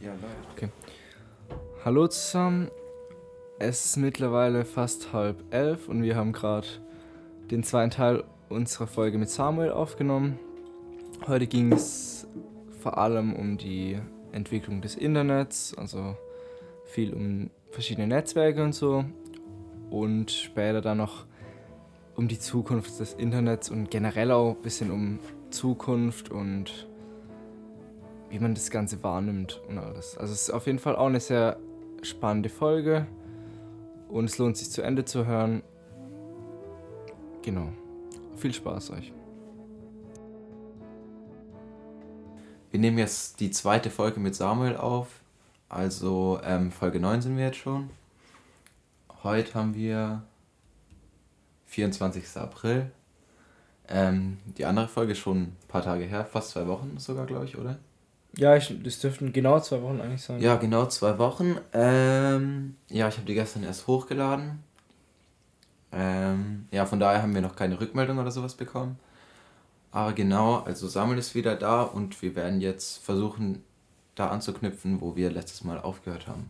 Ja, läuft. Okay. Hallo zusammen. Es ist mittlerweile fast halb elf und wir haben gerade den zweiten Teil unserer Folge mit Samuel aufgenommen. Heute ging es vor allem um die Entwicklung des Internets, also viel um verschiedene Netzwerke und so. Und später dann noch um die Zukunft des Internets und generell auch ein bisschen um Zukunft und wie man das Ganze wahrnimmt und alles. Also es ist auf jeden Fall auch eine sehr spannende Folge und es lohnt sich zu Ende zu hören. Genau. Viel Spaß euch. Wir nehmen jetzt die zweite Folge mit Samuel auf. Also ähm, Folge 9 sind wir jetzt schon. Heute haben wir 24. April. Ähm, die andere Folge ist schon ein paar Tage her, fast zwei Wochen sogar, glaube ich, oder? Ja, ich, das dürften genau zwei Wochen eigentlich sein. Ja, genau zwei Wochen. Ähm, ja, ich habe die gestern erst hochgeladen. Ähm, ja, von daher haben wir noch keine Rückmeldung oder sowas bekommen. Aber genau, also Samuel ist wieder da und wir werden jetzt versuchen, da anzuknüpfen, wo wir letztes Mal aufgehört haben.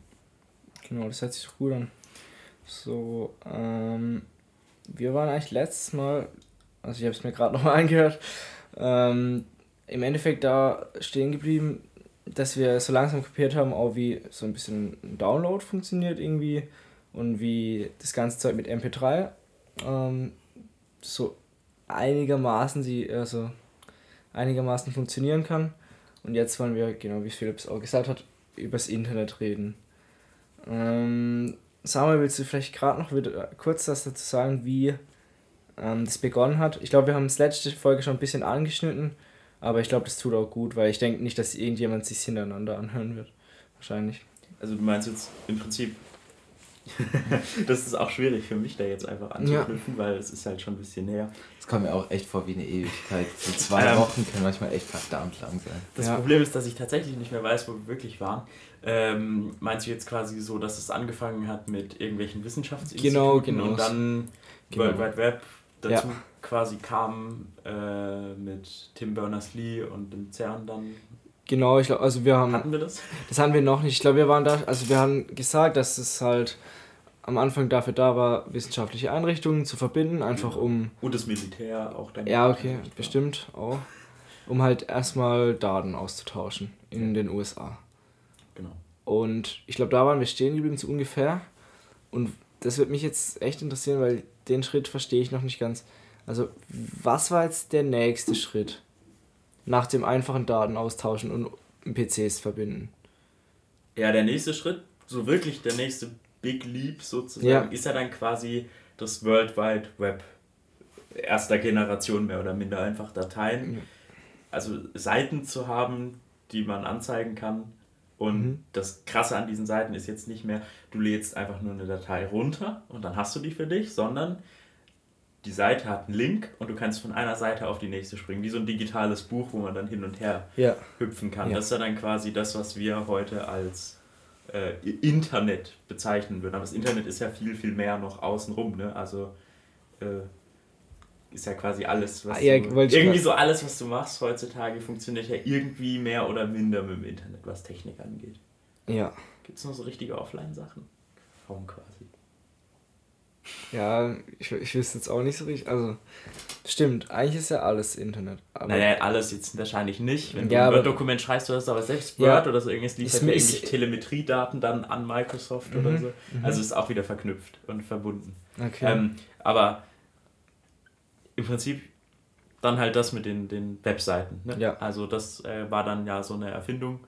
Genau, das hört sich gut an. So, ähm, wir waren eigentlich letztes Mal, also ich habe es mir gerade nochmal angehört, ähm, im Endeffekt da stehen geblieben, dass wir so langsam kopiert haben, auch wie so ein bisschen Download funktioniert irgendwie und wie das ganze Zeug mit MP3 ähm, so einigermaßen sie also einigermaßen funktionieren kann. Und jetzt wollen wir, genau wie Philips auch gesagt hat, übers Internet reden. Ähm, Samuel, willst du vielleicht gerade noch wieder kurz was dazu sagen, wie ähm, das begonnen hat? Ich glaube, wir haben das letzte Folge schon ein bisschen angeschnitten, aber ich glaube, das tut auch gut, weil ich denke nicht, dass irgendjemand sich hintereinander anhören wird. Wahrscheinlich. Also du meinst jetzt im Prinzip, das ist auch schwierig für mich da jetzt einfach anzuknüpfen, ja. weil es ist halt schon ein bisschen näher. Es kommt mir auch echt vor wie eine Ewigkeit. So zwei ähm, Wochen können manchmal echt verdammt lang sein. Das ja. Problem ist, dass ich tatsächlich nicht mehr weiß, wo wir wirklich waren. Ähm, meinst du jetzt quasi so, dass es angefangen hat mit irgendwelchen Wissenschaftsinstituten genau, genau. und dann genau. World Wide Web dazu ja. Quasi kam äh, mit Tim Berners-Lee und dem CERN dann Genau, ich glaube, also wir haben. Hatten wir das? Das hatten wir noch nicht. Ich glaube, wir waren da, also wir haben gesagt, dass es halt am Anfang dafür da war, wissenschaftliche Einrichtungen zu verbinden, einfach um. Und das Militär auch dann. Ja, okay, bestimmt auch. Um halt erstmal Daten auszutauschen in den USA. Genau. Und ich glaube, da waren wir stehen geblieben, so ungefähr. Und das würde mich jetzt echt interessieren, weil den Schritt verstehe ich noch nicht ganz. Also, was war jetzt der nächste Schritt? nach dem einfachen Datenaustauschen und PCs verbinden. Ja, der nächste Schritt, so wirklich der nächste Big Leap sozusagen, ja. ist ja dann quasi das World Wide Web erster Generation mehr oder minder einfach Dateien. Ja. Also Seiten zu haben, die man anzeigen kann. Und mhm. das Krasse an diesen Seiten ist jetzt nicht mehr, du lädst einfach nur eine Datei runter und dann hast du die für dich, sondern die Seite hat einen Link und du kannst von einer Seite auf die nächste springen, wie so ein digitales Buch, wo man dann hin und her ja. hüpfen kann. Ja. Das ist ja dann quasi das, was wir heute als äh, Internet bezeichnen würden. Aber das Internet ist ja viel, viel mehr noch außenrum. Ne? Also äh, ist ja quasi alles, was ah, ja, du, irgendwie so alles, was du machst heutzutage, funktioniert ja irgendwie mehr oder minder mit dem Internet, was Technik angeht. Ja. Gibt es noch so richtige Offline-Sachen? Kaum quasi. Ja, ich, ich wüsste jetzt auch nicht so richtig. Also, stimmt, eigentlich ist ja alles Internet. Aber naja, alles jetzt wahrscheinlich nicht. Wenn ja, du ein Word-Dokument schreibst, du hast aber selbst Word ja, oder so irgendwas liefert ja irgendwie Telemetriedaten dann an Microsoft mhm, oder so. Mhm. Also ist auch wieder verknüpft und verbunden. Okay. Ähm, aber im Prinzip dann halt das mit den, den Webseiten. Ne? Ja. Also das äh, war dann ja so eine Erfindung.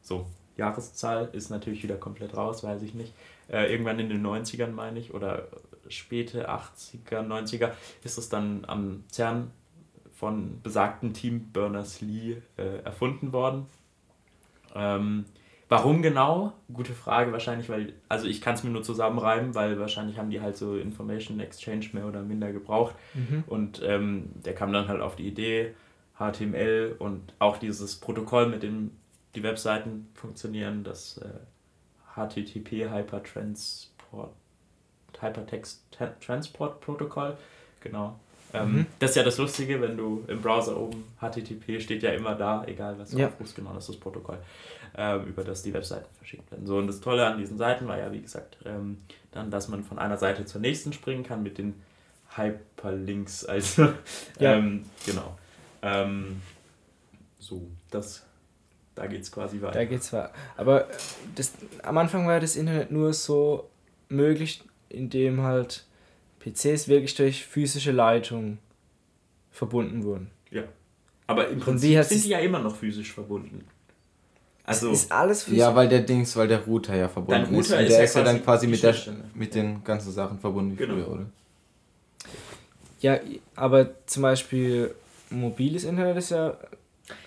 So, Jahreszahl ist natürlich wieder komplett raus, weiß ich nicht. Äh, irgendwann in den 90ern, meine ich, oder späte 80er, 90er ist es dann am CERN von besagten Team Berners-Lee äh, erfunden worden. Ähm, warum genau? Gute Frage wahrscheinlich, weil, also ich kann es mir nur zusammenreiben, weil wahrscheinlich haben die halt so Information Exchange mehr oder minder gebraucht. Mhm. Und ähm, der kam dann halt auf die Idee, HTML und auch dieses Protokoll, mit dem die Webseiten funktionieren, das äh, HTTP Hypertransport Hypertext Transport Protocol. Genau. Ähm, mhm. Das ist ja das Lustige, wenn du im Browser oben HTTP steht ja immer da, egal was du ja. aufrufst, genau, das ist das Protokoll. ähm, über das die Webseiten verschickt werden. So, und das Tolle an diesen Seiten war ja, wie gesagt, ähm, dann, dass man von einer Seite zur nächsten springen kann mit den Hyperlinks. Also, ja. ähm, genau. Ähm, so, das, da geht es quasi weiter. Da geht's weiter. Aber das, am Anfang war das Internet nur so möglich, indem halt PCs wirklich durch physische Leitung verbunden wurden. Ja. Aber im Prinzip sind die ja immer noch physisch verbunden. Also ist alles physisch. Ja, weil der Dings, weil der Router ja verbunden Router ist. Und der ist ja, dann quasi mit, der, mit den ganzen Sachen verbunden wie genau. früher, oder? Ja, aber zum Beispiel mobiles Internet ist ja.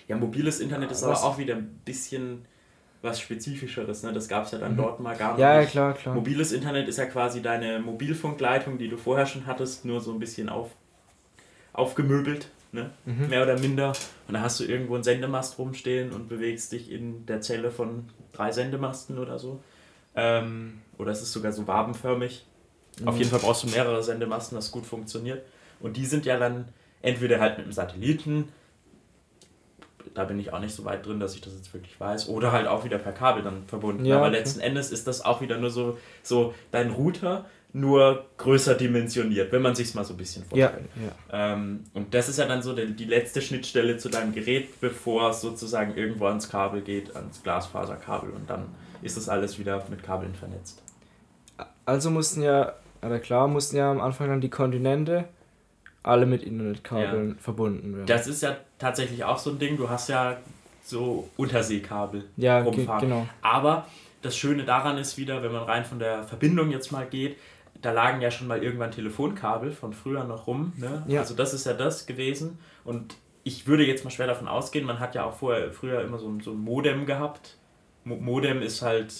Ja, mobiles Internet ist aber auch wieder ein bisschen was Spezifischeres. Ne? Das gab es ja dann mhm. dort mal gar nicht. Ja, klar, klar. Mobiles Internet ist ja quasi deine Mobilfunkleitung, die du vorher schon hattest, nur so ein bisschen auf, aufgemöbelt ne? Mhm. mehr oder minder. Und da hast du irgendwo einen Sendemast rumstehen und bewegst dich in der Zelle von drei Sendemasten oder so. Ähm, oder es ist sogar so wabenförmig. Mhm. Auf jeden Fall brauchst du mehrere Sendemasten, das gut funktioniert. Und die sind ja dann entweder halt mit einem Satelliten, da bin ich auch nicht so weit drin, dass ich das jetzt wirklich weiß, oder halt auch wieder per Kabel dann verbunden. Ja, Aber okay. letzten Endes ist das auch wieder nur so, so dein Router nur größer dimensioniert, wenn man sich mal so ein bisschen vorstellt. Ja, ja. Ähm, und das ist ja dann so die, die, letzte Schnittstelle zu deinem Gerät, bevor es sozusagen irgendwo ans Kabel geht, ans Glasfaserkabel und dann ist das alles wieder mit Kabeln vernetzt. Also mussten ja, aber klar, mussten ja am Anfang dann die Kontinente alle mit Internetkabeln ja. verbunden werden. Das ist ja tatsächlich auch so ein Ding, du hast ja so Unterseekabel ja, rumfahren. genau. Aber das Schöne daran ist wieder, wenn man rein von der Verbindung jetzt mal geht, da lagen ja schon mal irgendwann Telefonkabel von früher noch rum. Ne? Ja. Also das ist ja das gewesen. Und ich würde jetzt mal schwer davon ausgehen, man hat ja auch vorher, früher immer so ein, so ein Modem gehabt. Mo Modem ist halt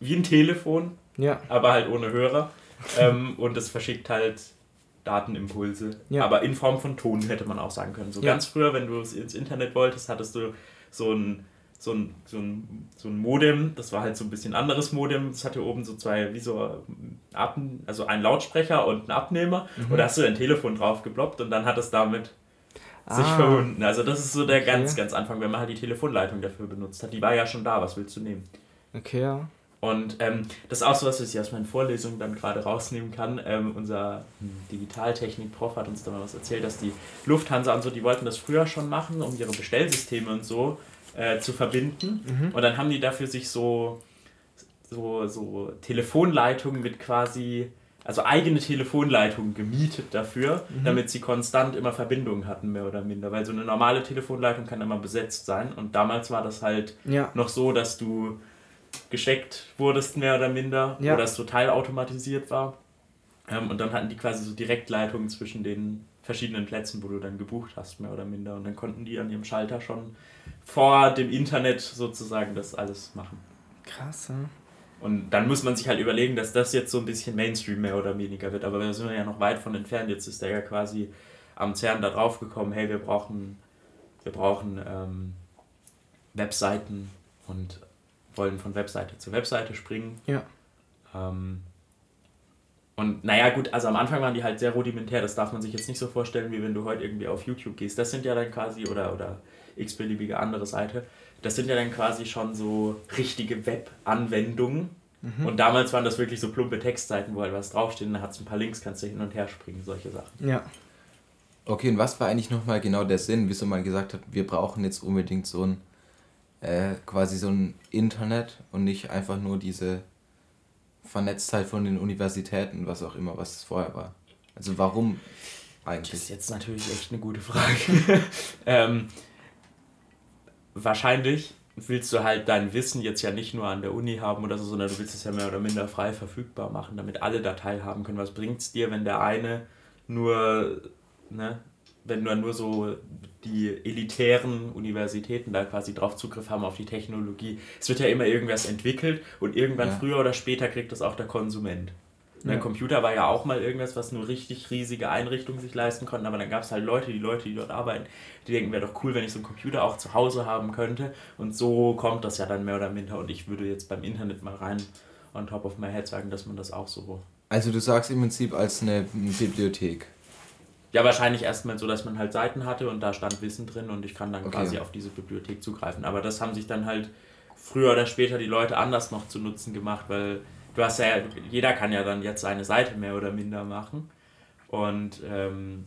wie ein Telefon, ja. aber halt ohne Hörer. ähm, und es verschickt halt Datenimpulse. Ja. Aber in Form von Ton hätte man auch sagen können. So ja. ganz früher, wenn du ins Internet wolltest, hattest du so ein so ein, so, ein, so ein Modem, das war halt so ein bisschen anderes Modem, das hatte oben so zwei, wie so, Ab, also ein Lautsprecher und einen Abnehmer mhm. und da hast du dein Telefon drauf gebloppt und dann hat es damit ah. sich verbunden. Also das ist so der okay. ganz, ganz Anfang, wenn man halt die Telefonleitung dafür benutzt hat. Die war ja schon da, was willst du nehmen? Okay, ja. Und ähm, das ist auch so was, was ich aus meinen Vorlesungen dann gerade rausnehmen kann. Ähm, unser Digitaltechnik-Prof hat uns da mal was erzählt, dass die Lufthansa und so, die wollten das früher schon machen, um ihre Bestellsysteme und so äh, zu verbinden. Mhm. Und dann haben die dafür sich so, so, so Telefonleitungen mit quasi, also eigene Telefonleitungen gemietet dafür, mhm. damit sie konstant immer Verbindungen hatten, mehr oder minder. Weil so eine normale Telefonleitung kann immer besetzt sein. Und damals war das halt ja. noch so, dass du gesteckt wurdest, mehr oder minder, ja. oder es total automatisiert war. Ähm, und dann hatten die quasi so Direktleitungen zwischen den verschiedenen Plätzen, wo du dann gebucht hast, mehr oder minder. Und dann konnten die an ihrem Schalter schon vor dem Internet sozusagen das alles machen. Krass, ja. Und dann muss man sich halt überlegen, dass das jetzt so ein bisschen Mainstream mehr oder weniger wird. Aber wir sind ja noch weit von entfernt. Jetzt ist der ja quasi am CERN da drauf gekommen, hey, wir brauchen, wir brauchen ähm, Webseiten und wollen von Webseite zu Webseite springen. Ja. Ähm, und naja, gut, also am Anfang waren die halt sehr rudimentär. Das darf man sich jetzt nicht so vorstellen, wie wenn du heute irgendwie auf YouTube gehst. Das sind ja dann quasi, oder, oder x-beliebige andere Seite. Das sind ja dann quasi schon so richtige Web-Anwendungen. Mhm. Und damals waren das wirklich so plumpe Textseiten, wo halt was draufsteht und da hat es ein paar Links, kannst du hin und her springen, solche Sachen. Ja. Okay, und was war eigentlich nochmal genau der Sinn, wieso man gesagt hat, wir brauchen jetzt unbedingt so ein äh, quasi so ein Internet und nicht einfach nur diese Vernetztheit von den Universitäten, was auch immer, was es vorher war. Also warum eigentlich? Das ist jetzt natürlich echt eine gute Frage. ähm, wahrscheinlich willst du halt dein Wissen jetzt ja nicht nur an der Uni haben oder so, sondern du willst es ja mehr oder minder frei verfügbar machen, damit alle da teilhaben können. Was bringt es dir, wenn der eine nur, ne, wenn nur, nur so die elitären Universitäten da quasi drauf Zugriff haben auf die Technologie. Es wird ja immer irgendwas entwickelt und irgendwann ja. früher oder später kriegt das auch der Konsument. Ja. Ein Computer war ja auch mal irgendwas, was nur richtig riesige Einrichtungen sich leisten konnten, aber dann gab es halt Leute, die Leute, die dort arbeiten, die denken, wäre doch cool, wenn ich so einen Computer auch zu Hause haben könnte. Und so kommt das ja dann mehr oder minder. Und ich würde jetzt beim Internet mal rein on top of my head sagen, dass man das auch so. Also du sagst im Prinzip als eine Bibliothek. Ja, wahrscheinlich erstmal so, dass man halt Seiten hatte und da stand Wissen drin und ich kann dann okay. quasi auf diese Bibliothek zugreifen. Aber das haben sich dann halt früher oder später die Leute anders noch zu Nutzen gemacht, weil du hast ja, jeder kann ja dann jetzt seine Seite mehr oder minder machen. Und ähm,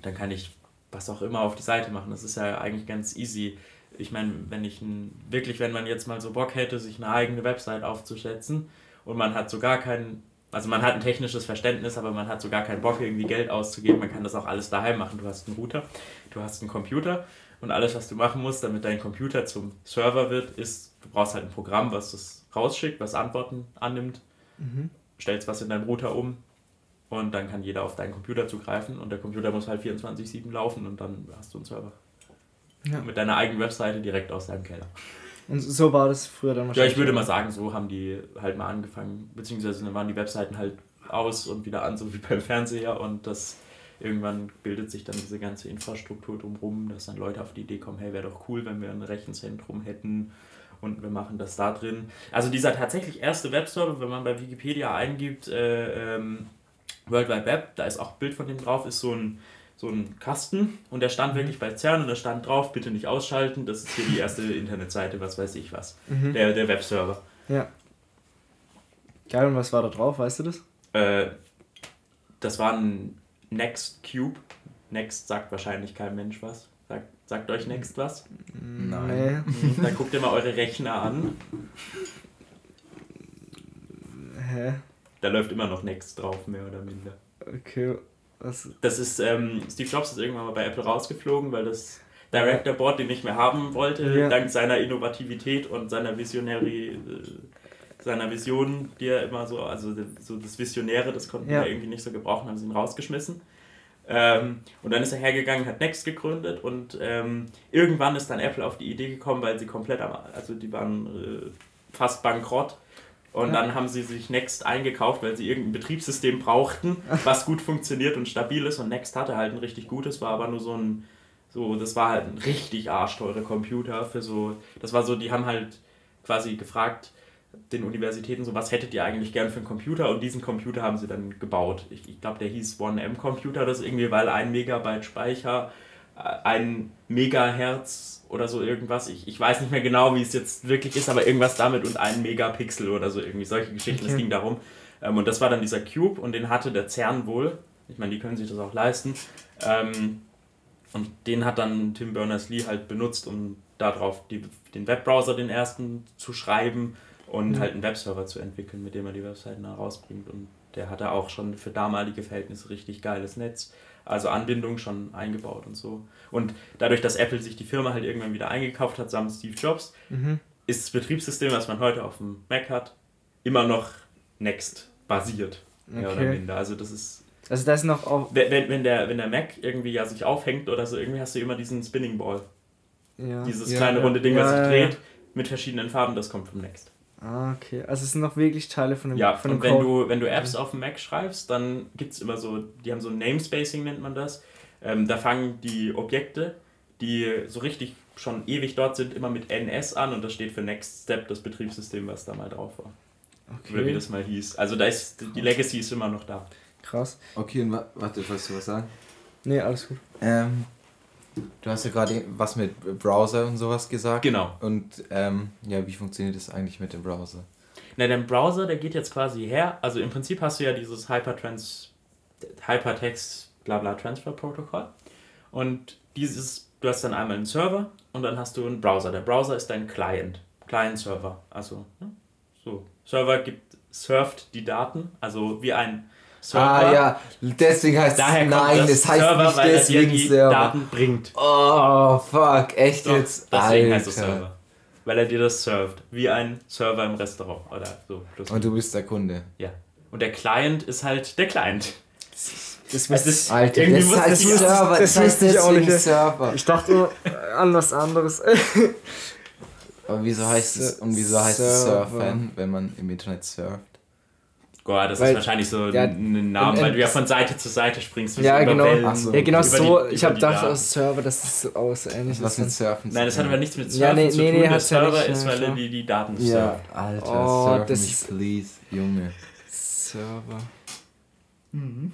dann kann ich was auch immer auf die Seite machen. Das ist ja eigentlich ganz easy. Ich meine, wenn ich ein, wirklich, wenn man jetzt mal so Bock hätte, sich eine eigene Website aufzusetzen und man hat so gar keinen, also man hat ein technisches Verständnis, aber man hat so gar keinen Bock, irgendwie Geld auszugeben, man kann das auch alles daheim machen. Du hast einen Router, du hast einen Computer und alles, was du machen musst, damit dein Computer zum Server wird, ist, du brauchst halt ein Programm, was das rausschickt, was Antworten annimmt, mhm. stellst was in deinen Router um und dann kann jeder auf deinen Computer zugreifen und der Computer muss halt 24-7 laufen und dann hast du einen Server. Ja. Mit deiner eigenen Webseite direkt aus deinem Keller. Und so war das früher dann wahrscheinlich. Ja, ich würde mal sagen, so haben die halt mal angefangen, beziehungsweise dann waren die Webseiten halt aus und wieder an, so wie beim Fernseher und das irgendwann bildet sich dann diese ganze Infrastruktur drumherum, dass dann Leute auf die Idee kommen, hey, wäre doch cool, wenn wir ein Rechenzentrum hätten und wir machen das da drin. Also dieser tatsächlich erste Webserver, wenn man bei Wikipedia eingibt, äh, ähm, World Wide Web, da ist auch ein Bild von dem drauf, ist so ein, so ein Kasten und der stand mhm. wirklich bei CERN und da stand drauf, bitte nicht ausschalten, das ist hier die erste Internetseite, was weiß ich was, mhm. der, der Webserver. Ja. Geil, und was war da drauf, weißt du das? Äh, das war ein Next Cube. Next sagt wahrscheinlich kein Mensch was. Sagt, sagt euch Next was? Nein. Dann guckt ihr mal eure Rechner an. Hä? Da läuft immer noch Next drauf, mehr oder minder. Okay. Was? Das ist, ähm, Steve Jobs ist irgendwann mal bei Apple rausgeflogen, weil das Director Board den nicht mehr haben wollte, ja. dank seiner Innovativität und seiner Visionary, äh, seiner Vision, die er immer so, also so das Visionäre, das konnten ja. wir irgendwie nicht so gebrauchen, haben sie ihn rausgeschmissen. Ähm, und dann ist er hergegangen, hat Next gegründet und ähm, irgendwann ist dann Apple auf die Idee gekommen, weil sie komplett am, also die waren äh, fast bankrott und ja. dann haben sie sich Next eingekauft, weil sie irgendein Betriebssystem brauchten, was gut funktioniert und stabil ist. Und Next hatte halt ein richtig gutes, war aber nur so ein, so, das war halt ein richtig arschteurer Computer für so, das war so, die haben halt quasi gefragt, den Universitäten so, was hättet ihr eigentlich gern für einen Computer? Und diesen Computer haben sie dann gebaut. Ich, ich glaube, der hieß 1M-Computer, das irgendwie, weil ein Megabyte Speicher, äh, ein Megahertz oder so irgendwas. Ich, ich weiß nicht mehr genau, wie es jetzt wirklich ist, aber irgendwas damit und ein Megapixel oder so irgendwie. Solche Geschichten, es okay. ging darum. Ähm, und das war dann dieser Cube und den hatte der CERN wohl. Ich meine, die können sich das auch leisten. Ähm, und den hat dann Tim Berners-Lee halt benutzt, um darauf die, den Webbrowser, den ersten, zu schreiben und mhm. halt einen Webserver zu entwickeln, mit dem er die Webseiten herausbringt. Und der hatte auch schon für damalige Verhältnisse richtig geiles Netz also Anbindung schon eingebaut und so. Und dadurch, dass Apple sich die Firma halt irgendwann wieder eingekauft hat, samt Steve Jobs, mhm. ist das Betriebssystem, was man heute auf dem Mac hat, immer noch Next basiert. Mehr okay. oder minder. Also das ist. Also das ist noch auch. Wenn, wenn, der, wenn der Mac irgendwie ja sich aufhängt oder so, irgendwie hast du immer diesen Spinning Ball. Ja. Dieses ja, kleine runde Ding, was sich dreht, mit verschiedenen Farben, das kommt vom Next. Ah, okay. Also es sind noch wirklich Teile von dem Ja, von dem und wenn du, wenn du Apps auf dem Mac schreibst, dann gibt es immer so, die haben so ein Namespacing, nennt man das. Ähm, da fangen die Objekte, die so richtig schon ewig dort sind, immer mit NS an und das steht für Next Step, das Betriebssystem, was da mal drauf war. Okay. Oder wie das mal hieß. Also da ist die Legacy ist immer noch da. Krass. Okay, und warte, wolltest du was sagen? Nee, alles gut. Ähm, Du hast ja gerade was mit Browser und sowas gesagt. Genau. Und ähm, ja, wie funktioniert das eigentlich mit dem Browser? Na, der Browser, der geht jetzt quasi her. Also im Prinzip hast du ja dieses Hypertrans Hypertext Blabla Transfer Protokoll. Und dieses, du hast dann einmal einen Server und dann hast du einen Browser. Der Browser ist dein Client. Client-Server. Also, ne? so. Server gibt, surft die Daten, also wie ein Server. Ah ja, deswegen heißt Daher es nein, das, das heißt Server, nicht weil deswegen er dir die Server. Daten bringt. Oh, fuck, echt Doch, jetzt? Deswegen Alter. heißt es Server. Weil er dir das served, wie ein Server im Restaurant oder so. Plus Und du bist der Kunde. Ja. Und der Client ist halt der Client. Das, das ist Alter, das heißt das Server, das, das heißt deswegen Server. Ich dachte an was anderes. Aber wieso heißt es und wieso heißt es Surfen, wenn man im Internet surft? Boah, das weil, ist wahrscheinlich so ja, ein Name, weil du ja von Seite zu Seite springst. Ja, genau. So. Ja, genau so. Die, ich habe gedacht, aus Server, das ist so aus ähnlich. Was mit Surfen Nein, das hat aber nichts mit Surfen ja, nee, zu nee, tun. Nee, der Server ja ist, weil er die, die Daten ja. surft. Alter, oh, surf das mich, please, Junge. Server. Mhm.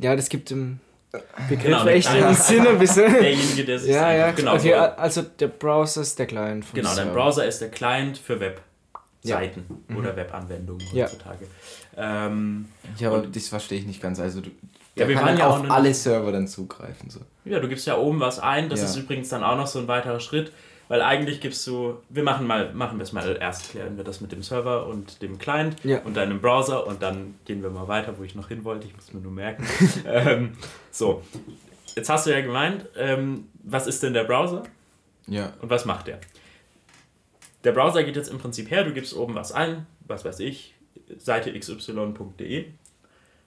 Ja, das gibt im Begriff genau, echt im Sinne ein bisschen. Derjenige, der sich Ja, ja, genau. Okay, so. also der Browser ist der Client. Genau, dein Browser ist der Client für Webseiten ja. oder mhm. Webanwendungen heutzutage. Ja, ähm, ja aber das verstehe ich nicht ganz. Also du, ja, wir kann ja auf alle Server dann zugreifen. So. Ja, du gibst ja oben was ein. Das ja. ist übrigens dann auch noch so ein weiterer Schritt. Weil eigentlich gibst du, wir machen mal, machen wir es mal erst, klären wir das mit dem Server und dem Client ja. und deinem Browser und dann gehen wir mal weiter, wo ich noch hin wollte. Ich muss mir nur merken. ähm, so, jetzt hast du ja gemeint, ähm, was ist denn der Browser? Ja. Und was macht der? Der Browser geht jetzt im Prinzip her, du gibst oben was ein, was weiß ich, Seite xy.de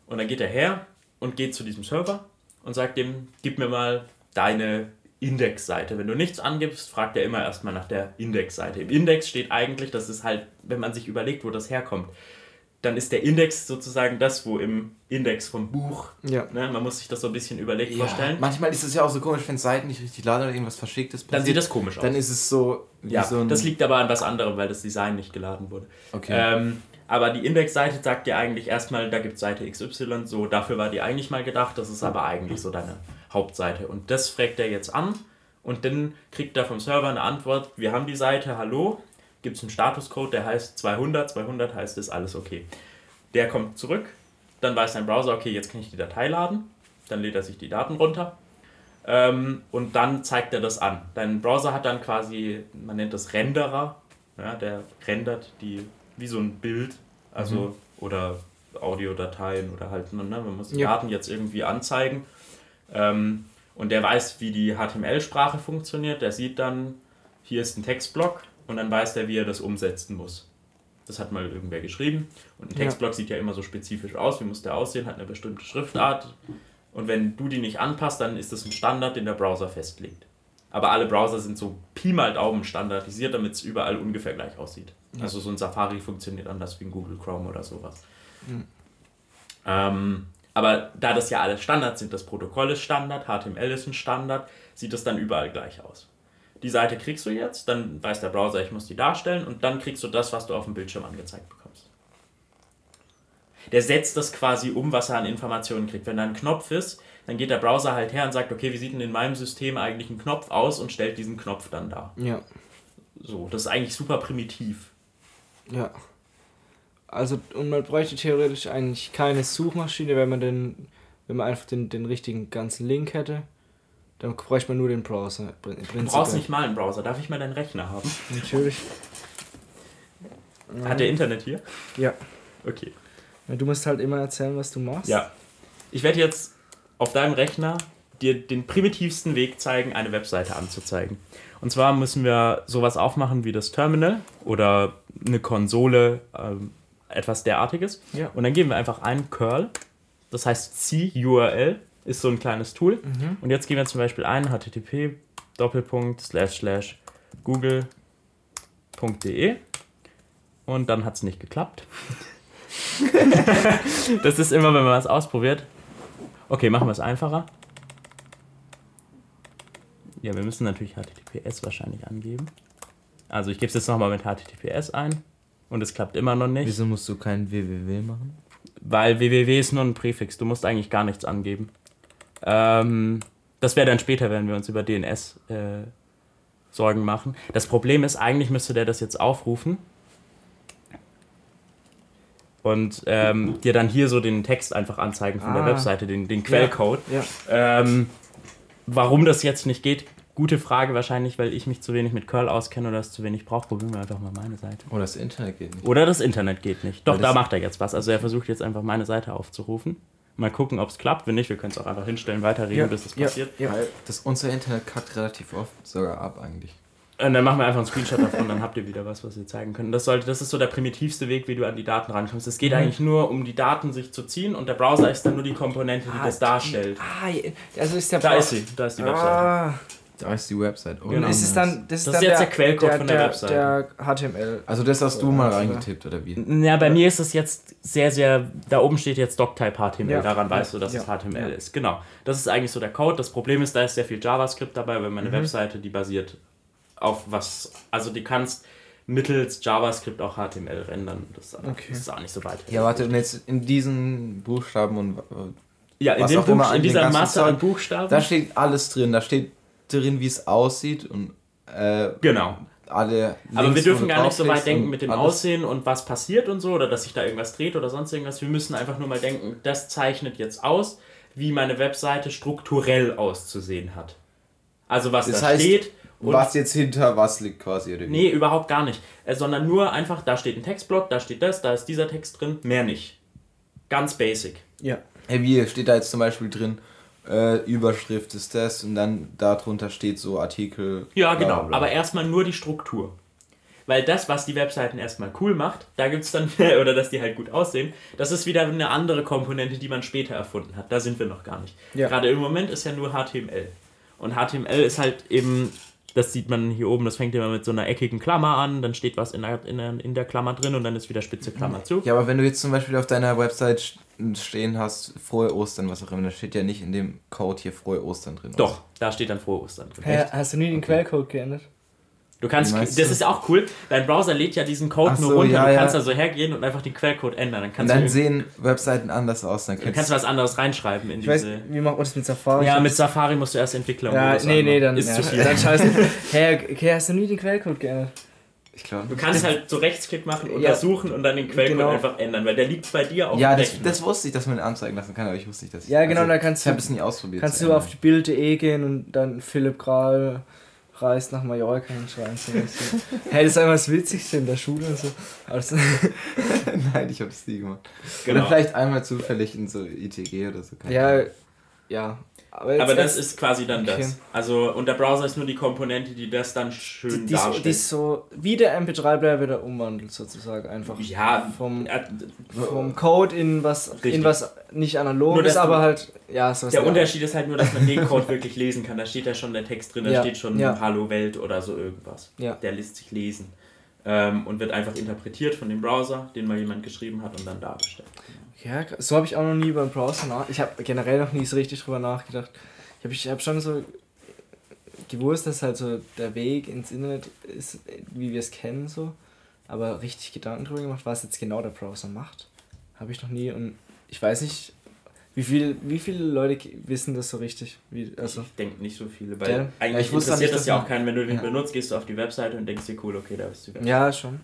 und dann geht er her und geht zu diesem Server und sagt dem, gib mir mal deine Indexseite. Wenn du nichts angibst, fragt er immer erstmal nach der Indexseite. Im Index steht eigentlich, das ist halt, wenn man sich überlegt, wo das herkommt, dann ist der Index sozusagen das, wo im Index vom Buch, ja. ne, man muss sich das so ein bisschen überlegt ja. vorstellen. Manchmal ist es ja auch so komisch, wenn Seiten nicht richtig laden oder irgendwas Verschicktes passiert. Dann sieht das komisch aus. Dann ist es so. ja, so das liegt aber an was anderem, weil das Design nicht geladen wurde. Okay. Ähm, aber die Indexseite sagt dir eigentlich erstmal, da gibt es Seite XY, so dafür war die eigentlich mal gedacht, das ist aber eigentlich so deine Hauptseite. Und das fragt er jetzt an und dann kriegt er vom Server eine Antwort, wir haben die Seite, hallo, gibt es einen Statuscode, der heißt 200, 200 heißt, ist alles okay. Der kommt zurück, dann weiß dein Browser, okay, jetzt kann ich die Datei laden, dann lädt er sich die Daten runter ähm, und dann zeigt er das an. Dein Browser hat dann quasi, man nennt das Renderer, ja, der rendert die wie so ein Bild, also mhm. oder Audiodateien oder halt, ne, man muss die ja. Daten jetzt irgendwie anzeigen. Ähm, und der weiß, wie die HTML-Sprache funktioniert. Der sieht dann, hier ist ein Textblock und dann weiß der, wie er das umsetzen muss. Das hat mal irgendwer geschrieben. Und ein Textblock ja. sieht ja immer so spezifisch aus. Wie muss der aussehen? Hat eine bestimmte Schriftart. Und wenn du die nicht anpasst, dann ist das ein Standard, den der Browser festlegt. Aber alle Browser sind so Pi mal Daumen standardisiert, damit es überall ungefähr gleich aussieht. Ja. Also so ein Safari funktioniert anders wie ein Google Chrome oder sowas. Mhm. Ähm, aber da das ja alles Standards sind, das Protokoll ist Standard, HTML ist ein Standard, sieht es dann überall gleich aus. Die Seite kriegst du jetzt, dann weiß der Browser, ich muss die darstellen und dann kriegst du das, was du auf dem Bildschirm angezeigt bekommst. Der setzt das quasi um, was er an Informationen kriegt. Wenn da ein Knopf ist, dann geht der Browser halt her und sagt, okay, wie sieht denn in meinem System eigentlich ein Knopf aus und stellt diesen Knopf dann dar. Ja. So, das ist eigentlich super primitiv. Ja. Also, und man bräuchte theoretisch eigentlich keine Suchmaschine, wenn man den, wenn man einfach den, den richtigen ganzen Link hätte. Dann bräuchte man nur den Browser. Du brauchst nicht mal einen Browser. Darf ich mal deinen Rechner haben? Natürlich. Hat der Internet hier? Ja. Okay. Du musst halt immer erzählen, was du machst. Ja. Ich werde jetzt auf deinem Rechner dir den primitivsten Weg zeigen, eine Webseite anzuzeigen. Und zwar müssen wir sowas aufmachen wie das Terminal oder eine Konsole, ähm, etwas derartiges. Ja. Und dann geben wir einfach ein Curl, das heißt C-URL, ist so ein kleines Tool. Mhm. Und jetzt geben wir zum Beispiel ein http Doppelpunkt slash slash google.de und dann hat es nicht geklappt. das ist immer, wenn man was ausprobiert. Okay, machen wir es einfacher. Ja, wir müssen natürlich HTTPS wahrscheinlich angeben. Also ich gebe es jetzt nochmal mit HTTPS ein und es klappt immer noch nicht. Wieso musst du kein www machen? Weil www ist nur ein Präfix, du musst eigentlich gar nichts angeben. Ähm, das wäre dann später, wenn wir uns über DNS äh, Sorgen machen. Das Problem ist, eigentlich müsste der das jetzt aufrufen und ähm, dir dann hier so den Text einfach anzeigen von ah. der Webseite, den, den Quellcode. Ja. Ja. Ähm, warum das jetzt nicht geht, Gute Frage wahrscheinlich, weil ich mich zu wenig mit Curl auskenne oder es zu wenig brauche. Probieren wir einfach mal meine Seite. Oder das Internet geht nicht. Oder das Internet geht nicht. Doch, da macht er jetzt was. Also er versucht jetzt einfach meine Seite aufzurufen. Mal gucken, ob es klappt. Wenn nicht, wir können es auch einfach hinstellen, weiterreden, ja, bis es ja, passiert. Ja. Das, unser Internet kackt relativ oft sogar ab eigentlich. Und dann machen wir einfach einen Screenshot davon, dann habt ihr wieder was, was ihr zeigen könnt. Das, sollte, das ist so der primitivste Weg, wie du an die Daten rankommst. Es geht mhm. eigentlich nur um die Daten sich zu ziehen und der Browser ist dann nur die Komponente, die ah, das darstellt. Ah, also ist der Da ist sie, da ist die Webseite. Ah. Da ist die Website. Oh, genau. Das ist dann das ist, das dann ist jetzt der, der Quellcode der, von der, der, Website. Der HTML. Also das hast du mal reingetippt oder wie? Ja, bei mir ist es jetzt sehr, sehr. Da oben steht jetzt Doctype HTML. Ja. Daran weißt du, dass ja. es HTML ja. ist. Genau. Das ist eigentlich so der Code. Das Problem ist, da ist sehr viel JavaScript dabei, wenn meine mhm. Webseite, die basiert auf was. Also die kannst mittels JavaScript auch HTML rendern. Das, okay. ist auch nicht so weit. Ja, warte, und jetzt in diesen Buchstaben und ja, in, dem Buch, in dieser Masse an Buchstaben. Da steht alles drin. Da steht drin, wie es aussieht und äh, genau. Alle Aber wir dürfen gar nicht so weit denken mit dem alles. Aussehen und was passiert und so oder dass sich da irgendwas dreht oder sonst irgendwas. Wir müssen einfach nur mal denken, das zeichnet jetzt aus, wie meine Webseite strukturell auszusehen hat. Also was das da heißt, steht. was jetzt hinter was liegt quasi. Oder wie? Nee, überhaupt gar nicht. Äh, sondern nur einfach, da steht ein Textblock, da steht das, da ist dieser Text drin, mehr nicht. Ganz basic. Ja. Hey, wie steht da jetzt zum Beispiel drin, äh, Überschrift ist das und dann darunter steht so Artikel. Ja, genau. Bla bla. Aber erstmal nur die Struktur. Weil das, was die Webseiten erstmal cool macht, da gibt es dann, oder dass die halt gut aussehen, das ist wieder eine andere Komponente, die man später erfunden hat. Da sind wir noch gar nicht. Ja. Gerade im Moment ist ja nur HTML. Und HTML ist halt eben das sieht man hier oben, das fängt immer mit so einer eckigen Klammer an, dann steht was in der, in der, in der Klammer drin und dann ist wieder spitze Klammer zu. Ja, aber wenn du jetzt zum Beispiel auf deiner Website stehen hast, frohe Ostern, was auch immer, dann steht ja nicht in dem Code hier frohe Ostern drin. Doch, oder? da steht dann frohe Ostern drin. Hä, hast du nie den okay. Quellcode geändert? Du kannst, das du? ist auch cool, dein Browser lädt ja diesen Code so, nur runter, ja, du kannst ja. also hergehen und einfach den Quellcode ändern. Dann, kannst und dann sehen Webseiten anders aus. Dann, dann kannst du was anderes reinschreiben in ich diese... Weiß, wie macht man das mit Safari? Ja, mit Safari musst du erst Entwickler Ja, nee, nee, dann, ist ja, zu viel. dann scheiße. Hä, okay, hast du nie den Quellcode geändert? Ich glaube. Du kannst halt so Rechtsklick machen, untersuchen ja. und dann den Quellcode genau. einfach ändern, weil der liegt bei dir auf Ja, das, das, wusste ich, dass man den anzeigen lassen kann, aber ich wusste nicht, dass Ja, genau, also, da kannst du. Ich habe es nie ausprobiert. Kannst du auf die Bild.de gehen und dann Philipp Kral reist nach Mallorca hinschreiben. So. hey, das ist einfach das Witzigste in der Schule und so. Also Nein, ich habe es nie gemacht. Genau. Oder vielleicht einmal zufällig in so ITG oder so. Ja, ja. Aber, aber das ist quasi dann okay. das. Also, und der Browser ist nur die Komponente, die das dann schön die, die darstellt. Die ist so, wie der MP3-Player wieder umwandelt, sozusagen, einfach. Ja. Vom, vom Code in was, in was nicht analog nur, ist, aber halt, ja, so Der Unterschied ist halt nur, dass man den Code wirklich lesen kann. Da steht ja schon der Text drin, da ja. steht schon ja. Hallo Welt oder so irgendwas. Ja. Der lässt sich lesen. Ähm, und wird einfach interpretiert von dem Browser, den mal jemand geschrieben hat und dann dargestellt. Ja, so habe ich auch noch nie beim Browser nach. Ich habe generell noch nie so richtig drüber nachgedacht. Ich habe ich hab schon so gewusst, dass halt so der Weg ins Internet ist, wie wir es kennen, so. Aber richtig Gedanken drüber gemacht, was jetzt genau der Browser macht, habe ich noch nie. Und ich weiß nicht, wie, viel, wie viele Leute wissen das so richtig? Wie, also ich denke nicht so viele, weil der, eigentlich ja, interessiert das ja auch keinen. Wenn du den ja. benutzt, gehst du auf die Webseite und denkst dir, cool, okay, da bist du. Ja, schon.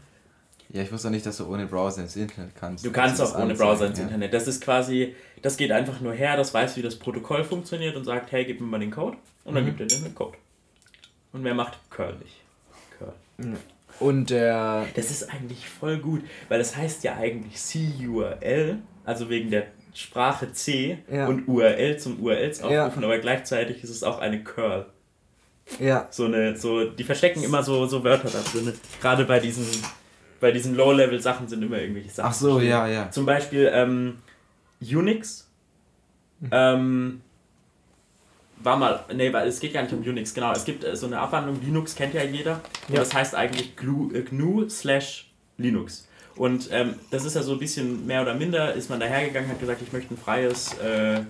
Ja, ich wusste nicht, dass du ohne Browser ins Internet kannst. Du kannst auch ohne Browser ins ja. Internet. Das ist quasi, das geht einfach nur her, das weiß, wie das Protokoll funktioniert und sagt, hey, gib mir mal den Code. Und dann mhm. gibt er den Code. Und wer macht Curl nicht? Curl. Und der. Äh, das ist eigentlich voll gut, weil das heißt ja eigentlich CURL, also wegen der Sprache C ja. und URL zum URLs aufrufen, ja. aber gleichzeitig ist es auch eine Curl. Ja. So eine, so, die verstecken immer so, so Wörter da drin. Gerade bei diesen bei diesen Low-Level-Sachen sind immer irgendwelche Sachen. Ach so, ja, ja. Zum Beispiel ähm, Unix. Mhm. Ähm, war mal, nee, es geht gar nicht um Unix, genau. Es gibt äh, so eine Abwandlung, Linux kennt ja jeder. Ja. das heißt eigentlich GNU, äh, GNU slash Linux. Und ähm, das ist ja so ein bisschen mehr oder minder, ist man dahergegangen, hat gesagt, ich möchte ein freies, äh,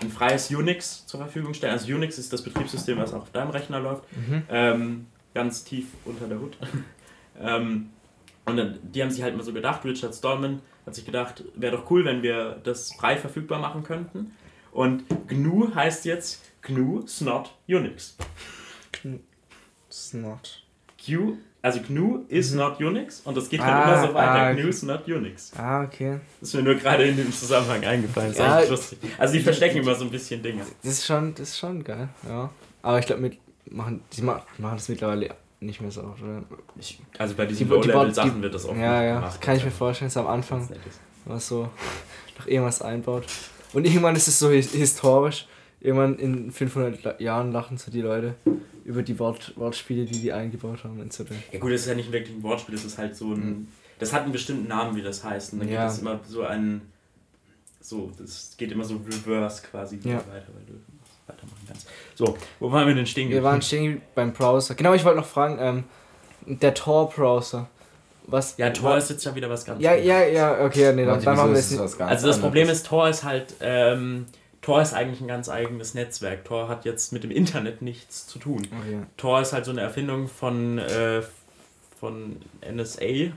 ein freies Unix zur Verfügung stellen. Also Unix ist das Betriebssystem, was auch auf deinem Rechner läuft. Mhm. Ähm, ganz tief unter der Hut. ähm, und dann, die haben sich halt mal so gedacht, Richard Stallman hat sich gedacht, wäre doch cool, wenn wir das frei verfügbar machen könnten. Und GNU heißt jetzt GNU Snot Unix. GNU Snot. Q, also GNU is mhm. not Unix und das geht ah, dann immer so weiter. Ah. GNU is not Unix. Ah, okay. Das ist mir nur gerade in dem Zusammenhang eingefallen. Das ist ja, lustig. Also die verstecken immer so ein bisschen Dinge. Das ist schon, das ist schon geil, ja. Aber ich glaube, machen, die machen das mittlerweile nicht mehr so oft, oder? Ich, also bei diesen Low-Level-Sachen wird das auch Ja, ja, gemacht, kann ich mir vorstellen, dass am Anfang was so noch irgendwas einbaut. Und irgendwann ist es so historisch. Irgendwann in 500 Jahren lachen so die Leute über die Wort, Wortspiele, die die eingebaut haben. etc. Ja gut, das ist ja nicht wirklich ein Wortspiel, das ist halt so ein... Mhm. Das hat einen bestimmten Namen, wie das heißt. Und dann ja. gibt es immer so ein... So, das geht immer so reverse quasi ja. weiter, weil du weitermachen kannst. So, wo waren wir denn stehen Wir waren stehen beim Browser. Genau, ich wollte noch fragen, ähm, der Tor-Browser. Was, ja, Tor was, ist jetzt ja wieder was ganz Ja, anderes. ja, ja, okay, nee, dann, dann machen wir es nicht. Also das Problem ist, Tor ist halt, ähm, Tor ist eigentlich ein ganz eigenes Netzwerk. Tor hat jetzt mit dem Internet nichts zu tun. Okay. Tor ist halt so eine Erfindung von, äh, von NSA,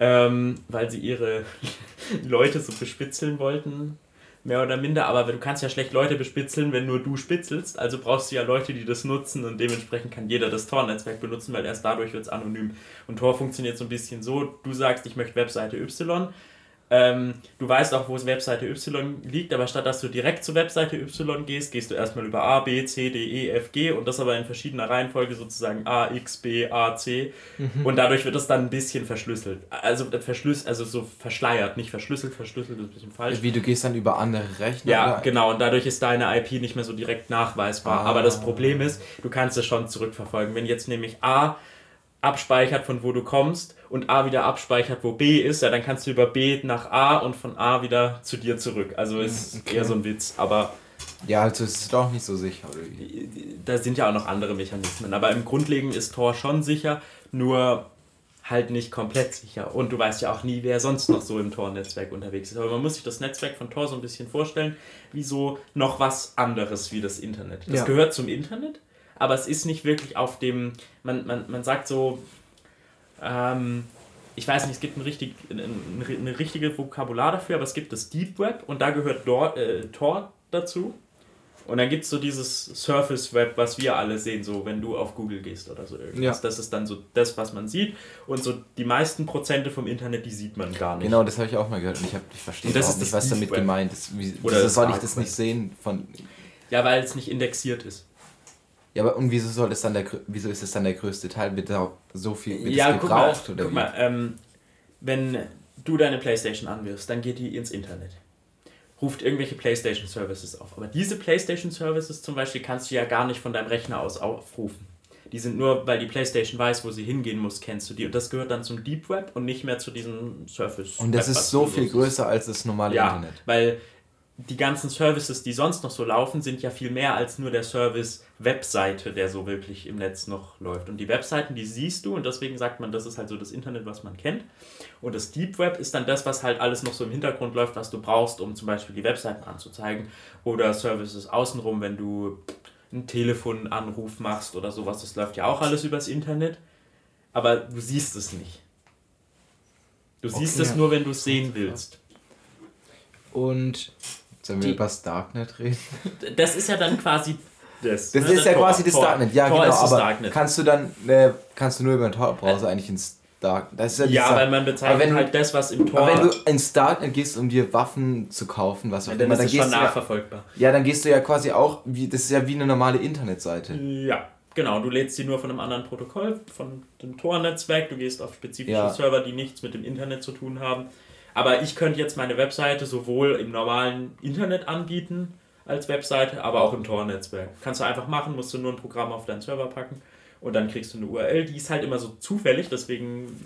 ähm, weil sie ihre Leute so bespitzeln wollten mehr oder minder, aber du kannst ja schlecht Leute bespitzeln, wenn nur du spitzelst. Also brauchst du ja Leute, die das nutzen und dementsprechend kann jeder das Tor-Netzwerk benutzen, weil erst dadurch wird es anonym. Und Tor funktioniert so ein bisschen so, du sagst, ich möchte Webseite Y, ähm, du weißt auch, wo es Webseite Y liegt, aber statt dass du direkt zur Webseite Y gehst, gehst du erstmal über A, B, C, D, E, F, G und das aber in verschiedener Reihenfolge sozusagen A, X, B, A, C. Mhm. Und dadurch wird das dann ein bisschen verschlüsselt. Also äh, verschlüsselt, also so verschleiert, nicht verschlüsselt, verschlüsselt ist ein bisschen falsch. Wie du gehst dann über andere Rechner? Ja, oder? genau, und dadurch ist deine IP nicht mehr so direkt nachweisbar. Ah. Aber das Problem ist, du kannst es schon zurückverfolgen. Wenn jetzt nämlich A abspeichert, von wo du kommst und A wieder abspeichert, wo B ist, ja, dann kannst du über B nach A und von A wieder zu dir zurück. Also ist okay. eher so ein Witz, aber. Ja, also ist es doch nicht so sicher. Da sind ja auch noch andere Mechanismen. Aber im Grundlegend ist Tor schon sicher, nur halt nicht komplett sicher. Und du weißt ja auch nie, wer sonst noch so im Tor-Netzwerk unterwegs ist. Aber man muss sich das Netzwerk von Tor so ein bisschen vorstellen, wie so noch was anderes wie das Internet. Das ja. gehört zum Internet, aber es ist nicht wirklich auf dem, man, man, man sagt so, ähm, ich weiß nicht, es gibt ein richtig, eine, eine richtige Vokabular dafür, aber es gibt das Deep Web und da gehört Dor, äh, Tor dazu. Und dann gibt es so dieses Surface Web, was wir alle sehen, so wenn du auf Google gehst oder so irgendwas. Ja. Das ist dann so das, was man sieht. Und so die meisten Prozente vom Internet, die sieht man gar nicht. Genau, das habe ich auch mal gehört und ich, ich verstehe das nicht, was damit Web. gemeint ist. Wie, oder soll ich das nicht sehen? Von ja, weil es nicht indexiert ist. Ja, aber und wieso soll es dann der wieso ist es dann der größte Teil? Wird da so viel wird ja, gebraucht guck mal, oder guck wie? mal ähm, wenn du deine Playstation anwirfst, dann geht die ins Internet. Ruft irgendwelche Playstation Services auf. Aber diese Playstation Services zum Beispiel kannst du ja gar nicht von deinem Rechner aus aufrufen. Die sind nur, weil die Playstation weiß, wo sie hingehen muss, kennst du die. Und das gehört dann zum Deep Web und nicht mehr zu diesem Surface. Und das Web, ist so viel größer als das normale ja, Internet. Weil die ganzen Services, die sonst noch so laufen, sind ja viel mehr als nur der Service Webseite, der so wirklich im Netz noch läuft. Und die Webseiten, die siehst du und deswegen sagt man, das ist halt so das Internet, was man kennt. Und das Deep Web ist dann das, was halt alles noch so im Hintergrund läuft, was du brauchst, um zum Beispiel die Webseiten anzuzeigen oder Services außenrum, wenn du einen Telefonanruf machst oder sowas. Das läuft ja auch alles übers Internet, aber du siehst es nicht. Du okay. siehst es nur, wenn du es sehen willst. Und Sollen wir über das Darknet reden? Das ist ja dann quasi das. Das ne? ist ja Tor, quasi das Tor. Darknet. Ja, Tor genau. aber Darknet. kannst du dann, äh, kannst du nur über den Tor-Browser eigentlich ins Darknet. Das ist ja, ja weil man bezeichnet wenn, halt das, was im Tor. Aber wenn du ins Darknet gehst, um dir Waffen zu kaufen, was auch ja, dann immer, dann ist es schon nachverfolgbar. Ja, ja, dann gehst du ja quasi auch, wie, das ist ja wie eine normale Internetseite. Ja. Genau, du lädst sie nur von einem anderen Protokoll, von dem Tor-Netzwerk, du gehst auf spezifische Server, die nichts mit dem Internet zu tun haben aber ich könnte jetzt meine Webseite sowohl im normalen Internet anbieten als Webseite, aber auch im Tor-Netzwerk. Kannst du einfach machen, musst du nur ein Programm auf deinen Server packen und dann kriegst du eine URL. Die ist halt immer so zufällig, deswegen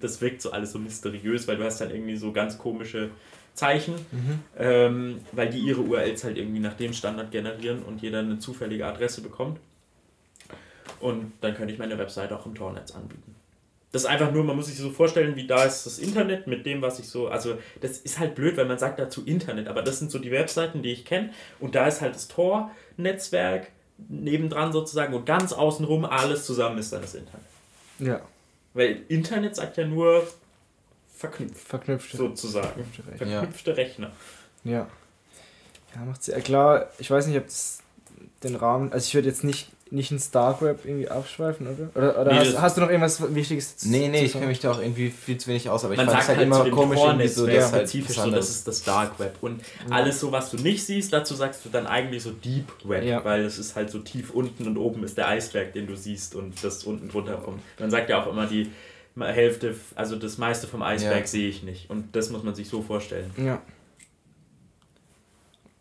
das wirkt so alles so mysteriös, weil du hast dann irgendwie so ganz komische Zeichen, mhm. ähm, weil die ihre URLs halt irgendwie nach dem Standard generieren und jeder eine zufällige Adresse bekommt. Und dann könnte ich meine Webseite auch im Tornetz anbieten. Das ist einfach nur, man muss sich so vorstellen, wie da ist das Internet mit dem, was ich so. Also, das ist halt blöd, weil man sagt dazu Internet, aber das sind so die Webseiten, die ich kenne. Und da ist halt das Tor-Netzwerk nebendran sozusagen und ganz außenrum alles zusammen ist dann das Internet. Ja. Weil Internet sagt ja nur verknüpft. Verknüpfte. Sozusagen. Verknüpfte Rechner. Verknüpfte Rechner. Ja. Ja, macht ja klar. Ich weiß nicht, ob das den Rahmen. Also, ich würde jetzt nicht nicht ins Dark Web irgendwie abschweifen, oder? Oder, oder nee, hast, hast, du noch irgendwas Wichtiges zu Nee, nee, ich kenne mich da auch irgendwie viel zu wenig aus, aber ich fand es halt, halt immer komisch, irgendwie so, das halt spezifisch so, das ist das Dark Web. Und ja. alles so, was du nicht siehst, dazu sagst du dann eigentlich so Deep Web, ja. weil es ist halt so tief unten und oben ist der Eisberg, den du siehst und das unten drunter kommt. Man sagt ja auch immer, die Hälfte, also das meiste vom Eisberg ja. sehe ich nicht. Und das muss man sich so vorstellen. Ja.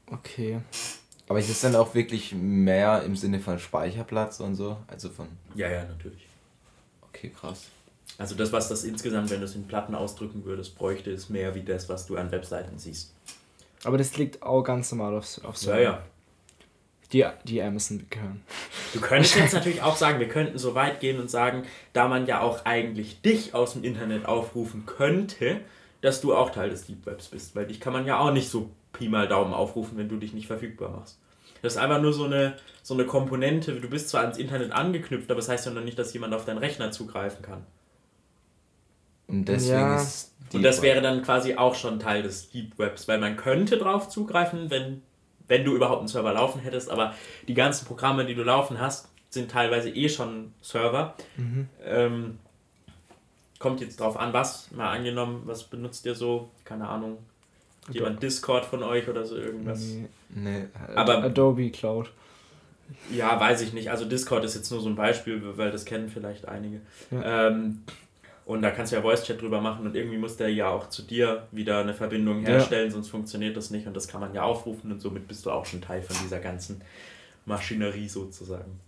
Okay. Aber ist es dann auch wirklich mehr im Sinne von Speicherplatz und so? Also von. Ja, ja, natürlich. Okay, krass. Also das, was das insgesamt, wenn du es in Platten ausdrücken würdest, bräuchte, ist mehr wie das, was du an Webseiten siehst. Aber das liegt auch ganz normal auf, auf Server. Ja, ja. Die, die Amazon gehören. Du könntest jetzt natürlich auch sagen, wir könnten so weit gehen und sagen, da man ja auch eigentlich dich aus dem Internet aufrufen könnte, dass du auch Teil des Deep Webs bist. Weil dich kann man ja auch nicht so Pi mal Daumen aufrufen, wenn du dich nicht verfügbar machst. Das ist einfach nur so eine, so eine Komponente. Du bist zwar ans Internet angeknüpft, aber das heißt ja noch nicht, dass jemand auf deinen Rechner zugreifen kann. Und deswegen ja. ist Und das wäre dann quasi auch schon Teil des Deep Webs, weil man könnte drauf zugreifen, wenn, wenn du überhaupt einen Server laufen hättest, aber die ganzen Programme, die du laufen hast, sind teilweise eh schon Server. Mhm. Ähm, kommt jetzt drauf an, was, mal angenommen, was benutzt ihr so? Keine Ahnung. Jemand Discord von euch oder so irgendwas? Nee, nee. aber Adobe Cloud. Ja, weiß ich nicht. Also Discord ist jetzt nur so ein Beispiel, weil das kennen vielleicht einige. Ja. Ähm, und da kannst du ja Voice-Chat drüber machen und irgendwie muss der ja auch zu dir wieder eine Verbindung herstellen, ja. sonst funktioniert das nicht und das kann man ja aufrufen und somit bist du auch schon Teil von dieser ganzen Maschinerie sozusagen.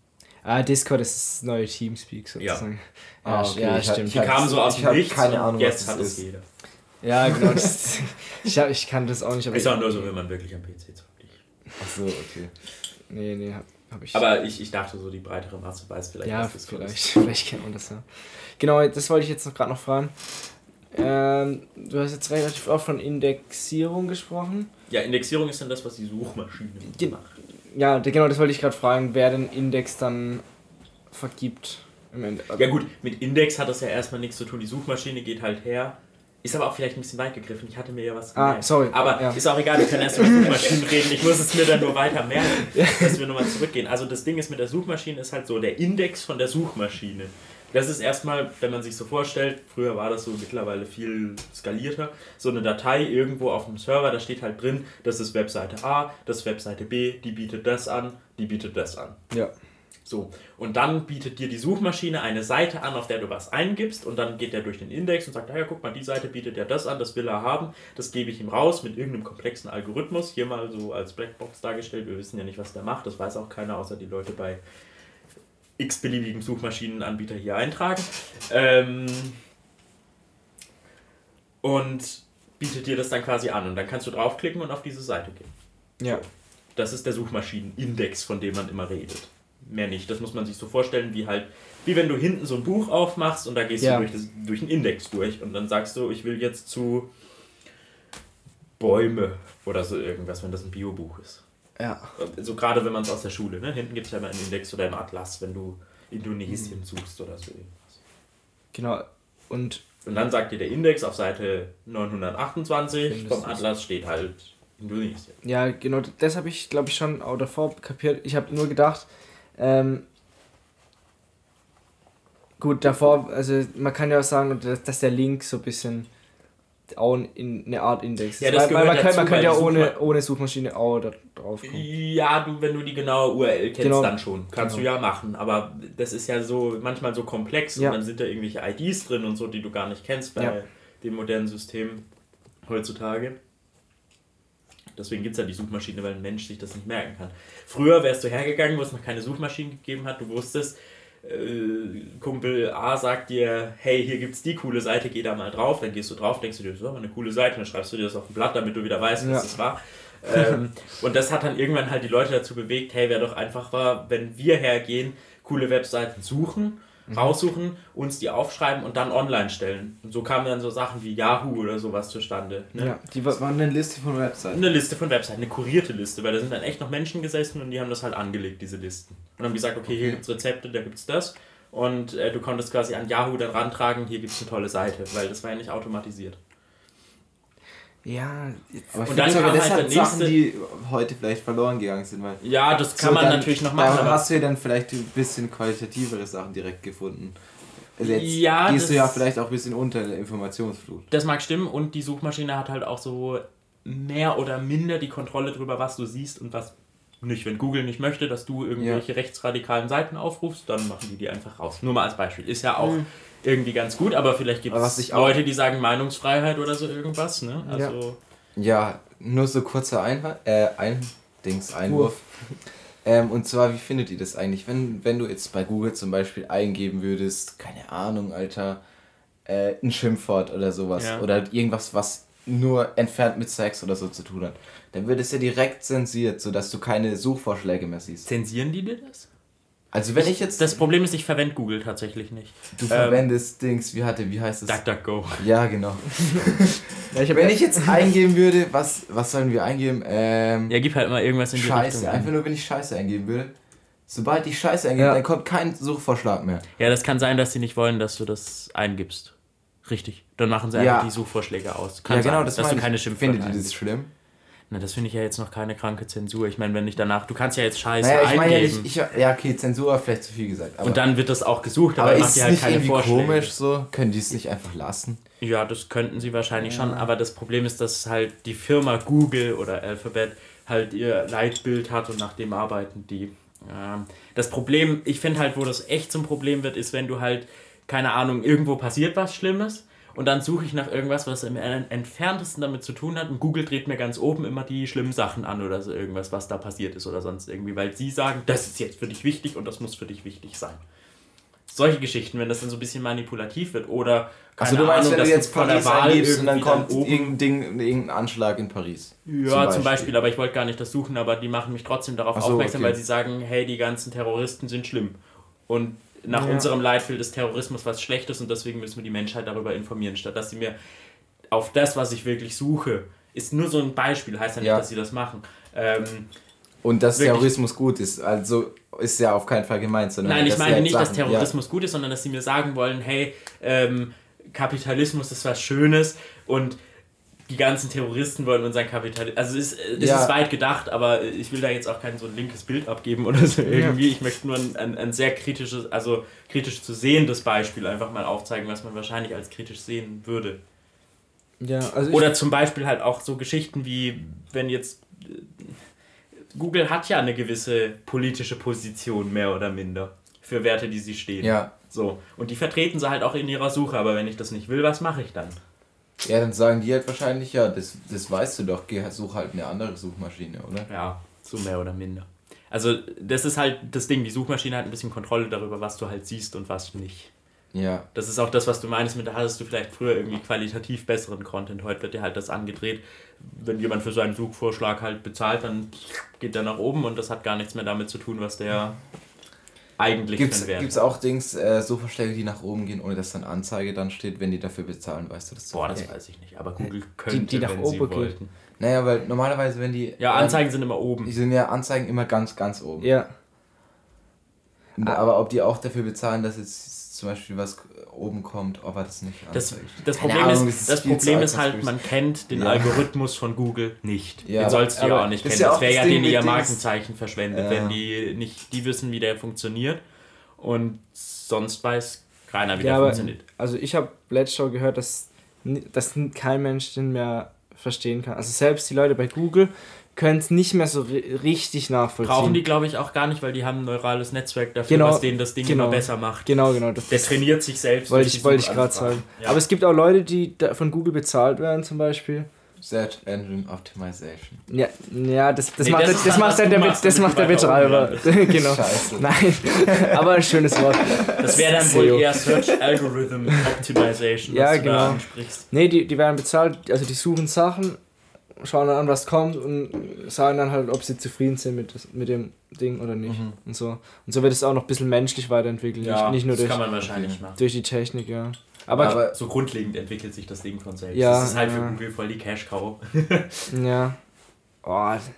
Ah, Discord ist das neue Teamspeak sozusagen. Ja, ja, ah, okay. ja stimmt. Die kamen so aus dem Nichts keine Ahnung, jetzt hat es jeder. Ja, genau. Das, ich, ich kann das auch nicht. Aber ist auch nur so, wenn man wirklich am PC zockt. Ach so, okay. Nee, nee, hab, hab ich. Aber ich, ich dachte so, die breitere Masse weiß vielleicht, ja, was das vielleicht, ist. vielleicht kennt man das ja. Genau, das wollte ich jetzt noch gerade noch fragen. Ähm, du hast jetzt relativ oft von Indexierung gesprochen. Ja, Indexierung ist dann das, was die Suchmaschine Ge macht. Ja, genau, das wollte ich gerade fragen, wer den Index dann vergibt. Ja gut, mit Index hat das ja erstmal nichts zu tun. Die Suchmaschine geht halt her. Ist aber auch vielleicht ein bisschen weit gegriffen. Ich hatte mir ja was ah, gemerkt. Ah, sorry. Aber ja. ist auch egal, wir können erst über Suchmaschinen reden. Ich muss es mir dann nur weiter merken, dass wir nochmal zurückgehen. Also das Ding ist mit der Suchmaschine ist halt so, der Index von der Suchmaschine. Das ist erstmal, wenn man sich so vorstellt, früher war das so mittlerweile viel skalierter, so eine Datei irgendwo auf dem Server, da steht halt drin, das ist Webseite A, das ist Webseite B, die bietet das an, die bietet das an. Ja. So, und dann bietet dir die Suchmaschine eine Seite an, auf der du was eingibst und dann geht er durch den Index und sagt, naja, guck mal, die Seite bietet ja das an, das will er haben, das gebe ich ihm raus mit irgendeinem komplexen Algorithmus, hier mal so als Blackbox dargestellt, wir wissen ja nicht, was der macht, das weiß auch keiner, außer die Leute bei x-beliebigen Suchmaschinenanbieter hier eintragen. Ähm, und bietet dir das dann quasi an und dann kannst du draufklicken und auf diese Seite gehen. Ja. Das ist der Suchmaschinenindex, von dem man immer redet. Mehr nicht. Das muss man sich so vorstellen, wie halt, wie wenn du hinten so ein Buch aufmachst und da gehst ja. du durch, das, durch einen Index durch und dann sagst du, ich will jetzt zu Bäume oder so irgendwas, wenn das ein Biobuch ist. Ja. So gerade wenn man es aus der Schule, ne? Hinten gibt es ja immer einen Index oder einen Atlas, wenn du Indonesien mhm. suchst oder so irgendwas. Genau. Und, und dann sagt dir der Index auf Seite 928 vom Atlas steht halt Indonesien. Ja, genau, das habe ich, glaube ich, schon auch davor kapiert. Ich habe nur gedacht, ähm, gut, davor, also man kann ja auch sagen, dass der Link so ein bisschen auch in eine Art Index. Ja, das weil, man, kann, man kann ja ohne, ohne Suchmaschine auch da drauf kommen. Ja, du, wenn du die genaue URL kennst, genau. dann schon. Kannst genau. du ja machen. Aber das ist ja so manchmal so komplex ja. und dann sind da irgendwelche IDs drin und so, die du gar nicht kennst bei ja. dem modernen System heutzutage. Deswegen gibt es ja die Suchmaschine, weil ein Mensch sich das nicht merken kann. Früher wärst du hergegangen, wo es noch keine Suchmaschine gegeben hat, du wusstest, äh, Kumpel A sagt dir, hey, hier gibt's die coole Seite, geh da mal drauf, dann gehst du drauf, denkst du dir, das ist aber eine coole Seite, dann schreibst du dir das auf ein Blatt, damit du wieder weißt, was es war. ähm, und das hat dann irgendwann halt die Leute dazu bewegt, hey, wäre doch einfacher, wenn wir hergehen, coole Webseiten suchen mhm. raussuchen, uns die aufschreiben und dann online stellen. Und so kamen dann so Sachen wie Yahoo oder sowas zustande. Ne? Ja, die waren eine Liste von Webseiten. Eine Liste von Webseiten, eine kurierte Liste, weil da sind dann echt noch Menschen gesessen und die haben das halt angelegt, diese Listen. Und haben gesagt, okay, hier gibt es Rezepte, da gibt es das. Und äh, du konntest quasi an Yahoo dann rantragen, hier gibt es eine tolle Seite, weil das war ja nicht automatisiert. Ja, aber und dann sogar das halt Sachen, die heute vielleicht verloren gegangen sind. Weil ja, das kann so man dann, natürlich noch machen. Aber hast du ja dann vielleicht ein bisschen qualitativere Sachen direkt gefunden. Also jetzt ja, gehst du ja vielleicht auch ein bisschen unter der Informationsflut. Das mag stimmen und die Suchmaschine hat halt auch so mehr oder minder die Kontrolle darüber, was du siehst und was nicht. Wenn Google nicht möchte, dass du irgendwelche ja. rechtsradikalen Seiten aufrufst, dann machen die die einfach raus. Nur mal als Beispiel. Ist ja auch mhm irgendwie ganz gut, aber vielleicht gibt es Leute, die sagen Meinungsfreiheit oder so irgendwas. Ne? Also ja. ja nur so kurzer Einwand, äh, ein Dings, Einwurf. Ähm, und zwar, wie findet ihr das eigentlich, wenn, wenn du jetzt bei Google zum Beispiel eingeben würdest, keine Ahnung, Alter, äh, ein Schimpfwort oder sowas ja. oder irgendwas, was nur entfernt mit Sex oder so zu tun hat, dann wird es ja direkt zensiert, sodass du keine Suchvorschläge mehr siehst. Zensieren die dir das? Also wenn ich jetzt. Das Problem ist, ich verwende Google tatsächlich nicht. Du ähm, verwendest Dings, wie hatte, wie heißt es? DuckDuckGo. Ja, genau. ja, ich wenn ich jetzt eingeben würde, was, was sollen wir eingeben? Ähm, ja, gib halt mal irgendwas in die Scheiße, Richtung einfach nur wenn ich Scheiße eingeben würde. Sobald ich Scheiße eingebe, ja. dann kommt kein Suchvorschlag mehr. Ja, das kann sein, dass sie nicht wollen, dass du das eingibst. Richtig. Dann machen sie ja. einfach die Suchvorschläge aus. Kann ja, genau, sein, das dass du keine Schimpfwörter Findet ihr das schlimm? Na, das finde ich ja jetzt noch keine kranke Zensur. Ich meine, wenn ich danach, du kannst ja jetzt Scheiße naja, ich eingeben. Ja, ich, ich, ja, okay, Zensur vielleicht zu viel gesagt. und dann wird das auch gesucht, aber, aber macht ist halt nicht keine irgendwie Vorschläge. komisch so? Können die es nicht einfach lassen? Ja, das könnten sie wahrscheinlich ja. schon, aber das Problem ist, dass halt die Firma Google oder Alphabet halt ihr Leitbild hat und nach dem arbeiten die. Das Problem, ich finde halt, wo das echt zum Problem wird, ist, wenn du halt, keine Ahnung, irgendwo passiert was Schlimmes und dann suche ich nach irgendwas, was im entferntesten damit zu tun hat und Google dreht mir ganz oben immer die schlimmen Sachen an oder so irgendwas, was da passiert ist oder sonst irgendwie, weil sie sagen, das ist jetzt für dich wichtig und das muss für dich wichtig sein. Solche Geschichten, wenn das dann so ein bisschen manipulativ wird oder keine also du meinst, Ahnung, wenn du jetzt Paris eingibst und dann kommt dann irgendein, irgendein Anschlag in Paris. Ja, zum Beispiel, zum Beispiel aber ich wollte gar nicht das suchen, aber die machen mich trotzdem darauf so, aufmerksam, okay. weil sie sagen, hey, die ganzen Terroristen sind schlimm. Und nach ja. unserem Leitbild ist Terrorismus was Schlechtes und deswegen müssen wir die Menschheit darüber informieren, statt dass sie mir auf das, was ich wirklich suche, ist nur so ein Beispiel, heißt ja nicht, ja. dass sie das machen. Ähm, und dass Terrorismus gut ist, also ist ja auf keinen Fall gemeint, sondern. Nein, ich meine nicht, sagen, dass Terrorismus ja. gut ist, sondern dass sie mir sagen wollen, hey, ähm, Kapitalismus ist was Schönes und die ganzen Terroristen wollen unseren Kapitalismus. Also es, ist, es ja. ist weit gedacht, aber ich will da jetzt auch kein so ein linkes Bild abgeben oder so irgendwie. Ja. Ich möchte nur ein, ein, ein, sehr kritisches, also kritisch zu sehendes Beispiel einfach mal aufzeigen, was man wahrscheinlich als kritisch sehen würde. Ja, also oder zum Beispiel halt auch so Geschichten wie, wenn jetzt äh, Google hat ja eine gewisse politische Position, mehr oder minder, für Werte, die sie stehen. Ja. So. Und die vertreten sie halt auch in ihrer Suche, aber wenn ich das nicht will, was mache ich dann? Ja, dann sagen die halt wahrscheinlich, ja, das, das weißt du doch, geh, such halt eine andere Suchmaschine, oder? Ja, so mehr oder minder. Also, das ist halt das Ding, die Suchmaschine hat ein bisschen Kontrolle darüber, was du halt siehst und was nicht. Ja. Das ist auch das, was du meinst mit, da hattest du vielleicht früher irgendwie qualitativ besseren Content. Heute wird dir halt das angedreht. Wenn jemand für seinen Suchvorschlag halt bezahlt, dann geht der nach oben und das hat gar nichts mehr damit zu tun, was der eigentlich gibt's, für Gibt es auch Dings, äh, Suchvorschläge, die nach oben gehen, ohne dass dann Anzeige dann steht, wenn die dafür bezahlen, weißt du das? Boah, das weiß ich nicht, aber Google könnte, die, die nach oben sie wollten. Naja, weil normalerweise, wenn die... Ja, Anzeigen ähm, sind immer oben. Die sind ja Anzeigen immer ganz, ganz oben. Ja. Aber ob die auch dafür bezahlen, dass jetzt zum Beispiel was oben kommt, ob er das nicht das, das Problem, Ahnung, ist, das Problem ist halt, man kennt den ja. Algorithmus von Google nicht. Ja, den sollst du ja auch nicht kennen. Ja das wäre ja denen ihr Markenzeichen verschwendet, ja. wenn die nicht die wissen, wie der funktioniert und sonst weiß keiner, wie der funktioniert. Also ich habe letztes gehört, dass, dass kein Mensch den mehr verstehen kann. Also selbst die Leute bei Google können es nicht mehr so richtig nachvollziehen. Brauchen die, glaube ich, auch gar nicht, weil die haben ein neurales Netzwerk dafür, genau, was denen das Ding genau, immer besser macht. Genau, genau. Das Der trainiert sich selbst. Wollte ich, wollte ich gerade sagen. Ja. Aber es gibt auch Leute, die von Google bezahlt werden, zum Beispiel. Search Engine Optimization. Ja, ja das, das, nee, macht, das, das, macht dann der, Witz, das macht der Betreiber. genau. Scheiße. Nein, aber ein schönes Wort. Das wäre dann wohl eher Search Algorithm Optimization, ja, genau. Nee, die, die werden bezahlt, also die suchen Sachen schauen dann an, was kommt und sagen dann halt, ob sie zufrieden sind mit, mit dem Ding oder nicht. Mhm. Und so. Und so wird es auch noch ein bisschen menschlich weiterentwickelt. Ja, nicht, nicht nur das durch, kann man wahrscheinlich machen. Durch die Technik, ja. Aber, Aber, so grundlegend entwickelt sich das Ding von selbst. Ja, das ist halt ja. für Google voll die Cash-Cow. ja. Oh, das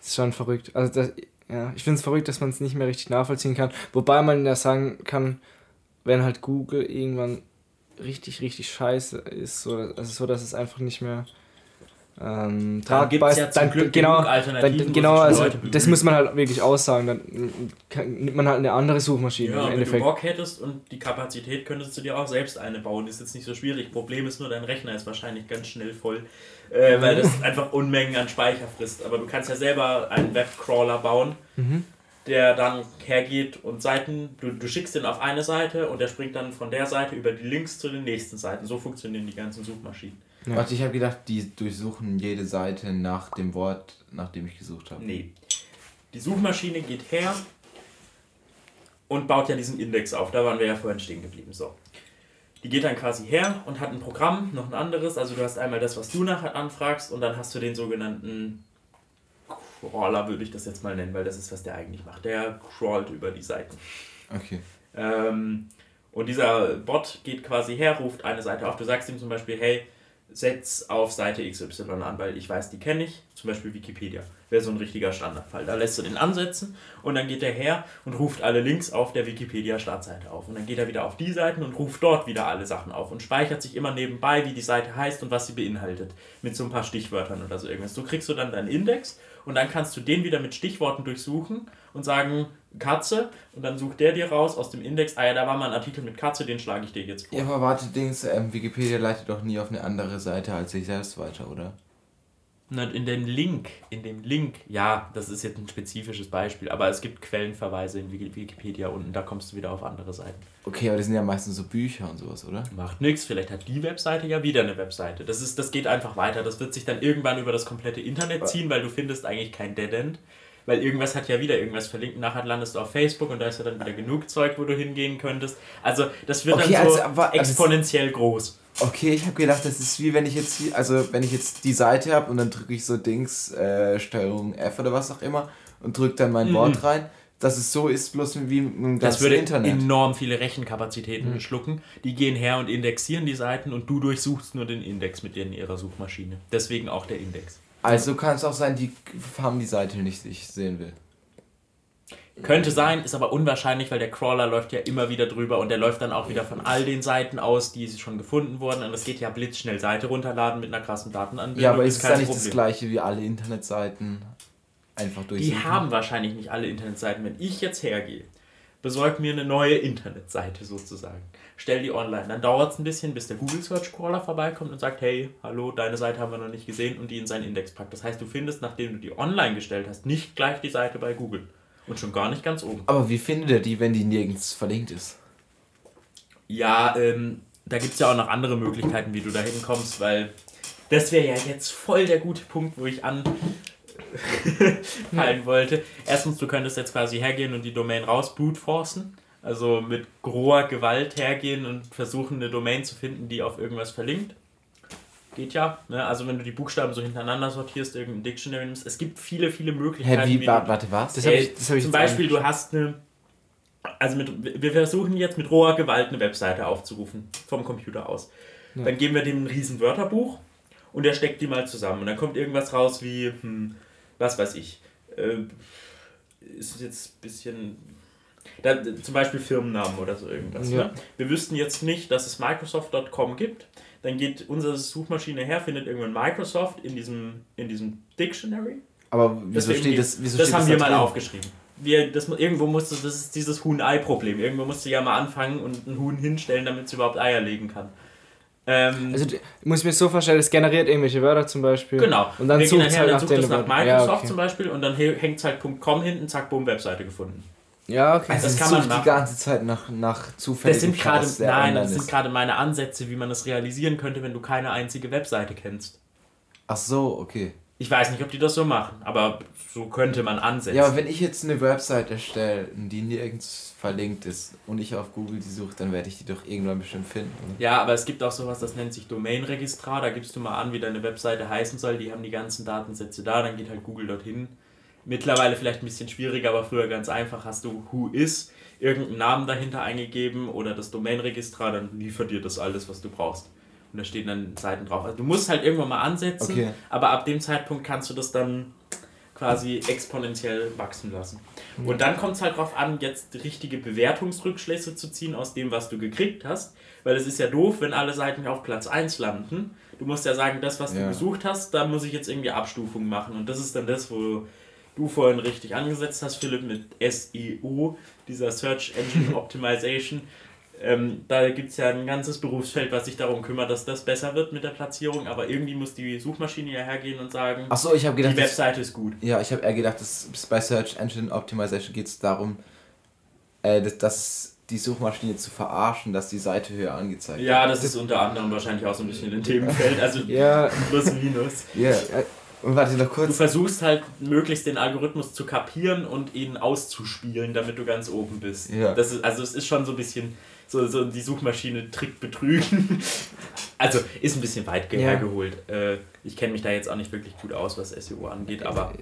ist schon verrückt. Also das, ja, ich finde es verrückt, dass man es nicht mehr richtig nachvollziehen kann. Wobei man ja sagen kann, wenn halt Google irgendwann richtig, richtig scheiße ist, so, also so, dass es einfach nicht mehr ähm, tragbar ist. Ja dann, genau, dann, genau also das muss man halt wirklich aussagen. Dann nimmt man halt eine andere Suchmaschine ja, im Endeffekt. Wenn du Bock hättest und die Kapazität könntest du dir auch selbst eine bauen. Das ist jetzt nicht so schwierig. Problem ist nur, dein Rechner ist wahrscheinlich ganz schnell voll, äh, weil das einfach Unmengen an Speicher frisst. Aber du kannst ja selber einen Webcrawler bauen. Mhm der dann hergeht und Seiten, du, du schickst den auf eine Seite und der springt dann von der Seite über die Links zu den nächsten Seiten. So funktionieren die ganzen Suchmaschinen. Ja. Warte, ich habe gedacht, die durchsuchen jede Seite nach dem Wort, nach dem ich gesucht habe. Nee. Die Suchmaschine geht her und baut ja diesen Index auf. Da waren wir ja vorhin stehen geblieben. So. Die geht dann quasi her und hat ein Programm, noch ein anderes. Also du hast einmal das, was du nachher anfragst und dann hast du den sogenannten Crawler, würde ich das jetzt mal nennen, weil das ist, was der eigentlich macht. Der crawlt über die Seiten. Okay. Ähm, und dieser Bot geht quasi her, ruft eine Seite auf. Du sagst ihm zum Beispiel, hey, setz auf Seite XY an, weil ich weiß, die kenne ich, zum Beispiel Wikipedia. Wäre so ein richtiger Standardfall. Da lässt du den ansetzen und dann geht er her und ruft alle Links auf der Wikipedia-Startseite auf. Und dann geht er wieder auf die Seiten und ruft dort wieder alle Sachen auf und speichert sich immer nebenbei, wie die Seite heißt und was sie beinhaltet. Mit so ein paar Stichwörtern oder so irgendwas. So kriegst du dann deinen Index und dann kannst du den wieder mit Stichworten durchsuchen und sagen, Katze und dann sucht der dir raus aus dem Index, ah ja, da war mal ein Artikel mit Katze, den schlage ich dir jetzt vor. Ja, aber warte, Dings, ähm, Wikipedia leitet doch nie auf eine andere Seite als sich selbst weiter, oder? in dem Link, in dem Link, ja, das ist jetzt ein spezifisches Beispiel, aber es gibt Quellenverweise in Wikipedia unten, da kommst du wieder auf andere Seiten. Okay, aber das sind ja meistens so Bücher und sowas, oder? Macht nichts, vielleicht hat die Webseite ja wieder eine Webseite. Das, ist, das geht einfach weiter. Das wird sich dann irgendwann über das komplette Internet ziehen, weil du findest eigentlich kein Dead End weil irgendwas hat ja wieder irgendwas verlinkt. Und nachher landest du auf Facebook und da ist ja dann wieder genug Zeug, wo du hingehen könntest. Also das wird okay, dann so also, aber, exponentiell groß. Okay, ich habe gedacht, das ist wie wenn ich jetzt, also wenn ich jetzt die Seite habe und dann drücke ich so Dings, äh, Steuerung F oder was auch immer und drücke dann mein mhm. Wort rein dass es so ist, bloß wie im Das würde Internet. enorm viele Rechenkapazitäten mhm. schlucken. Die gehen her und indexieren die Seiten und du durchsuchst nur den Index mit in ihrer Suchmaschine. Deswegen auch der Index. Also kann es auch sein, die haben die Seite nicht, die ich sehen will. Könnte sein, ist aber unwahrscheinlich, weil der Crawler läuft ja immer wieder drüber und der läuft dann auch wieder von all den Seiten aus, die schon gefunden wurden. Und es geht ja blitzschnell Seite runterladen mit einer krassen Datenanbindung. Ja, aber ist ja nicht Problem. das gleiche wie alle Internetseiten einfach durch. Die haben wahrscheinlich nicht alle Internetseiten. Wenn ich jetzt hergehe, besorge mir eine neue Internetseite sozusagen stell die online. Dann dauert es ein bisschen, bis der Google Search Crawler vorbeikommt und sagt, hey, hallo, deine Seite haben wir noch nicht gesehen und die in seinen Index packt. Das heißt, du findest, nachdem du die online gestellt hast, nicht gleich die Seite bei Google. Und schon gar nicht ganz oben. Aber wie findet er die, wenn die nirgends verlinkt ist? Ja, ähm, da gibt es ja auch noch andere Möglichkeiten, wie du da hinkommst, weil das wäre ja jetzt voll der gute Punkt, wo ich an fallen wollte. Erstens, du könntest jetzt quasi hergehen und die Domain raus forcen also mit großer Gewalt hergehen und versuchen, eine Domain zu finden, die auf irgendwas verlinkt. Geht ja. Ne? Also wenn du die Buchstaben so hintereinander sortierst, irgendein Dictionary nimmst. Es gibt viele, viele Möglichkeiten. Hä, wie, wie warte, was? Das äh, ich, das ich zum Beispiel, du hast eine. Also mit, wir versuchen jetzt mit roher Gewalt eine Webseite aufzurufen, vom Computer aus. Ja. Dann geben wir dem ein riesen Wörterbuch und er steckt die mal zusammen. Und dann kommt irgendwas raus wie, hm, was weiß ich, äh, ist jetzt ein bisschen da, zum Beispiel Firmennamen oder so irgendwas. Ja. Ne? Wir wüssten jetzt nicht, dass es Microsoft.com gibt. Dann geht unsere Suchmaschine her, findet irgendwann Microsoft in diesem, in diesem Dictionary. Aber wieso das steht das? Wieso das steht haben das wir mal drin? aufgeschrieben. Wir, das, irgendwo musste, das ist dieses Huhn-Ei-Problem. Irgendwo musst du ja mal anfangen und ein Huhn hinstellen, damit es überhaupt Eier legen kann. Ähm, also ich muss mir so vorstellen, es generiert irgendwelche Wörter zum Beispiel. Genau. Und dann sucht es halt nach, sucht es nach Microsoft ja, okay. zum Beispiel und dann hängt es halt .com hinten, zack, boom, Webseite gefunden. Ja, okay. Also das, kann man machen. die ganze Zeit nach, nach zufälligen das sind grade, Nein, das sind gerade meine Ansätze, wie man das realisieren könnte, wenn du keine einzige Webseite kennst. Ach so, okay. Ich weiß nicht, ob die das so machen, aber so könnte man ansetzen. Ja, aber wenn ich jetzt eine Webseite erstelle, die nirgends verlinkt ist und ich auf Google die suche, dann werde ich die doch irgendwann bestimmt finden. Oder? Ja, aber es gibt auch sowas, das nennt sich Domain-Registrar. Da gibst du mal an, wie deine Webseite heißen soll. Die haben die ganzen Datensätze da, dann geht halt Google dorthin Mittlerweile vielleicht ein bisschen schwieriger, aber früher ganz einfach. Hast du Who is, irgendeinen Namen dahinter eingegeben oder das Domainregistrar, dann liefert dir das alles, was du brauchst. Und da stehen dann Seiten drauf. Also du musst halt irgendwann mal ansetzen, okay. aber ab dem Zeitpunkt kannst du das dann quasi exponentiell wachsen lassen. Und dann kommt es halt darauf an, jetzt richtige Bewertungsrückschlüsse zu ziehen aus dem, was du gekriegt hast. Weil es ist ja doof, wenn alle Seiten auf Platz 1 landen. Du musst ja sagen, das, was ja. du gesucht hast, da muss ich jetzt irgendwie Abstufungen machen. Und das ist dann das, wo du vorhin richtig angesetzt hast, Philipp, mit SEO, dieser Search Engine Optimization. Ähm, da gibt es ja ein ganzes Berufsfeld, was sich darum kümmert, dass das besser wird mit der Platzierung, aber irgendwie muss die Suchmaschine ja hergehen und sagen, Ach so, ich gedacht, die Webseite ist gut. Ja, ich habe eher gedacht, dass bei Search Engine Optimization geht es darum, äh, dass, dass die Suchmaschine zu verarschen, dass die Seite höher angezeigt wird. Ja, das ist unter anderem wahrscheinlich auch so ein bisschen ein Themenfeld, also ja. plus minus. Ja, und warte noch kurz. Du versuchst halt möglichst den Algorithmus zu kapieren und ihn auszuspielen, damit du ganz oben bist. Ja. Das ist, also es ist schon so ein bisschen so, so die Suchmaschine Trick betrügen. also ist ein bisschen weit hergeholt. Ja. Äh, ich kenne mich da jetzt auch nicht wirklich gut aus, was SEO angeht, aber.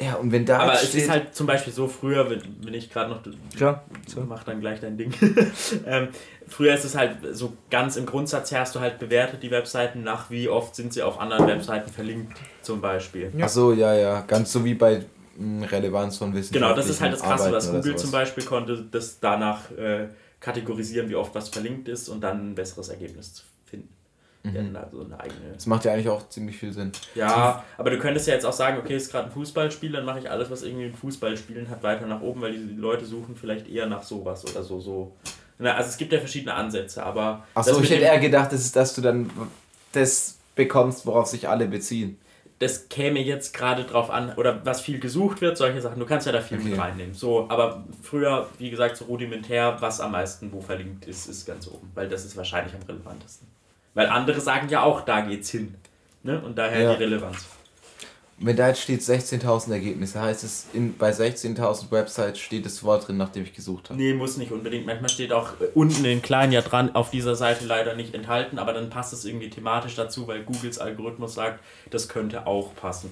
Ja, und wenn da. Aber es ist halt zum Beispiel so, früher, wenn, wenn ich gerade noch. Klar. So. Mach dann gleich dein Ding. ähm, früher ist es halt so ganz im Grundsatz her hast du halt bewertet die Webseiten nach, wie oft sind sie auf anderen Webseiten verlinkt, zum Beispiel. Ja. Ach ja, ja. Ganz so wie bei hm, Relevanz von Wissen. Genau, das ist halt das Krasse, was Google zum Beispiel konnte, das danach äh, kategorisieren, wie oft was verlinkt ist und dann ein besseres Ergebnis Mhm. Also eine eigene. Das macht ja eigentlich auch ziemlich viel Sinn. Ja, aber du könntest ja jetzt auch sagen, okay, ist gerade ein Fußballspiel, dann mache ich alles, was irgendwie ein Fußballspielen hat, weiter nach oben, weil die Leute suchen vielleicht eher nach sowas oder so. so. Also es gibt ja verschiedene Ansätze, aber. Achso, ich hätte eher gedacht, dass, dass du dann das bekommst, worauf sich alle beziehen. Das käme jetzt gerade drauf an, oder was viel gesucht wird, solche Sachen. Du kannst ja da viel okay. mit reinnehmen. So, aber früher, wie gesagt, so rudimentär, was am meisten wo verlinkt ist, ist ganz oben, weil das ist wahrscheinlich am relevantesten. Weil andere sagen ja auch, da geht's hin. Ne? Und daher ja. die Relevanz. Wenn da jetzt steht 16.000 Ergebnisse, heißt es, in, bei 16.000 Websites steht das Wort drin, nachdem ich gesucht habe? Nee, muss nicht unbedingt. Manchmal steht auch äh, unten in klein ja dran, auf dieser Seite leider nicht enthalten, aber dann passt es irgendwie thematisch dazu, weil Googles Algorithmus sagt, das könnte auch passen.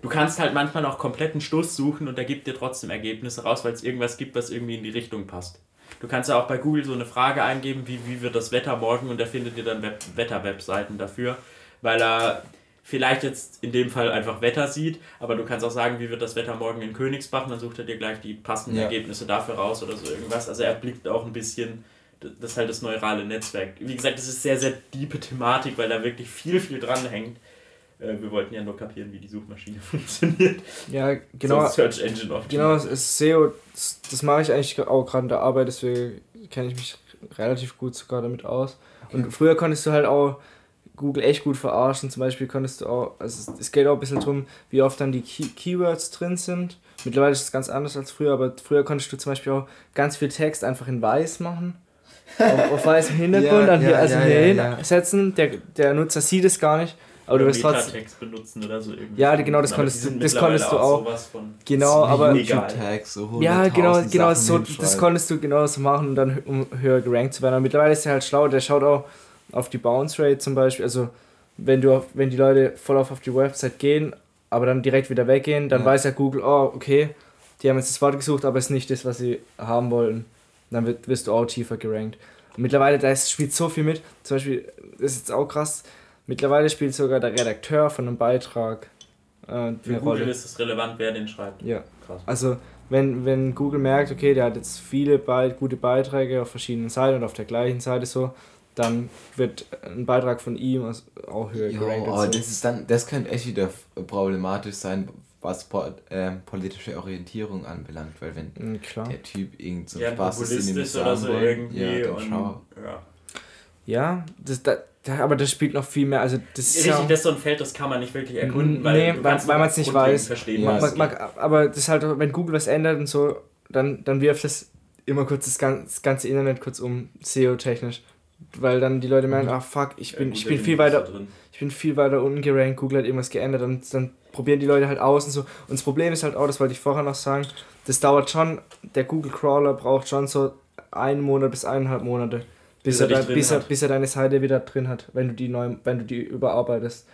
Du kannst halt manchmal noch kompletten Schluss suchen und er gibt dir trotzdem Ergebnisse raus, weil es irgendwas gibt, was irgendwie in die Richtung passt. Du kannst ja auch bei Google so eine Frage eingeben, wie, wie wird das Wetter morgen und er findet dir dann Web Wetter-Webseiten dafür, weil er vielleicht jetzt in dem Fall einfach Wetter sieht, aber du kannst auch sagen, wie wird das Wetter morgen in Königsbach und dann sucht er dir gleich die passenden ja. Ergebnisse dafür raus oder so irgendwas. Also er blickt auch ein bisschen, das ist halt das neurale Netzwerk. Wie gesagt, das ist sehr, sehr diepe Thematik, weil da wirklich viel, viel dran hängt. Äh, wir wollten ja nur kapieren, wie die Suchmaschine funktioniert. Ja, genau. So Search Engine Optimierung. Genau, das ist SEO, das, das mache ich eigentlich auch gerade in der Arbeit, deswegen kenne ich mich relativ gut sogar damit aus. Und früher konntest du halt auch Google echt gut verarschen. Zum Beispiel konntest du auch, also es geht auch ein bisschen darum, wie oft dann die Key Keywords drin sind. Mittlerweile ist es ganz anders als früher, aber früher konntest du zum Beispiel auch ganz viel Text einfach in weiß machen. auf, auf weißem Hintergrund, ja, dann hier ja, also ja, hier hinsetzen. Der, der Nutzer sieht es gar nicht. Aber du wirst trotzdem benutzen oder so irgendwie. Ja, genau, das konntest du, das konntest du auch. Genau, aber Tags, so ja, genau, genau, so, das konntest du genau so machen, dann um höher gerankt zu werden. Aber mittlerweile ist er halt schlau. Der schaut auch auf die Bounce Rate zum Beispiel. Also wenn du, auf, wenn die Leute voll auf, auf die Website gehen, aber dann direkt wieder weggehen, dann ja. weiß ja Google, oh okay, die haben jetzt das Wort gesucht, aber es ist nicht das, was sie haben wollten. Dann wirst du auch tiefer gerankt. Und mittlerweile, da ist, spielt so viel mit. Zum Beispiel, das ist jetzt auch krass Mittlerweile spielt sogar der Redakteur von einem Beitrag äh, eine Für Google Rolle. ist es relevant, wer den schreibt. Ja. Krass. Also wenn, wenn Google merkt, okay, der hat jetzt viele Be gute Beiträge auf verschiedenen Seiten und auf der gleichen Seite so, dann wird ein Beitrag von ihm auch höher jo, gerankt. Oh, so. das ist dann, das könnte echt wieder problematisch sein, was po äh, politische Orientierung anbelangt, weil wenn mhm, der Typ irgend so ja, Spaß ist in dem oder so irgendwie ja, und, schau. ja. Ja, das, da, aber das spielt noch viel mehr. Also das ist Richtig, ja, das ist so ein Feld, das kann man nicht wirklich erkunden, weil, nee, weil, weil man es nicht weiß. Verstehen, ja, man, man, aber das ist halt, wenn Google was ändert und so, dann, dann wirft das immer kurz das ganze, das ganze Internet kurz um, SEO-technisch. Weil dann die Leute merken, mhm. ah fuck, ich bin, ja, ich bin viel weiter. Ich bin viel weiter unten gerankt, Google hat irgendwas geändert und dann probieren die Leute halt aus und so. Und das Problem ist halt auch, das wollte ich vorher noch sagen, das dauert schon, der Google Crawler braucht schon so einen Monat bis eineinhalb Monate bis, er, da, bis, er, bis er deine Seite wieder drin hat, wenn du die neu, wenn du die überarbeitest.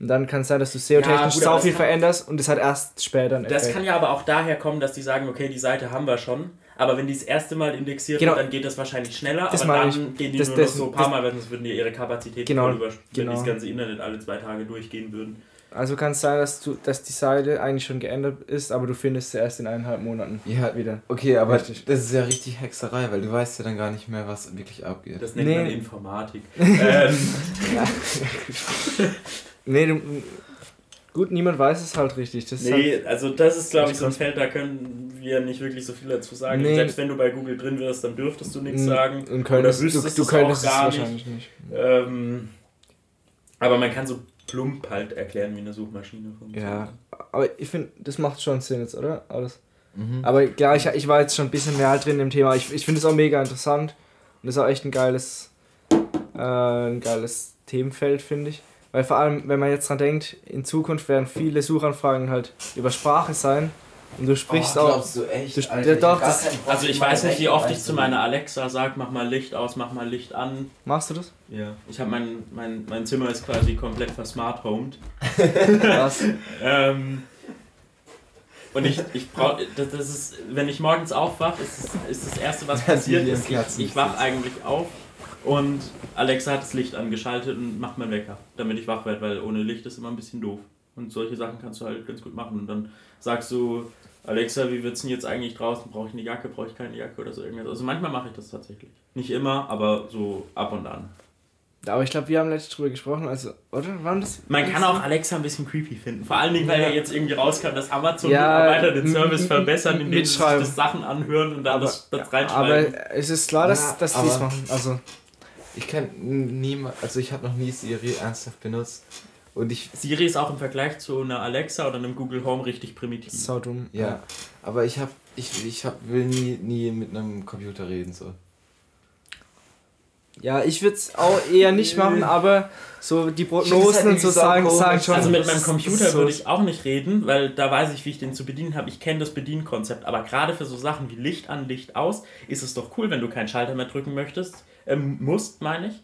Und dann kann es sein, dass du SEO-technisch ja, sau viel veränderst und es hat erst später einen Das kann ja aber auch daher kommen, dass die sagen, okay, die Seite haben wir schon, aber wenn die das erste Mal indexiert genau. wird, dann geht das wahrscheinlich schneller, das aber dann ich. gehen die das, nur das, noch so ein paar Mal, weil sonst würden die ihre Kapazität genau, voll über, wenn genau. das ganze Internet alle zwei Tage durchgehen würden. Also kann es sein, dass, du, dass die Seite eigentlich schon geändert ist, aber du findest sie erst in eineinhalb Monaten ja, wieder. Okay, aber richtig. das ist ja richtig Hexerei, weil du weißt ja dann gar nicht mehr, was wirklich abgeht. Das nennt nee. man Informatik. ähm. nee, du, gut, niemand weiß es halt richtig. Das nee, halt, also das ist glaube ich so ein Feld, da können wir nicht wirklich so viel dazu sagen. Nee. Selbst wenn du bei Google drin wirst, dann dürftest du nichts sagen. Und könntest, Oder wüsstest du, du könntest es gar es wahrscheinlich nicht. nicht. Ähm, aber man kann so plump halt erklären, wie eine Suchmaschine funktioniert. Ja, aber ich finde, das macht schon Sinn jetzt, oder? Alles. Mhm. Aber klar, ich, ich war jetzt schon ein bisschen mehr halt drin im Thema. Ich, ich finde es auch mega interessant. Und das ist auch echt ein geiles, äh, ein geiles Themenfeld, finde ich. Weil vor allem, wenn man jetzt dran denkt, in Zukunft werden viele Suchanfragen halt über Sprache sein. Und du sprichst oh, auch. Du echt? Du, Alter, doch, das, also ich weiß nicht, wie oft ich zu meiner Alexa sage, mach mal Licht aus, mach mal Licht an. Machst du das? Ja. Ich habe mein, mein, mein Zimmer ist quasi komplett versmarthomed. Was? ähm, und ich, ich brauche, das, das ist, wenn ich morgens aufwache, ist, das, ist das erste, was passiert ist, ich, ich wach eigentlich auf und Alexa hat das Licht angeschaltet und macht meinen Wecker, damit ich wach werde, weil ohne Licht ist immer ein bisschen doof. Und solche Sachen kannst du halt ganz gut machen. Und dann sagst du, Alexa, wie wird es denn jetzt eigentlich draußen? Brauche ich eine Jacke, brauche ich keine Jacke oder so irgendwas? Also manchmal mache ich das tatsächlich. Nicht immer, aber so ab und an. Aber ich glaube, wir haben letztens drüber gesprochen, also, oder? Waren das? Man kann auch Alexa ein bisschen creepy finden. Vor allen Dingen, weil ja. jetzt irgendwie rauskam, dass Amazon-Mitarbeiter ja, den Service verbessern, indem sie sich das Sachen anhören und dann aber, das, das reinschreiben. Aber es ist klar, dass, ja, dass die es machen. Also. Ich kann niemand, also ich habe noch nie Siri ernsthaft benutzt. Und ich Siri ist auch im Vergleich zu einer Alexa oder einem Google Home richtig primitiv. So dumm. Ja, aber ich habe ich, ich hab, will nie, nie mit einem Computer reden so. Ja, ich würde es auch eher nicht machen, aber so die Prognosen halt und so sagen, sagen schon. Also mit meinem Computer würde ich auch nicht reden, weil da weiß ich, wie ich den zu bedienen habe. Ich kenne das Bedienkonzept. Aber gerade für so Sachen wie Licht an, Licht aus, ist es doch cool, wenn du keinen Schalter mehr drücken möchtest. Ähm, musst, meine ich.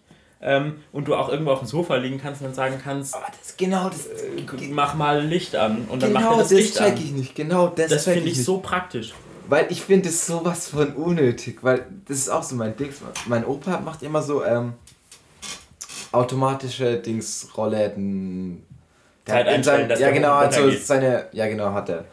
Ähm, und du auch irgendwo auf dem Sofa liegen kannst und dann sagen kannst, aber das genau das äh, mach mal Licht an und dann genau, macht er das, das Licht check an. ich nicht. Genau das, das finde ich, ich so praktisch. Weil ich finde es sowas von unnötig, weil das ist auch so mein Ding. Mein Opa macht immer so ähm, automatische Dings, Rollläden. Zeit einstellen, sein, Ja, genau, also seine, ja, genau, hat er.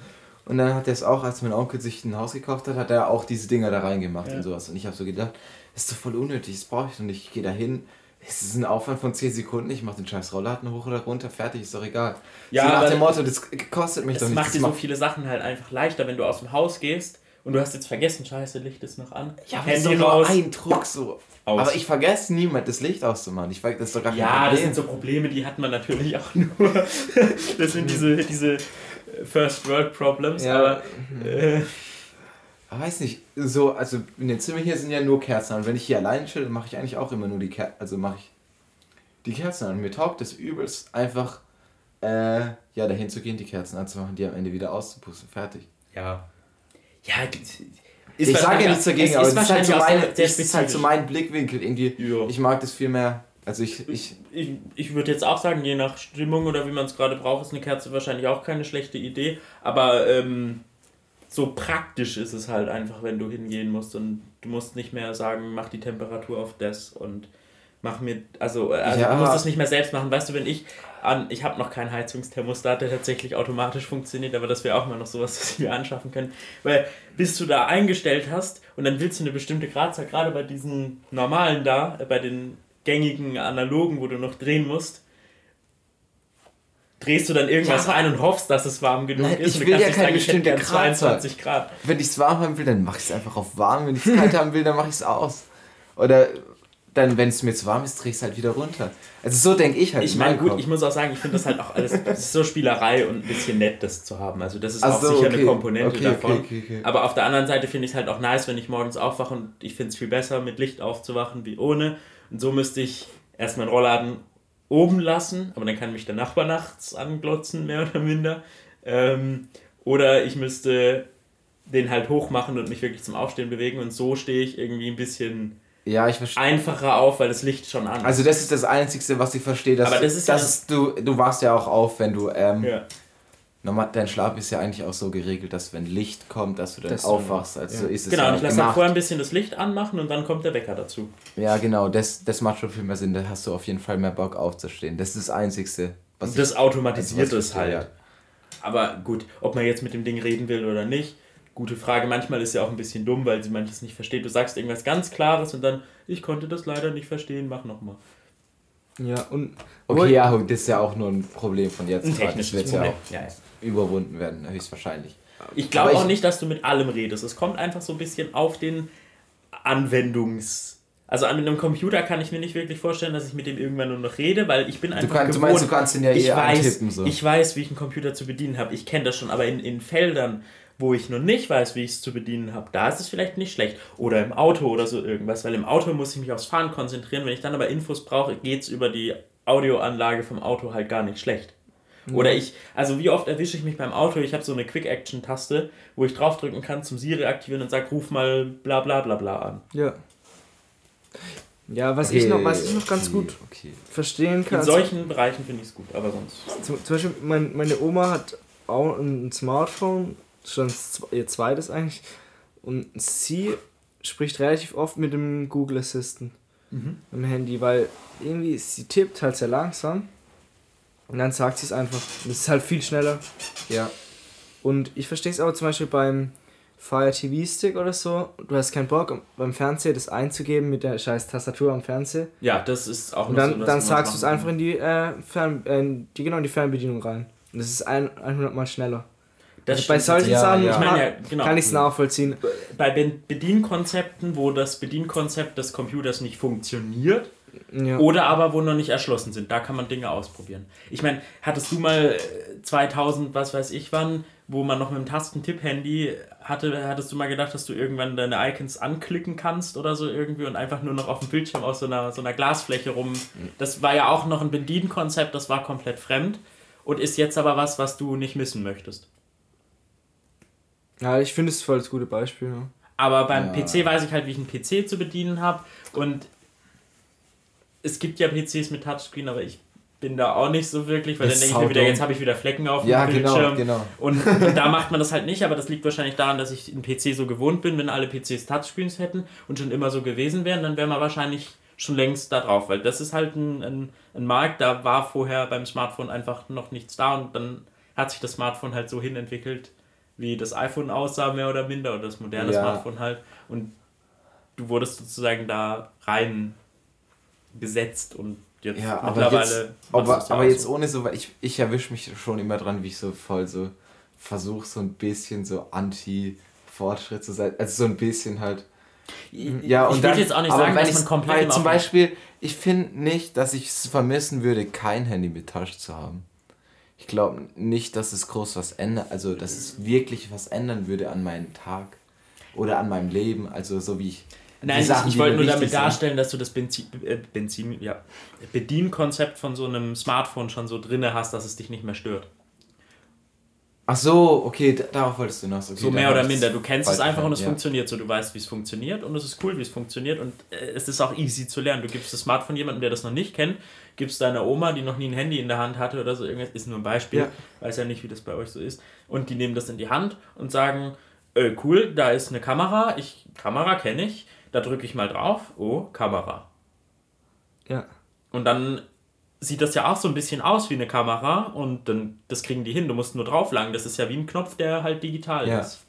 Und dann hat er es auch, als mein Onkel sich ein Haus gekauft hat, hat er auch diese Dinger da reingemacht ja. und sowas. Und ich habe so gedacht, das ist doch voll unnötig, das brauche ich doch nicht. Ich gehe da hin, es ist ein Aufwand von 10 Sekunden, ich mache den scheiß Rollladen hoch oder runter, fertig, ist doch egal. Ja, so nach dem Motto, das kostet mich doch nicht. Das macht dir so viele Sachen halt einfach leichter, wenn du aus dem Haus gehst und du hast jetzt vergessen, scheiße, Licht ist noch an. Ja, aber Handy raus. ein Druck so. Aus. Aber ich vergesse niemand, das Licht auszumachen. Ich das ist doch gar ja, das sind so Probleme, die hat man natürlich auch nur. das sind diese, diese First World Problems, ja. aber. Äh, ich weiß nicht, so, also in den Zimmern hier sind ja nur Kerzen Und wenn ich hier allein chill, mache ich eigentlich auch immer nur die Kerzen, also mache ich die Kerzen an. Mir taugt es übelst einfach, äh, ja, dahin zu gehen, die Kerzen anzumachen, die am Ende wieder auszupusten. Fertig. Ja. Ja, ich sage ja nichts dagegen, aber es ist, halt so, mein, ist halt so mein Blickwinkel irgendwie. Ja. Ich mag das viel mehr. Also ich, ich, ich, ich würde jetzt auch sagen, je nach Stimmung oder wie man es gerade braucht, ist eine Kerze wahrscheinlich auch keine schlechte Idee. Aber ähm, so praktisch ist es halt einfach, wenn du hingehen musst und du musst nicht mehr sagen, mach die Temperatur auf das und mach mir, also, also ja. du musst das nicht mehr selbst machen. Weißt du, wenn ich an, ich habe noch keinen Heizungsthermostat, der tatsächlich automatisch funktioniert, aber das wäre auch mal noch sowas, was wir anschaffen können. Weil bis du da eingestellt hast und dann willst du eine bestimmte Gradzahl, gerade bei diesen normalen da, bei den gängigen analogen, wo du noch drehen musst, drehst du dann irgendwas ja, ein und hoffst, dass es warm genug nein, ist. Ich will ja keine bestimmte Grad. 22 Grad. Wenn ich es warm haben will, dann mache ich es einfach auf warm. Wenn ich es kalt haben will, dann mache ich es aus. Oder dann, wenn es mir zu warm ist, drehe ich es halt wieder runter. Also so denke ich halt. Ich meine, gut, Kopf. ich muss auch sagen, ich finde das halt auch alles, so Spielerei und ein bisschen nett, das zu haben. Also das ist Ach auch so, sicher okay. eine Komponente okay, davon. Okay, Aber auf der anderen Seite finde ich es halt auch nice, wenn ich morgens aufwache und ich finde es viel besser, mit Licht aufzuwachen wie ohne. Und so müsste ich erstmal einen Rollladen oben lassen, aber dann kann mich der Nachbar nachts anglotzen, mehr oder minder. Ähm, oder ich müsste den halt hoch machen und mich wirklich zum Aufstehen bewegen und so stehe ich irgendwie ein bisschen ja, ich verstehe. einfacher auf, weil das Licht schon an Also das ist das Einzige, was ich verstehe. Dass, Aber das ist dass ja du, du wachst ja auch auf, wenn du... Ähm, ja. Normal, dein Schlaf ist ja eigentlich auch so geregelt, dass wenn Licht kommt, dass du dann das aufwachst. Also ja. so ist es genau, ja ich lasse dann vorher ein bisschen das Licht anmachen und dann kommt der Wecker dazu. Ja, genau, das, das macht schon viel mehr Sinn. Da hast du auf jeden Fall mehr Bock aufzustehen. Das ist das Einzige. Was das ich, automatisiert es halt. Ja. Aber gut, ob man jetzt mit dem Ding reden will oder nicht, gute Frage. Manchmal ist ja auch ein bisschen dumm, weil sie manches nicht versteht. Du sagst irgendwas ganz Klares und dann, ich konnte das leider nicht verstehen, mach nochmal. Ja, und. Okay, ja, das ist ja auch nur ein Problem von jetzt. Ein technisches wird ja auch ja, ja. Überwunden werden, höchstwahrscheinlich. Ich glaube auch nicht, dass du mit allem redest. Es kommt einfach so ein bisschen auf den Anwendungs- also an einem Computer kann ich mir nicht wirklich vorstellen, dass ich mit dem irgendwann nur noch rede, weil ich bin einfach du kannst, gewohnt. Du meinst, du kannst den ja ich eh weiß, antippen, so. Ich weiß, wie ich einen Computer zu bedienen habe. Ich kenne das schon, aber in, in Feldern, wo ich noch nicht weiß, wie ich es zu bedienen habe, da ist es vielleicht nicht schlecht. Oder im Auto oder so irgendwas, weil im Auto muss ich mich aufs Fahren konzentrieren. Wenn ich dann aber Infos brauche, geht es über die Audioanlage vom Auto halt gar nicht schlecht. Oder ich, also wie oft erwische ich mich beim Auto, ich habe so eine Quick-Action-Taste, wo ich draufdrücken kann zum Siri aktivieren und sag, ruf mal bla bla bla bla an. Ja. Ja, was, okay. ich, noch, was ich noch ganz gut okay. verstehen kann. In solchen Bereichen finde ich es gut, aber sonst. Zum, zum Beispiel, mein, meine Oma hat auch ein Smartphone, schon ihr zweites eigentlich, und sie spricht relativ oft mit dem Google Assistant mhm. im Handy, weil irgendwie sie tippt halt sehr langsam und dann sagt sie es einfach. Das ist halt viel schneller. Ja. Und ich verstehe es aber zum Beispiel beim Fire TV Stick oder so. Du hast keinen Bock, beim Fernseher das einzugeben mit der scheiß Tastatur am Fernseher. Ja, das ist auch Und dann, so, dann sagst du es einfach in die, äh, Fern, äh, die, genau in die Fernbedienung rein. Und das ist ein, 100 Mal schneller. Das also bei solchen Sachen ja, ich mein, ja, genau. kann ich es nachvollziehen. Bei Bedienkonzepten, wo das Bedienkonzept des Computers nicht funktioniert, ja. oder aber wo noch nicht erschlossen sind, da kann man Dinge ausprobieren. Ich meine, hattest du mal 2000, äh, was weiß ich wann, wo man noch mit dem Tastentipp-Handy hatte, hattest du mal gedacht, dass du irgendwann deine Icons anklicken kannst oder so irgendwie und einfach nur noch auf dem Bildschirm aus so einer, so einer Glasfläche rum. Das war ja auch noch ein Bedienkonzept, das war komplett fremd und ist jetzt aber was, was du nicht missen möchtest. Ja, ich finde es voll das gute Beispiel. Ja. Aber beim ja. PC weiß ich halt, wie ich einen PC zu bedienen habe. Und es gibt ja PCs mit Touchscreen, aber ich bin da auch nicht so wirklich, weil das dann denke ich mir wieder, jetzt habe ich wieder Flecken auf ja, dem genau, Bildschirm. Genau, genau. Und, und da macht man das halt nicht, aber das liegt wahrscheinlich daran, dass ich einen PC so gewohnt bin, wenn alle PCs Touchscreens hätten und schon immer so gewesen wären, dann wäre man wahrscheinlich schon längst da drauf, weil das ist halt ein, ein, ein Markt, da war vorher beim Smartphone einfach noch nichts da und dann hat sich das Smartphone halt so hinentwickelt, wie das iPhone aussah, mehr oder minder, oder das moderne ja. Smartphone halt. Und du wurdest sozusagen da rein gesetzt und jetzt ja, mittlerweile. Jetzt, aber, aber jetzt ohne so, weil ich, ich erwische mich schon immer dran, wie ich so voll so versuche, so ein bisschen so anti-Fortschritt zu sein. Also so ein bisschen halt. Ja, und ich würde jetzt auch nicht sagen, dass man komplett. Weil zum Beispiel, ich finde nicht, dass ich es vermissen würde, kein Handy mit Tasche zu haben ich glaube nicht, dass es groß was ändert, also dass es wirklich was ändern würde an meinem Tag oder an meinem Leben, also so wie ich. Nein, Sachen, ich, wollte nur damit darstellen, dass du das Benzin, äh, Benzin, ja, Bedienkonzept von so einem Smartphone schon so drinne hast, dass es dich nicht mehr stört. Ach so, okay, darauf wolltest du noch. Okay, so mehr oder minder. Du kennst es einfach und es ja. funktioniert so. Du weißt, wie es funktioniert und es ist cool, wie es funktioniert und äh, es ist auch easy zu lernen. Du gibst das Smartphone jemandem, der das noch nicht kennt, gibst deiner Oma, die noch nie ein Handy in der Hand hatte oder so, irgendwas, ist nur ein Beispiel, ja. weiß ja nicht, wie das bei euch so ist. Und die nehmen das in die Hand und sagen, äh, cool, da ist eine Kamera, ich, Kamera kenne ich, da drücke ich mal drauf, oh, Kamera. Ja. Und dann sieht das ja auch so ein bisschen aus wie eine Kamera und dann das kriegen die hin. Du musst nur drauflangen. Das ist ja wie ein Knopf, der halt digital ja. ist.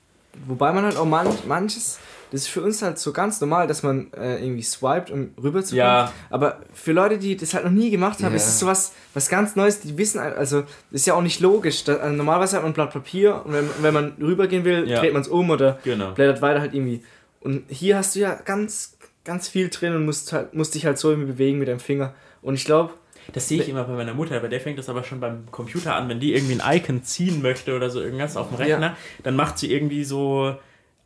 Wobei man halt auch man, manches, das ist für uns halt so ganz normal, dass man äh, irgendwie swiped, um rüber zu kommen. Ja. Aber für Leute, die das halt noch nie gemacht haben, ja. ist es sowas was ganz Neues. Die wissen, also ist ja auch nicht logisch. Da, also normalerweise hat man ein Blatt Papier und wenn, wenn man rübergehen will, ja. dreht man es um oder genau. blättert weiter halt irgendwie. Und hier hast du ja ganz, ganz viel drin und musst, halt, musst dich halt so irgendwie bewegen mit deinem Finger. Und ich glaube, das sehe ich immer bei meiner Mutter, bei der fängt das aber schon beim Computer an, wenn die irgendwie ein Icon ziehen möchte oder so irgendwas auf dem Rechner, ja. dann macht sie irgendwie so.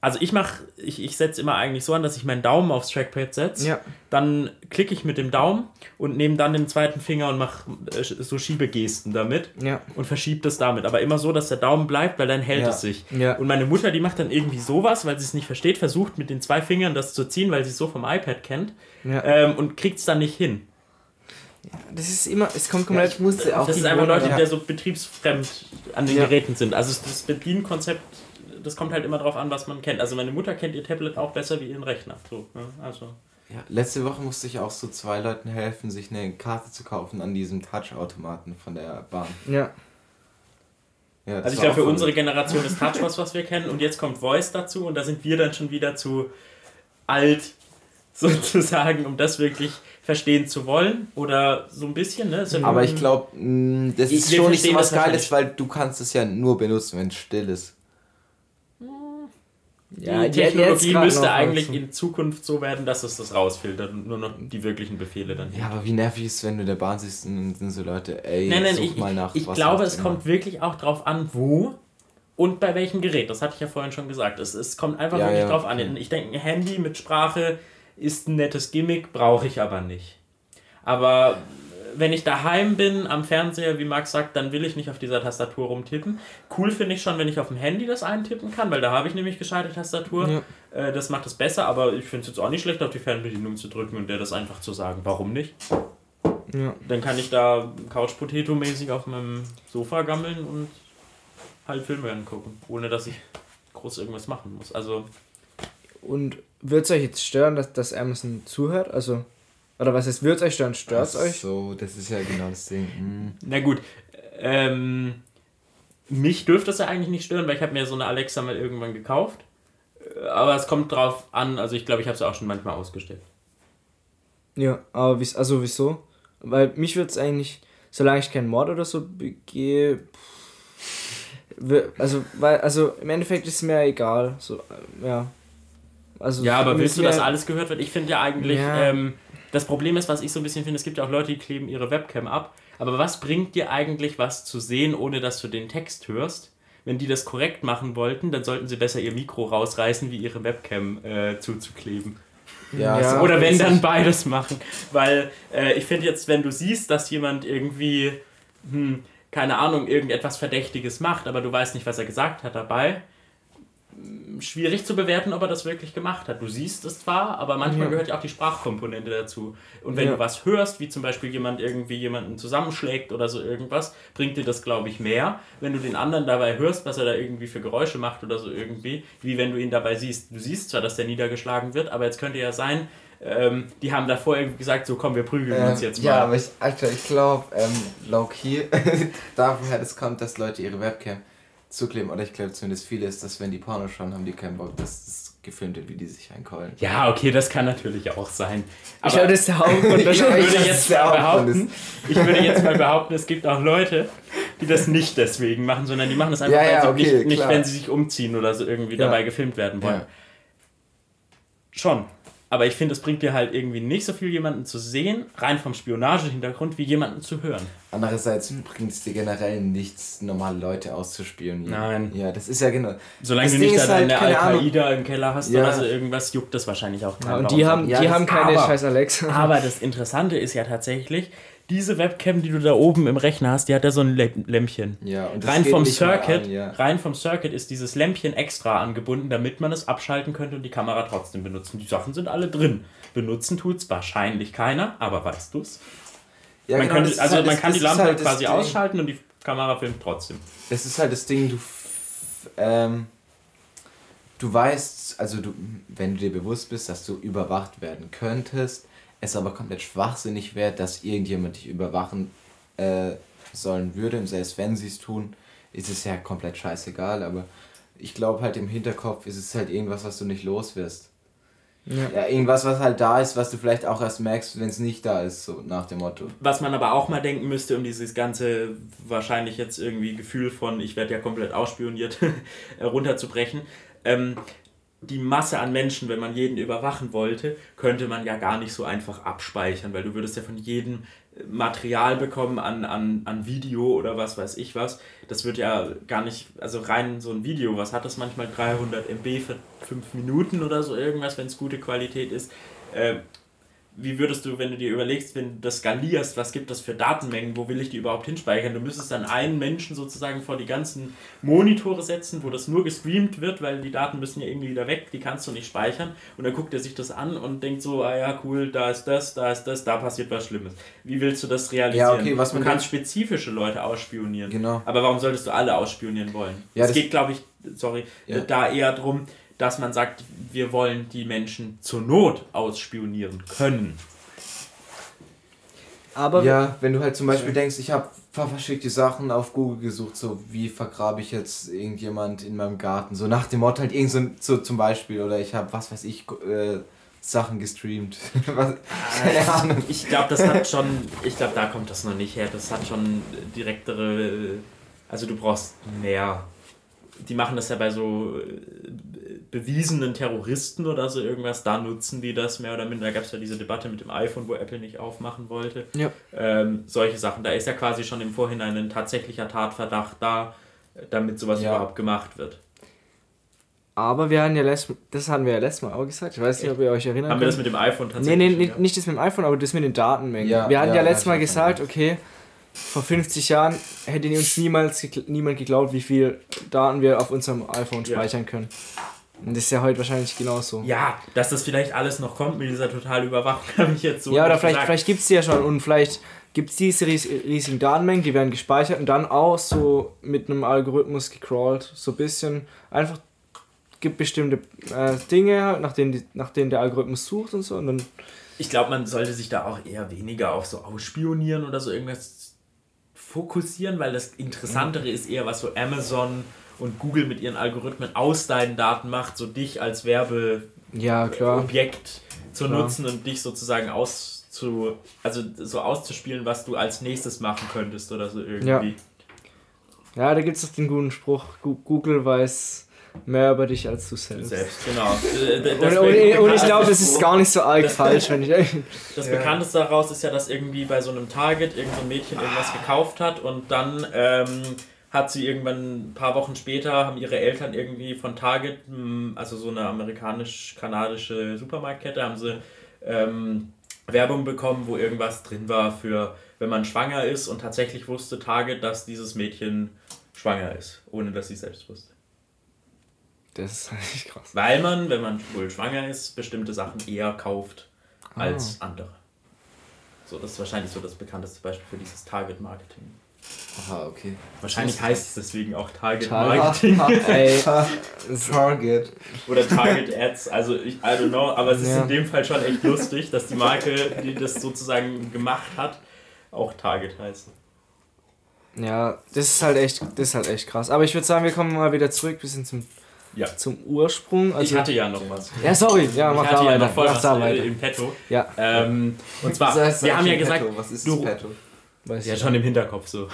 Also ich mache, ich, ich setze immer eigentlich so an, dass ich meinen Daumen aufs Trackpad setze. Ja. Dann klicke ich mit dem Daumen und nehme dann den zweiten Finger und mache äh, so Schiebegesten damit ja. und verschiebe das damit. Aber immer so, dass der Daumen bleibt, weil dann hält ja. es sich. Ja. Und meine Mutter, die macht dann irgendwie sowas, weil sie es nicht versteht, versucht mit den zwei Fingern das zu ziehen, weil sie es so vom iPad kennt ähm, und kriegt es dann nicht hin das ist immer, es kommt komplett. Ja, ich musste auch das ist einfach Leute, ja. die so betriebsfremd an den ja. Geräten sind. Also das Bedienkonzept, das kommt halt immer drauf an, was man kennt. Also meine Mutter kennt ihr Tablet auch besser wie ihren Rechner. So, ne? also. Ja, letzte Woche musste ich auch so zwei Leuten helfen, sich eine Karte zu kaufen an diesem Touch-Automaten von der Bahn. Ja. ja also ich glaube, für unsere Generation ist Touch was, was wir kennen und jetzt kommt Voice dazu und da sind wir dann schon wieder zu alt, sozusagen, um das wirklich verstehen zu wollen oder so ein bisschen. Ne? So Aber ich glaube, das ist schon nicht so was Geiles, weil du kannst es ja nur benutzen, wenn es still ist. Ja, die Technologie müsste eigentlich in Zukunft so werden, dass es das rausfiltert und nur noch die wirklichen Befehle dann. Ja, aber wie nervig ist, wenn du in der Bahn sitzt und dann sind so Leute, ey, nein, nein, such ich, mal nach. Ich, ich glaube, es kommt wirklich auch drauf an, wo und bei welchem Gerät. Das hatte ich ja vorhin schon gesagt. Es, es kommt einfach ja, wirklich ja, drauf an. Ich denke, ein Handy mit Sprache ist ein nettes Gimmick, brauche ich aber nicht. Aber wenn ich daheim bin am Fernseher, wie Max sagt, dann will ich nicht auf dieser Tastatur rumtippen. Cool finde ich schon, wenn ich auf dem Handy das eintippen kann, weil da habe ich nämlich gescheite Tastatur. Ja. Äh, das macht es besser, aber ich finde es jetzt auch nicht schlecht, auf die Fernbedienung zu drücken und der das einfach zu sagen. Warum nicht? Ja. Dann kann ich da Couch-Potato-mäßig auf meinem Sofa gammeln und halt Filme angucken, ohne dass ich groß irgendwas machen muss. Also. Und wird es euch jetzt stören, dass, dass Amazon zuhört? Also. Oder was heißt, wird es euch stören? Stört es euch? So, das ist ja genau das Ding. Mhm. Na gut. Ähm, mich dürfte das ja eigentlich nicht stören, weil ich habe mir so eine Alexa mal irgendwann gekauft. Aber es kommt drauf an, also ich glaube, ich habe es auch schon manchmal ausgestellt. Ja, aber wie, also wieso? Weil mich würde es eigentlich, solange ich keinen Mord oder so begehe, also, weil, also im Endeffekt ist es mir egal. So, ja. Also, ja, aber willst du, dass alles gehört wird? Ich finde ja eigentlich, ja. Ähm, das Problem ist, was ich so ein bisschen finde, es gibt ja auch Leute, die kleben ihre Webcam ab. Aber was bringt dir eigentlich was zu sehen, ohne dass du den Text hörst? Wenn die das korrekt machen wollten, dann sollten sie besser ihr Mikro rausreißen, wie ihre Webcam äh, zuzukleben. Ja, ja, Oder wenn dann beides machen. Weil äh, ich finde jetzt, wenn du siehst, dass jemand irgendwie, hm, keine Ahnung, irgendetwas Verdächtiges macht, aber du weißt nicht, was er gesagt hat dabei, schwierig zu bewerten, ob er das wirklich gemacht hat. Du siehst es zwar, aber manchmal ja. gehört ja auch die Sprachkomponente dazu. Und wenn ja. du was hörst, wie zum Beispiel jemand irgendwie jemanden zusammenschlägt oder so irgendwas, bringt dir das, glaube ich, mehr, wenn du den anderen dabei hörst, was er da irgendwie für Geräusche macht oder so irgendwie, wie wenn du ihn dabei siehst. Du siehst zwar, dass der niedergeschlagen wird, aber jetzt könnte ja sein, ähm, die haben davor irgendwie gesagt, so komm, wir prügeln ähm, uns jetzt mal. Ja, aber ich, Alter, ich glaube, ähm, low-key, daher das kommt, dass Leute ihre Webcam zukleben, oder ich glaube zumindest viele ist, dass wenn die Porno schauen, haben die keinen Bock, dass das gefilmt wird, wie die sich einkeulen. Ja, okay, das kann natürlich auch sein. Aber ich glaube, das ist der Hauptgrund. ich, würde jetzt mal behaupten, ich würde jetzt mal behaupten, es gibt auch Leute, die das nicht deswegen machen, sondern die machen das einfach, ja, ja, okay, nicht, nicht, wenn sie sich umziehen oder so irgendwie ja. dabei gefilmt werden wollen. Schon. Aber ich finde, es bringt dir halt irgendwie nicht so viel, jemanden zu sehen, rein vom Spionagehintergrund, wie jemanden zu hören. Andererseits bringt es dir generell nichts, normale Leute auszuspionieren. Nein. Ja, das ist ja genau. Solange das du nicht da halt, deine Al-Qaida im Keller hast ja. oder so irgendwas, juckt das wahrscheinlich auch keinen. Ja, und die haben, die haben keine aber, scheiß Alexa. Aber das Interessante ist ja tatsächlich, diese Webcam, die du da oben im Rechner hast, die hat ja so ein Lämpchen. Ja, und rein vom Circuit, an, ja. rein vom Circuit ist dieses Lämpchen extra angebunden, damit man es abschalten könnte und die Kamera trotzdem benutzen. Die Sachen sind alle drin. Benutzen tut es wahrscheinlich keiner, aber weißt du es? Ja, man, genau, könnte, also halt, man kann die Lampe halt quasi ausschalten und die Kamera filmt trotzdem. Das ist halt das Ding, du ähm, du weißt, also du, wenn du dir bewusst bist, dass du überwacht werden könntest, es aber komplett schwachsinnig wäre, dass irgendjemand dich überwachen äh, sollen würde. selbst wenn sie es tun, ist es ja komplett scheißegal. Aber ich glaube halt im Hinterkopf ist es halt irgendwas, was du nicht los wirst. Ja. ja. irgendwas, was halt da ist, was du vielleicht auch erst merkst, wenn es nicht da ist, so nach dem Motto. Was man aber auch mal denken müsste, um dieses ganze wahrscheinlich jetzt irgendwie Gefühl von, ich werde ja komplett ausspioniert, runterzubrechen. Ähm, die Masse an Menschen, wenn man jeden überwachen wollte, könnte man ja gar nicht so einfach abspeichern, weil du würdest ja von jedem äh, Material bekommen an, an, an Video oder was weiß ich was. Das wird ja gar nicht, also rein so ein Video, was hat das manchmal 300 MB für 5 Minuten oder so irgendwas, wenn es gute Qualität ist. Äh, wie würdest du, wenn du dir überlegst, wenn du das skalierst, was gibt das für Datenmengen, wo will ich die überhaupt hinspeichern? Du müsstest dann einen Menschen sozusagen vor die ganzen Monitore setzen, wo das nur gestreamt wird, weil die Daten müssen ja irgendwie wieder weg, die kannst du nicht speichern. Und dann guckt er sich das an und denkt so, ah ja, cool, da ist das, da ist das, da passiert was Schlimmes. Wie willst du das realisieren? Ja, okay, was man du kannst spezifische Leute ausspionieren. Genau. Aber warum solltest du alle ausspionieren wollen? Ja, es geht, glaube ich, sorry, ja. da eher darum, dass man sagt, wir wollen die Menschen zur Not ausspionieren können. Aber ja, wenn du halt zum Beispiel denkst, ich habe verschickte Sachen auf Google gesucht, so wie vergrabe ich jetzt irgendjemand in meinem Garten, so nach dem Motto halt irgend so, so zum Beispiel, oder ich habe, was weiß ich, äh, Sachen gestreamt. was, keine Ahnung. Ich glaube, das hat schon, ich glaube, da kommt das noch nicht her, das hat schon direktere, also du brauchst mehr. Die machen das ja bei so bewiesenen Terroristen oder so irgendwas, da nutzen die das mehr oder minder. Da gab es ja diese Debatte mit dem iPhone, wo Apple nicht aufmachen wollte. Ja. Ähm, solche Sachen. Da ist ja quasi schon im Vorhinein ein tatsächlicher Tatverdacht da, damit sowas ja. überhaupt gemacht wird. Aber wir hatten ja letztes das hatten wir ja letztes Mal auch gesagt. Ich weiß nicht, ob ihr euch erinnert. Haben wir das mit dem iPhone tatsächlich? Nee, nee, ja. nicht das mit dem iPhone, aber das mit den Datenmengen. Ja, wir hatten ja, ja letztes Mal gesagt, okay, vor 50 Jahren hätte uns niemals niemand geglaubt, wie viel Daten wir auf unserem iPhone speichern können. Und das ist ja heute wahrscheinlich genauso. Ja, dass das vielleicht alles noch kommt mit dieser totalen Überwachung, habe ich jetzt so. Ja, oder vielleicht, vielleicht gibt es die ja schon und vielleicht gibt es diese riesigen Datenmengen, die werden gespeichert und dann auch so mit einem Algorithmus gecrawlt, so ein bisschen einfach gibt bestimmte äh, Dinge, nach denen, die, nach denen der Algorithmus sucht und so. Und dann ich glaube, man sollte sich da auch eher weniger auf so Ausspionieren oder so irgendwas fokussieren, weil das Interessantere ist eher, was so Amazon und Google mit ihren Algorithmen aus deinen Daten macht, so dich als Werbeobjekt ja, zu klar. nutzen und dich sozusagen auszu, also so auszuspielen, was du als nächstes machen könntest oder so irgendwie. Ja, ja da gibt es doch den guten Spruch, Google weiß mehr über dich als du selbst. Selbst, genau. und, und, und, ich glaube, es ist gar nicht so arg falsch, wenn ich. Das ja. Bekannteste daraus ist ja, dass irgendwie bei so einem Target irgendein so Mädchen irgendwas gekauft hat und dann ähm, hat sie irgendwann ein paar Wochen später, haben ihre Eltern irgendwie von Target, hm, also so eine amerikanisch-kanadische Supermarktkette, haben sie ähm, Werbung bekommen, wo irgendwas drin war für, wenn man schwanger ist und tatsächlich wusste Target, dass dieses Mädchen schwanger ist, ohne dass sie selbst wusste. Das ist eigentlich krass. Weil man, wenn man wohl schwanger ist, bestimmte Sachen eher kauft ah. als andere. So, das ist wahrscheinlich so das bekannteste Beispiel für dieses Target-Marketing. Aha, okay. Wahrscheinlich heißt es deswegen auch Target Marketing. Target. Oder Target Ads. Also ich, I don't know, aber es ist ja. in dem Fall schon echt lustig, dass die Marke, die das sozusagen gemacht hat, auch Target heißt. Ja, das ist halt echt, das ist halt echt krass. Aber ich würde sagen, wir kommen mal wieder zurück, bisschen zum ja. zum Ursprung. Also, ich hatte ja noch was. Ja, sorry, ja, mach ich hatte da ja noch voll was da äh, im Petto. Ja. Ähm, und zwar, das heißt, wir haben ja gesagt, was ist du, Petto? Weiß ja, schon im Hinterkopf so.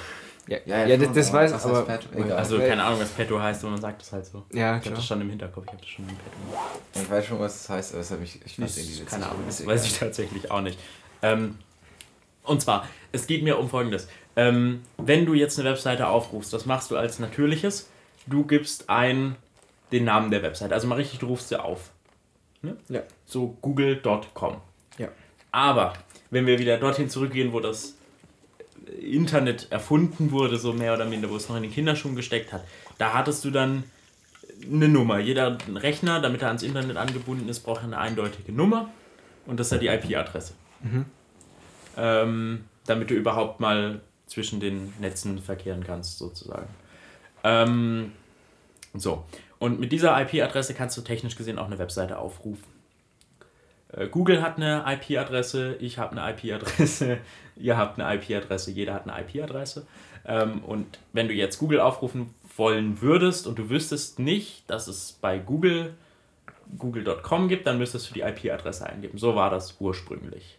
Ja, ja, ja, ja das, das weiß ich, aber... Also keine Ahnung, was Petto heißt, aber man sagt es halt so. Ja, Ich habe das schon im Hinterkopf, ich habe das schon im Petto. Ich weiß schon, was das heißt, aber das habe ich, ich fand irgendwie Keine Ahnung, das weiß ich tatsächlich auch nicht. Ähm, und zwar, es geht mir um Folgendes. Ähm, wenn du jetzt eine Webseite aufrufst, das machst du als natürliches. Du gibst ein den Namen der Website. Also mal richtig, du rufst sie auf. Ne? Ja. So google.com. Ja. Aber wenn wir wieder dorthin zurückgehen, wo das Internet erfunden wurde, so mehr oder minder, wo es noch in den Kinderschuhen gesteckt hat, da hattest du dann eine Nummer. Jeder Rechner, damit er ans Internet angebunden ist, braucht eine eindeutige Nummer und das ist ja die IP-Adresse. Mhm. Ähm, damit du überhaupt mal zwischen den Netzen verkehren kannst, sozusagen. Ähm, so, und mit dieser IP-Adresse kannst du technisch gesehen auch eine Webseite aufrufen. Äh, Google hat eine IP-Adresse, ich habe eine IP-Adresse, ihr habt eine IP-Adresse, jeder hat eine IP-Adresse. Ähm, und wenn du jetzt Google aufrufen wollen würdest und du wüsstest nicht, dass es bei Google google.com gibt, dann müsstest du die IP-Adresse eingeben. So war das ursprünglich.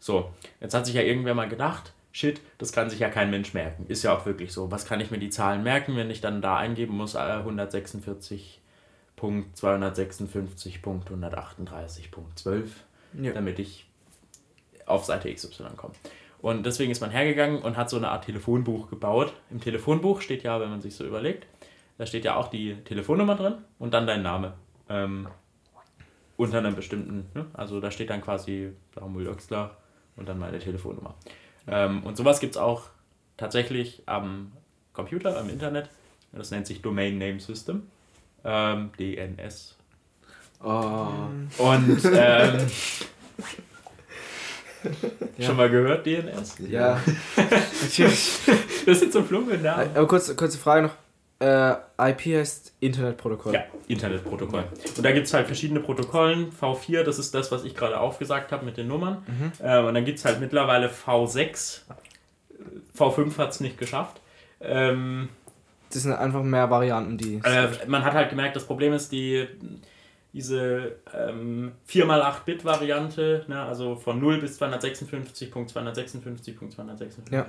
So, jetzt hat sich ja irgendwer mal gedacht, shit, das kann sich ja kein Mensch merken. Ist ja auch wirklich so. Was kann ich mir die Zahlen merken, wenn ich dann da eingeben muss, 146.256.138.12, ja. damit ich auf Seite XY komme. Und deswegen ist man hergegangen und hat so eine Art Telefonbuch gebaut. Im Telefonbuch steht ja, wenn man sich so überlegt, da steht ja auch die Telefonnummer drin und dann dein Name. Ähm, unter einem bestimmten, ne? also da steht dann quasi Samuel Oxler und dann meine Telefonnummer. Ähm, und sowas gibt es auch tatsächlich am Computer, am Internet. Das nennt sich Domain Name System. Ähm, DNS. Oh. Und ähm, ja. schon mal gehört, DNS? Ja. Natürlich. das sind so plumpe Namen. Aber kurz, kurze Frage noch. Äh, IP heißt Internetprotokoll. Ja, Internetprotokoll. Und da gibt es halt verschiedene Protokollen. V4, das ist das, was ich gerade aufgesagt habe mit den Nummern. Mhm. Äh, und dann gibt es halt mittlerweile V6. V5 hat es nicht geschafft. Ähm, das sind einfach mehr Varianten, die. Äh, man hat halt gemerkt, das Problem ist, die diese ähm, 4x8-Bit-Variante, ne, also von 0 bis 256.256.256.256, ja.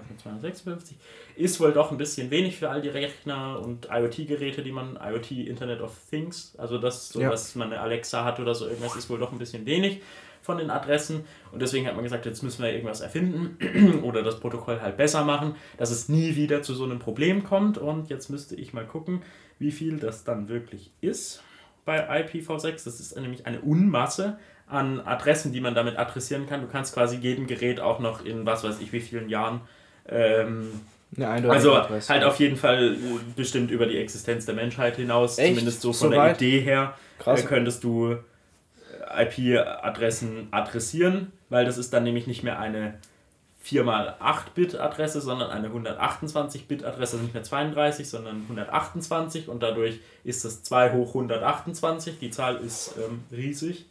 ist wohl doch ein bisschen wenig für all die Rechner und IoT-Geräte, die man, IoT Internet of Things, also das, so ja. was man eine Alexa hat oder so irgendwas, ist wohl doch ein bisschen wenig von den Adressen und deswegen hat man gesagt, jetzt müssen wir irgendwas erfinden oder das Protokoll halt besser machen, dass es nie wieder zu so einem Problem kommt und jetzt müsste ich mal gucken, wie viel das dann wirklich ist. Bei IPv6. Das ist nämlich eine Unmasse an Adressen, die man damit adressieren kann. Du kannst quasi jedem Gerät auch noch in was weiß ich wie vielen Jahren ähm, also Adresse. halt auf jeden Fall bestimmt über die Existenz der Menschheit hinaus, Echt? zumindest so von so der weit? Idee her, Krass. Äh, könntest du IP-Adressen adressieren, weil das ist dann nämlich nicht mehr eine 4x8-Bit-Adresse, sondern eine 128-Bit-Adresse, also nicht mehr 32, sondern 128 und dadurch ist das 2 hoch 128. Die Zahl ist ähm, riesig.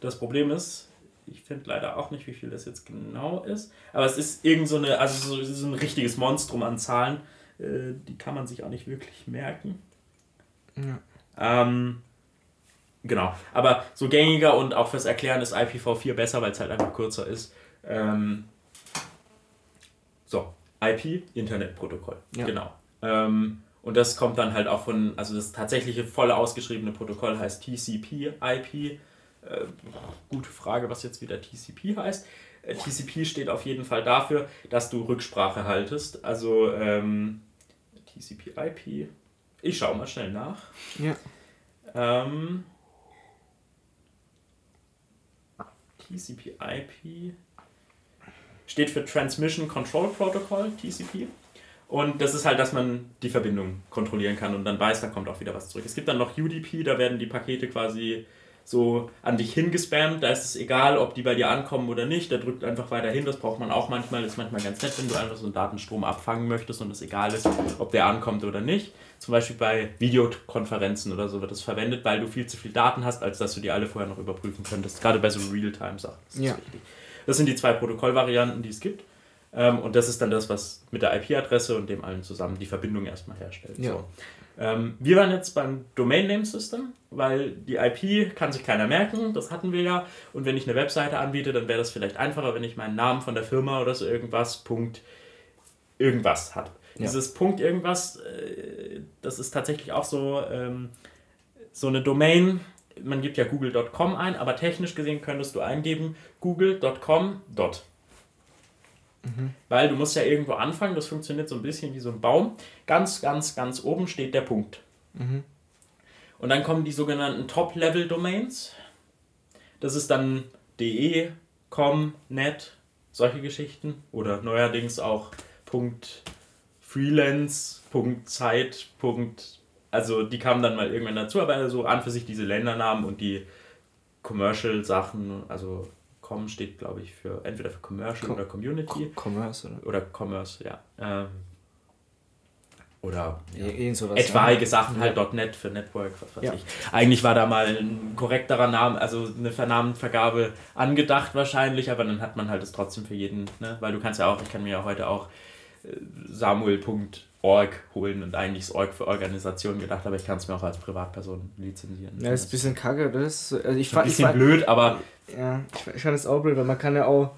Das Problem ist, ich finde leider auch nicht, wie viel das jetzt genau ist, aber es ist irgend so eine, also so, so ein richtiges Monstrum an Zahlen. Äh, die kann man sich auch nicht wirklich merken. Ja. Ähm, genau, aber so gängiger und auch fürs Erklären ist IPv4 besser, weil es halt einfach kürzer ist. Ähm, so, IP, Internetprotokoll. Ja. Genau. Ähm, und das kommt dann halt auch von, also das tatsächliche volle ausgeschriebene Protokoll heißt TCP-IP. Äh, gute Frage, was jetzt wieder TCP heißt. Äh, TCP steht auf jeden Fall dafür, dass du Rücksprache haltest. Also ähm, TCP-IP. Ich schaue mal schnell nach. Ja. Ähm, TCP-IP steht für Transmission Control Protocol, TCP. Und das ist halt, dass man die Verbindung kontrollieren kann und dann weiß, da kommt auch wieder was zurück. Es gibt dann noch UDP, da werden die Pakete quasi so an dich hingespammt. Da ist es egal, ob die bei dir ankommen oder nicht. Der drückt einfach weiter hin. Das braucht man auch manchmal. Das ist manchmal ganz nett, wenn du einfach so einen Datenstrom abfangen möchtest und es egal ist, ob der ankommt oder nicht. Zum Beispiel bei Videokonferenzen oder so wird das verwendet, weil du viel zu viel Daten hast, als dass du die alle vorher noch überprüfen könntest. Gerade bei so Realtime-Sachen. Das ja. Das sind die zwei Protokollvarianten, die es gibt. Ähm, und das ist dann das, was mit der IP-Adresse und dem allen zusammen die Verbindung erstmal herstellt. Ja. So. Ähm, wir waren jetzt beim Domain Name System, weil die IP kann sich keiner merken, das hatten wir ja. Und wenn ich eine Webseite anbiete, dann wäre das vielleicht einfacher, wenn ich meinen Namen von der Firma oder so irgendwas, Punkt irgendwas hat. Ja. Dieses Punkt irgendwas, äh, das ist tatsächlich auch so, ähm, so eine Domain. Man gibt ja google.com ein, aber technisch gesehen könntest du eingeben google.com. Mhm. Weil du musst ja irgendwo anfangen, das funktioniert so ein bisschen wie so ein Baum. Ganz, ganz, ganz oben steht der Punkt. Mhm. Und dann kommen die sogenannten Top-Level-Domains. Das ist dann de, com, net, solche Geschichten. Oder neuerdings auch Punkt Freelance, Zeit. Also die kamen dann mal irgendwann dazu, aber so an für sich diese Ländernamen und die Commercial-Sachen, also Com steht, glaube ich, für entweder für Commercial Com oder Community. Commerce, oder? Oder Commerce, ja. Ähm, oder ja, etwaige ja. Sachen halt ja. .NET für Network, was weiß ja. ich. Eigentlich war da mal ein korrekterer Name, also eine Vernamenvergabe angedacht wahrscheinlich, aber dann hat man halt es trotzdem für jeden, ne? weil du kannst ja auch, ich kann mir ja heute auch äh, Samuel.org holen und eigentlich ist Org für Organisation gedacht, aber ich kann es mir auch als Privatperson lizenzieren. Ja, ist ein bisschen kacke, das ist, also ich fand, ein bisschen ich blöd, aber ja, ich, ich fand es auch blöd, weil man kann ja auch,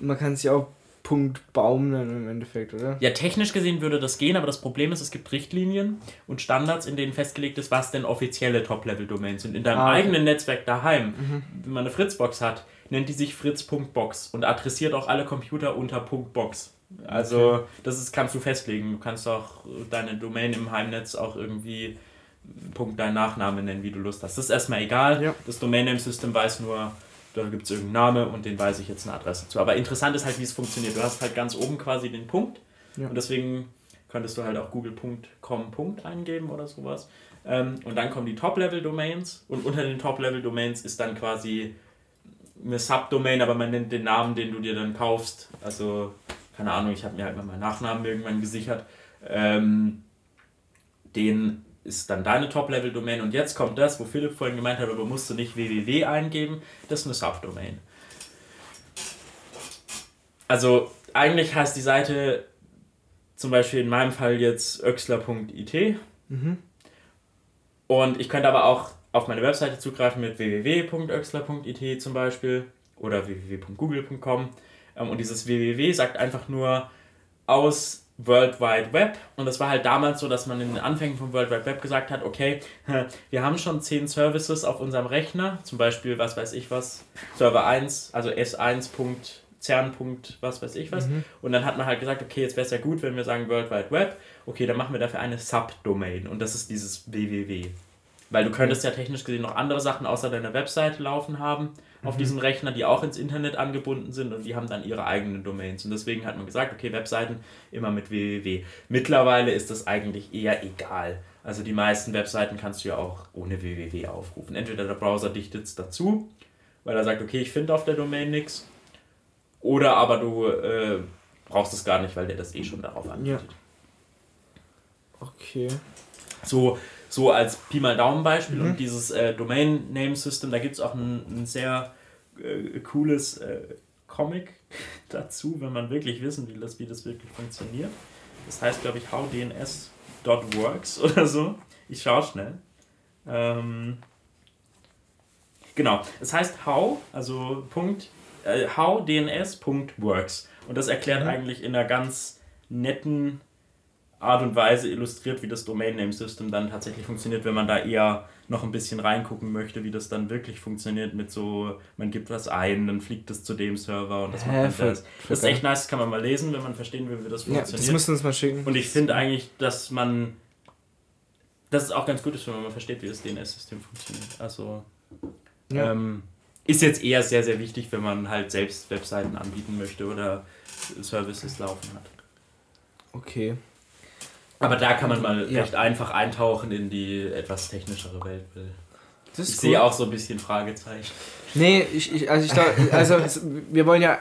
man kann ja auch Punkt Baum nennen im Endeffekt, oder? Ja, technisch gesehen würde das gehen, aber das Problem ist, es gibt Richtlinien und Standards, in denen festgelegt ist, was denn offizielle Top-Level-Domains sind. In deinem ah, okay. eigenen Netzwerk daheim, mhm. wenn man eine Fritzbox hat, nennt die sich Fritz.box und adressiert auch alle Computer unter .box. Also okay. das ist, kannst du festlegen. Du kannst auch deine Domain im Heimnetz auch irgendwie Punkt deinen Nachname nennen, wie du Lust hast. Das ist erstmal egal. Ja. Das Domain Name System weiß nur, da gibt es irgendeinen Namen und den weiß ich jetzt eine Adresse zu. Aber interessant ist halt, wie es funktioniert. Du hast halt ganz oben quasi den Punkt ja. und deswegen könntest du halt auch google.com eingeben oder sowas. Ähm, und dann kommen die Top-Level-Domains und unter den Top-Level-Domains ist dann quasi eine Subdomain, aber man nennt den Namen, den du dir dann kaufst. Also, keine Ahnung, ich habe mir halt mal meinen Nachnamen irgendwann gesichert. Ähm, den ist dann deine Top-Level-Domain. Und jetzt kommt das, wo Philipp vorhin gemeint hat, aber musst du nicht www eingeben. Das ist eine Subdomain. Also eigentlich heißt die Seite zum Beispiel in meinem Fall jetzt öxler.it. Mhm. Und ich könnte aber auch auf meine Webseite zugreifen mit www.öxler.it zum Beispiel oder www.google.com. Ähm, und dieses www sagt einfach nur aus World Wide Web. Und das war halt damals so, dass man in den Anfängen vom World Wide Web gesagt hat, okay, wir haben schon zehn Services auf unserem Rechner, zum Beispiel, was weiß ich was, Server 1, also S1. CERN. was weiß ich was. Mhm. Und dann hat man halt gesagt, okay, jetzt wäre es ja gut, wenn wir sagen World Wide Web. Okay, dann machen wir dafür eine Subdomain und das ist dieses www. Weil du könntest ja technisch gesehen noch andere Sachen außer deiner Webseite laufen haben auf mhm. diesem Rechner, die auch ins Internet angebunden sind und die haben dann ihre eigenen Domains. Und deswegen hat man gesagt, okay, Webseiten immer mit www. Mittlerweile ist das eigentlich eher egal. Also die meisten Webseiten kannst du ja auch ohne www aufrufen. Entweder der Browser dichtet es dazu, weil er sagt, okay, ich finde auf der Domain nichts. Oder aber du äh, brauchst es gar nicht, weil der das eh schon darauf anbietet. Ja. Okay. So, so als Pi mal Daumen Beispiel mhm. und dieses äh, Domain Name System, da gibt es auch ein, ein sehr äh, cooles äh, Comic dazu, wenn man wirklich wissen will, wie das wirklich funktioniert. Das heißt, glaube ich, howdns.works oder so. Ich schaue schnell. Ähm, genau, es heißt how, also Punkt, äh, howdns.works. Und das erklärt mhm. eigentlich in einer ganz netten Art und Weise illustriert, wie das Domain Name System dann tatsächlich funktioniert, wenn man da eher noch ein bisschen reingucken möchte, wie das dann wirklich funktioniert mit so, man gibt was ein, dann fliegt das zu dem Server und das macht dann das. Das ist echt nice, das kann man mal lesen, wenn man verstehen will, wie das funktioniert. Ja, das müssen wir uns mal schicken. Und ich finde eigentlich, dass man, dass es auch ganz gut ist, wenn man mal versteht, wie das DNS-System funktioniert. Also, ja. ähm, ist jetzt eher sehr, sehr wichtig, wenn man halt selbst Webseiten anbieten möchte oder Services laufen hat. Okay. Aber da kann man mal ja. recht einfach eintauchen in die etwas technischere Welt. ich sehe auch so ein bisschen Fragezeichen. Nee, ich, ich also ich glaube, also wir wollen ja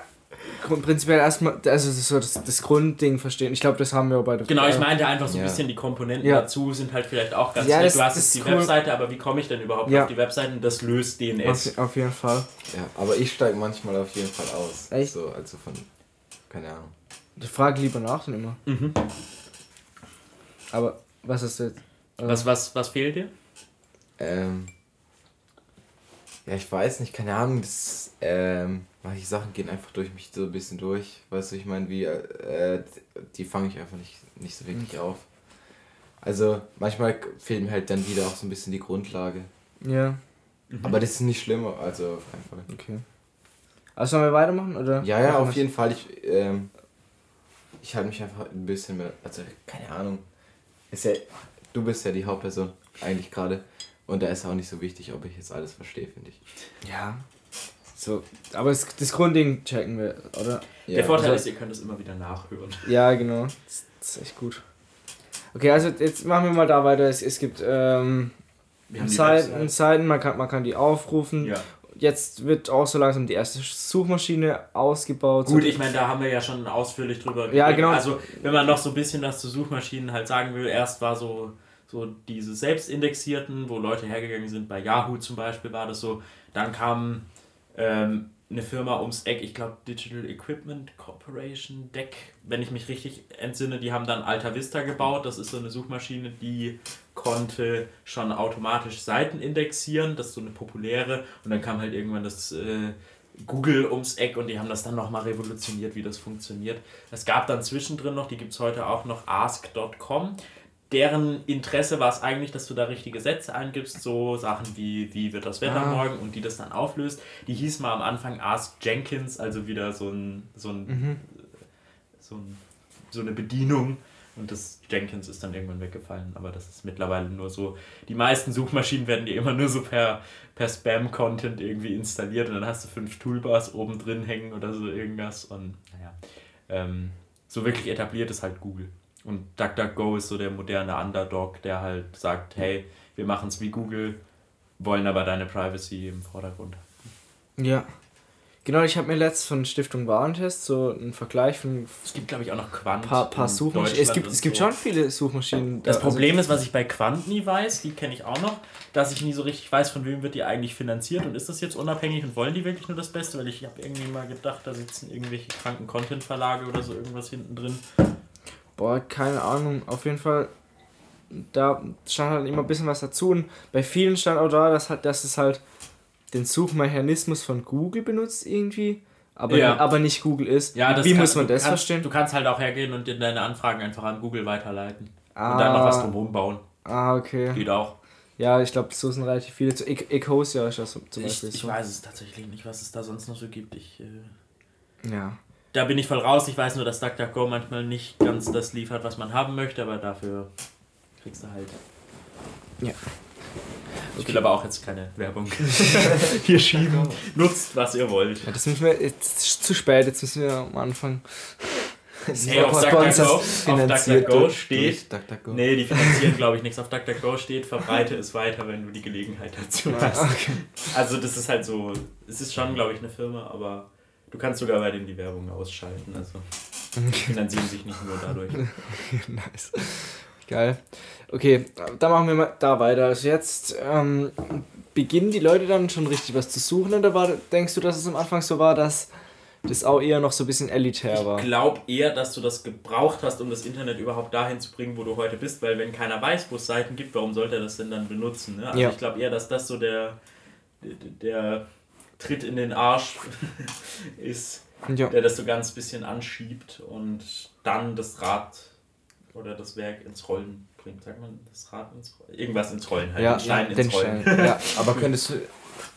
prinzipiell erstmal also so das, das Grundding verstehen. Ich glaube, das haben wir bei Genau, ich meinte einfach so ein ja. bisschen die Komponenten ja. dazu sind halt vielleicht auch ganz ja, das, Du hast jetzt die cool. Webseite, aber wie komme ich denn überhaupt ja. auf die Webseite? Das löst DNS. Auf, auf, jeden Fall. Ja, aber ich steige manchmal auf jeden Fall aus. Echt? So, also von keine Ahnung. Ich frage lieber nach dann immer. Mhm. Aber was ist jetzt? Äh was, was, was fehlt dir? Ähm. Ja, ich weiß nicht, keine Ahnung. Das, ähm, manche Sachen gehen einfach durch mich so ein bisschen durch. Weißt du, ich meine, wie, äh, die fange ich einfach nicht, nicht so wirklich mhm. auf. Also manchmal fehlt mir halt dann wieder auch so ein bisschen die Grundlage. Ja. Mhm. Aber das ist nicht schlimm, also auf keinen Fall. Okay. Also sollen wir weitermachen, oder? Ja, ja, auf jeden Fall. Ich, ähm, ich halte mich einfach ein bisschen mehr, also keine Ahnung ist ja, du bist ja die Hauptperson eigentlich gerade. Und da ist auch nicht so wichtig, ob ich jetzt alles verstehe, finde ich. Ja. So, aber das, das Grundding checken wir, oder? Ja. Der Vorteil also, ist, ihr könnt es immer wieder nachhören. Ja, genau. Das, das, ist echt gut. Okay, also jetzt machen wir mal da weiter. Es, es gibt ähm, Seiten, Seiten, man kann, man kann die aufrufen ja jetzt wird auch so langsam die erste Suchmaschine ausgebaut. Gut, ich meine, da haben wir ja schon ausführlich drüber gesprochen. Ja, genau. Also, wenn man noch so ein bisschen was zu Suchmaschinen halt sagen will, erst war so, so diese selbstindexierten, wo Leute hergegangen sind, bei Yahoo zum Beispiel war das so. Dann kam ähm, eine Firma ums Eck, ich glaube Digital Equipment Corporation, DEC, wenn ich mich richtig entsinne, die haben dann Alta Vista gebaut. Das ist so eine Suchmaschine, die konnte schon automatisch Seiten indexieren. Das ist so eine populäre. Und dann kam halt irgendwann das äh, Google ums Eck und die haben das dann nochmal revolutioniert, wie das funktioniert. Es gab dann zwischendrin noch, die gibt es heute auch noch, ask.com deren Interesse war es eigentlich, dass du da richtige Sätze eingibst, so Sachen wie, wie wird das Wetter ah. morgen und die das dann auflöst. Die hieß mal am Anfang Ask Jenkins, also wieder so ein, so ein, mhm. so, ein so eine Bedienung. Und das Jenkins ist dann irgendwann weggefallen, aber das ist mittlerweile nur so. Die meisten Suchmaschinen werden dir immer nur so per, per Spam-Content irgendwie installiert und dann hast du fünf Toolbars oben drin hängen oder so irgendwas. Und naja, ähm, so wirklich etabliert ist halt Google. Und DuckDuckGo ist so der moderne Underdog, der halt sagt, hey, wir machen es wie Google, wollen aber deine Privacy im Vordergrund Ja. Genau, ich habe mir letztens von Stiftung Warentest so einen Vergleich von. Es gibt, glaube ich, auch noch Quant. Paar, paar Suchmaschinen. Es gibt, es gibt so. schon viele Suchmaschinen. Das also Problem ist, was ich bei Quant nie weiß, die kenne ich auch noch, dass ich nie so richtig weiß, von wem wird die eigentlich finanziert und ist das jetzt unabhängig und wollen die wirklich nur das Beste? Weil ich habe irgendwie mal gedacht, da sitzen irgendwelche kranken Content-Verlage oder so irgendwas hinten drin. Boah, keine Ahnung. Auf jeden Fall, da stand halt immer ein bisschen was dazu. Und bei vielen stand auch da, dass, halt, dass es halt den Suchmechanismus von Google benutzt irgendwie. Aber, ja. aber nicht Google ist. Ja, Wie muss man das kannst, verstehen? Du kannst halt auch hergehen und deine Anfragen einfach an Google weiterleiten. Ah, und dann noch was drumherum bauen. Ah, okay. Geht auch. Ja, ich glaube, so sind relativ viele. Ecosia ist das zum Beispiel. Ich, ich weiß es tatsächlich nicht, was es da sonst noch so gibt. Ich, äh ja da bin ich voll raus. Ich weiß nur, dass DuckDuckGo manchmal nicht ganz das liefert, was man haben möchte, aber dafür kriegst du halt. Ja. Ich will aber auch jetzt keine Werbung hier schieben. Nutzt, was ihr wollt. Ja, das müssen wir, jetzt ist zu spät, jetzt müssen wir am Anfang. Hey, auf DuckDuckGo, DuckDuckGo steht, DuckDuckGo. nee, die finanzieren glaube ich nichts. Auf DuckDuckGo steht, verbreite es weiter, wenn du die Gelegenheit dazu hast. Okay. Also das ist halt so, es ist schon glaube ich eine Firma, aber du kannst sogar bei denen die Werbung ausschalten. Also die finanzieren sich nicht nur dadurch. nice. Geil. Okay, dann machen wir mal da weiter. Also jetzt ähm, beginnen die Leute dann schon richtig was zu suchen oder war, denkst du, dass es am Anfang so war, dass das auch eher noch so ein bisschen elitär war? Ich glaube eher, dass du das gebraucht hast, um das Internet überhaupt dahin zu bringen, wo du heute bist, weil wenn keiner weiß, wo es Seiten gibt, warum sollte er das denn dann benutzen? Ne? Also ja. ich glaube eher, dass das so der, der, der Tritt in den Arsch ist, ja. der das so ganz bisschen anschiebt und dann das Rad oder das Werk ins Rollen bringt. Sagt man das Rad ins Rollen? Irgendwas ins Rollen halt. Ja, den Stein ja, ins Rollen. Stein. Ja, aber könntest du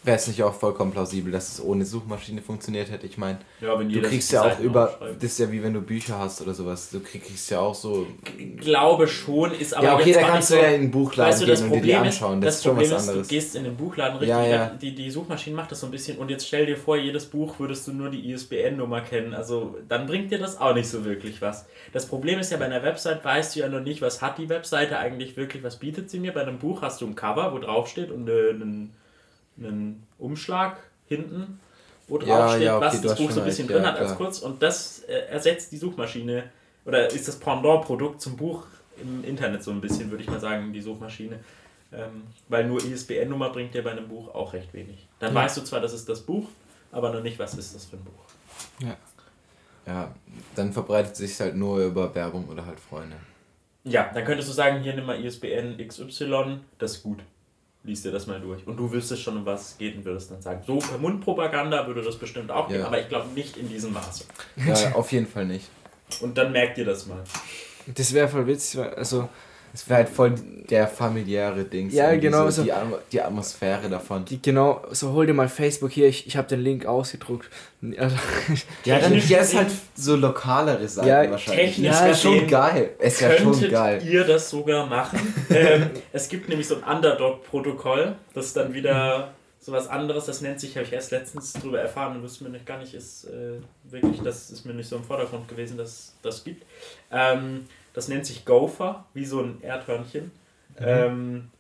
wäre es nicht auch vollkommen plausibel, dass es ohne Suchmaschine funktioniert hätte. Ich meine, ja, du kriegst ja auch über, das ist ja wie wenn du Bücher hast oder sowas, du kriegst ja auch so... Ich glaube schon, ist aber Ja, okay, da kannst du ja in den Buchladen weißt du, gehen Problem und dir die anschauen, das, das ist schon was anderes. Ist, du gehst in den Buchladen richtig, ja, ja. Die, die Suchmaschine macht das so ein bisschen und jetzt stell dir vor, jedes Buch würdest du nur die ISBN-Nummer kennen, also dann bringt dir das auch nicht so wirklich was. Das Problem ist ja, bei einer Website weißt du ja noch nicht, was hat die Webseite eigentlich wirklich, was bietet sie mir. Bei einem Buch hast du ein Cover, wo drauf steht und einen einen Umschlag hinten, wo drauf ja, steht, ja, okay, was das Buch so ein bisschen recht, drin ja, hat als kurz. Und das äh, ersetzt die Suchmaschine oder ist das Pendant-Produkt zum Buch im Internet so ein bisschen, würde ich mal sagen, die Suchmaschine. Ähm, weil nur ISBN-Nummer bringt dir bei einem Buch auch recht wenig. Dann weißt du zwar, das ist das Buch, aber noch nicht, was ist das für ein Buch. Ja. Ja, dann verbreitet sich halt nur über Werbung oder halt Freunde. Ja, dann könntest du sagen, hier nimm mal ISBN XY, das ist gut liest dir das mal durch. Und du wüsstest schon, um was es geht und würdest dann sagen, so per Mundpropaganda würde das bestimmt auch gehen, aber ich glaube nicht in diesem Maße. Ja, auf jeden Fall nicht. Und dann merkt ihr das mal. Das wäre voll witzig, also es wäre halt voll der familiäre Ding. Ja, genau. So, die, die Atmosphäre davon. Die, genau, so hol dir mal Facebook hier, ich, ich habe den Link ausgedruckt. Also, ja, dann ja, ist halt so lokalere Seiten ja, wahrscheinlich. Technisch ja, ist schon geil. Ist ja schon geil. ihr das sogar machen? ähm, es gibt nämlich so ein Underdog-Protokoll, das ist dann wieder sowas anderes, das nennt sich, habe ich erst letztens darüber erfahren und wusste mir nicht gar nicht, ist äh, wirklich, das ist mir nicht so im Vordergrund gewesen, dass das gibt. Ähm, das nennt sich Gopher, wie so ein Erdhörnchen. Mhm. Ähm,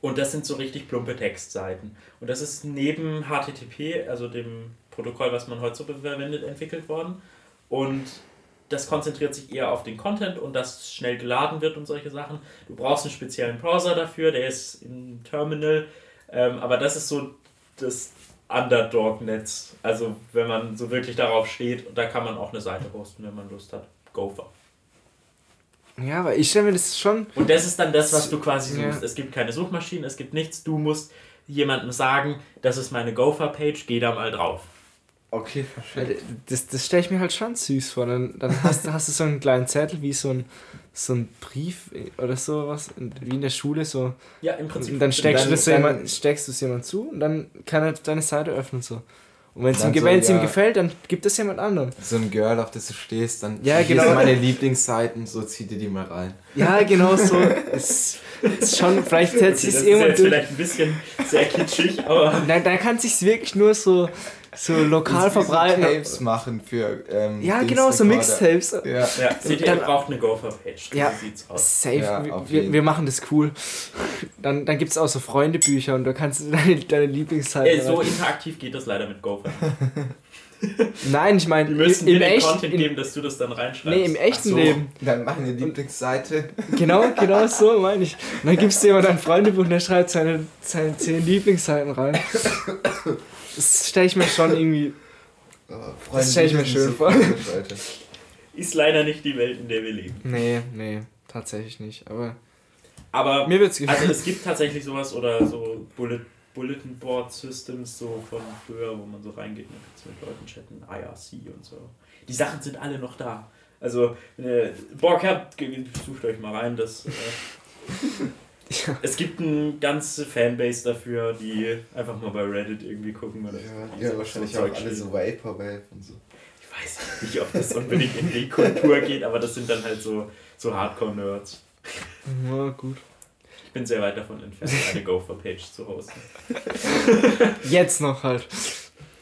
und das sind so richtig plumpe Textseiten. Und das ist neben HTTP, also dem Protokoll, was man heute so verwendet, entwickelt worden. Und das konzentriert sich eher auf den Content und dass schnell geladen wird und solche Sachen. Du brauchst einen speziellen Browser dafür, der ist im Terminal. Ähm, aber das ist so das Underdog-Netz. Also wenn man so wirklich darauf steht, da kann man auch eine Seite hosten, wenn man Lust hat. Gopher. Ja, aber ich stelle mir das schon. Und das ist dann das, was du quasi suchst. Ja. Es gibt keine Suchmaschinen, es gibt nichts. Du musst jemandem sagen, das ist meine Gopher-Page, geh da mal drauf. Okay, verstehe. Das, das stelle ich mir halt schon süß vor. Dann, dann hast, hast du so einen kleinen Zettel wie so ein, so ein Brief oder sowas, wie in der Schule so. Ja, im Prinzip. Und dann steckst, dann, du, das jemand, steckst du es jemand zu und dann kann er deine Seite öffnen so. Und wenn es ihm, so, ja, ihm gefällt, dann gibt es jemand anderen. So ein Girl, auf das du stehst, dann ja, genau. sind meine Lieblingsseiten, so zieh dir die mal rein. Ja, genau so. ist, ist schon, vielleicht setzt sich es irgendwann. Das ist jetzt vielleicht ein bisschen sehr kitschig, aber. Nein, da kann es sich wirklich nur so so lokal verbreiten. Tapes machen für. Ähm, ja, genau, so Mixtapes. Ja, ja. Seht ihr, braucht eine Gopher-Page. Ja, sieht's aus. Safe. Ja, wir, wir machen das cool. Dann, dann gibt es auch so Freundebücher und da kannst du deine, deine Lieblingszeiten. Äh, so interaktiv geht das leider mit Gopher. Nein, ich meine, im, im dir echten Content geben, dass du das dann reinschreibst. Nee, im echten so, Leben. Dann meine Lieblingsseite. Genau, genau so meine ich. Und dann gibst du jemand ein Freundebuch und der schreibt seine, seine zehn Lieblingsseiten rein. Das stelle ich mir schon irgendwie. das stelle ich mir schön vor. Ist leider nicht die Welt, in der wir leben. Nee, nee, tatsächlich nicht. Aber. Aber mir wird's gefallen. Also es gibt tatsächlich sowas oder so Bullet, Bulletin Board Systems so von früher, wo man so reingeht und dann mit Leuten chatten, IRC und so. Die Sachen sind alle noch da. Also, wenn ihr Bock habt, sucht euch mal rein, das. Äh, ja. Es gibt eine ganze Fanbase dafür, die einfach mal bei Reddit irgendwie gucken. Oder ja, ja wahrscheinlich so auch alle so Vaporwave und so. Ich weiß nicht, ob das unbedingt in die Kultur geht, aber das sind dann halt so, so Hardcore-Nerds. Ja, gut. Ich bin sehr weit davon entfernt, eine Gopher-Page zu hosten. Jetzt noch halt.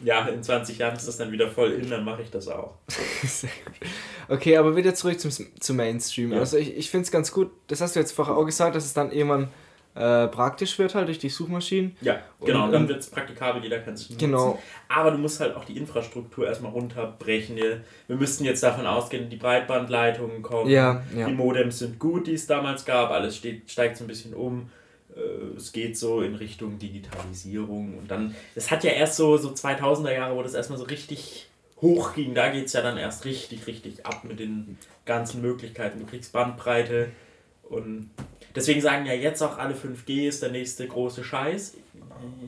Ja, in 20 Jahren ist das dann wieder voll in, dann mache ich das auch. Sehr gut. Okay, aber wieder zurück zum, zum Mainstream. Ja. Also ich, ich finde es ganz gut, das hast du jetzt vorher auch gesagt, dass es dann irgendwann äh, praktisch wird halt durch die Suchmaschinen. Ja, genau, und, dann wird es praktikabel, jeder kann es genau. nutzen. Aber du musst halt auch die Infrastruktur erstmal runterbrechen. Wir müssten jetzt davon ausgehen, die Breitbandleitungen kommen, ja, ja. die Modems sind gut, die es damals gab, alles steht, steigt so ein bisschen um äh, es geht so in Richtung Digitalisierung und dann, das hat ja erst so, so 2000er Jahre, wo das erstmal so richtig hoch ging, da geht es ja dann erst richtig, richtig ab mit den ganzen Möglichkeiten. Du kriegst Bandbreite und deswegen sagen ja jetzt auch alle 5G ist der nächste große Scheiß,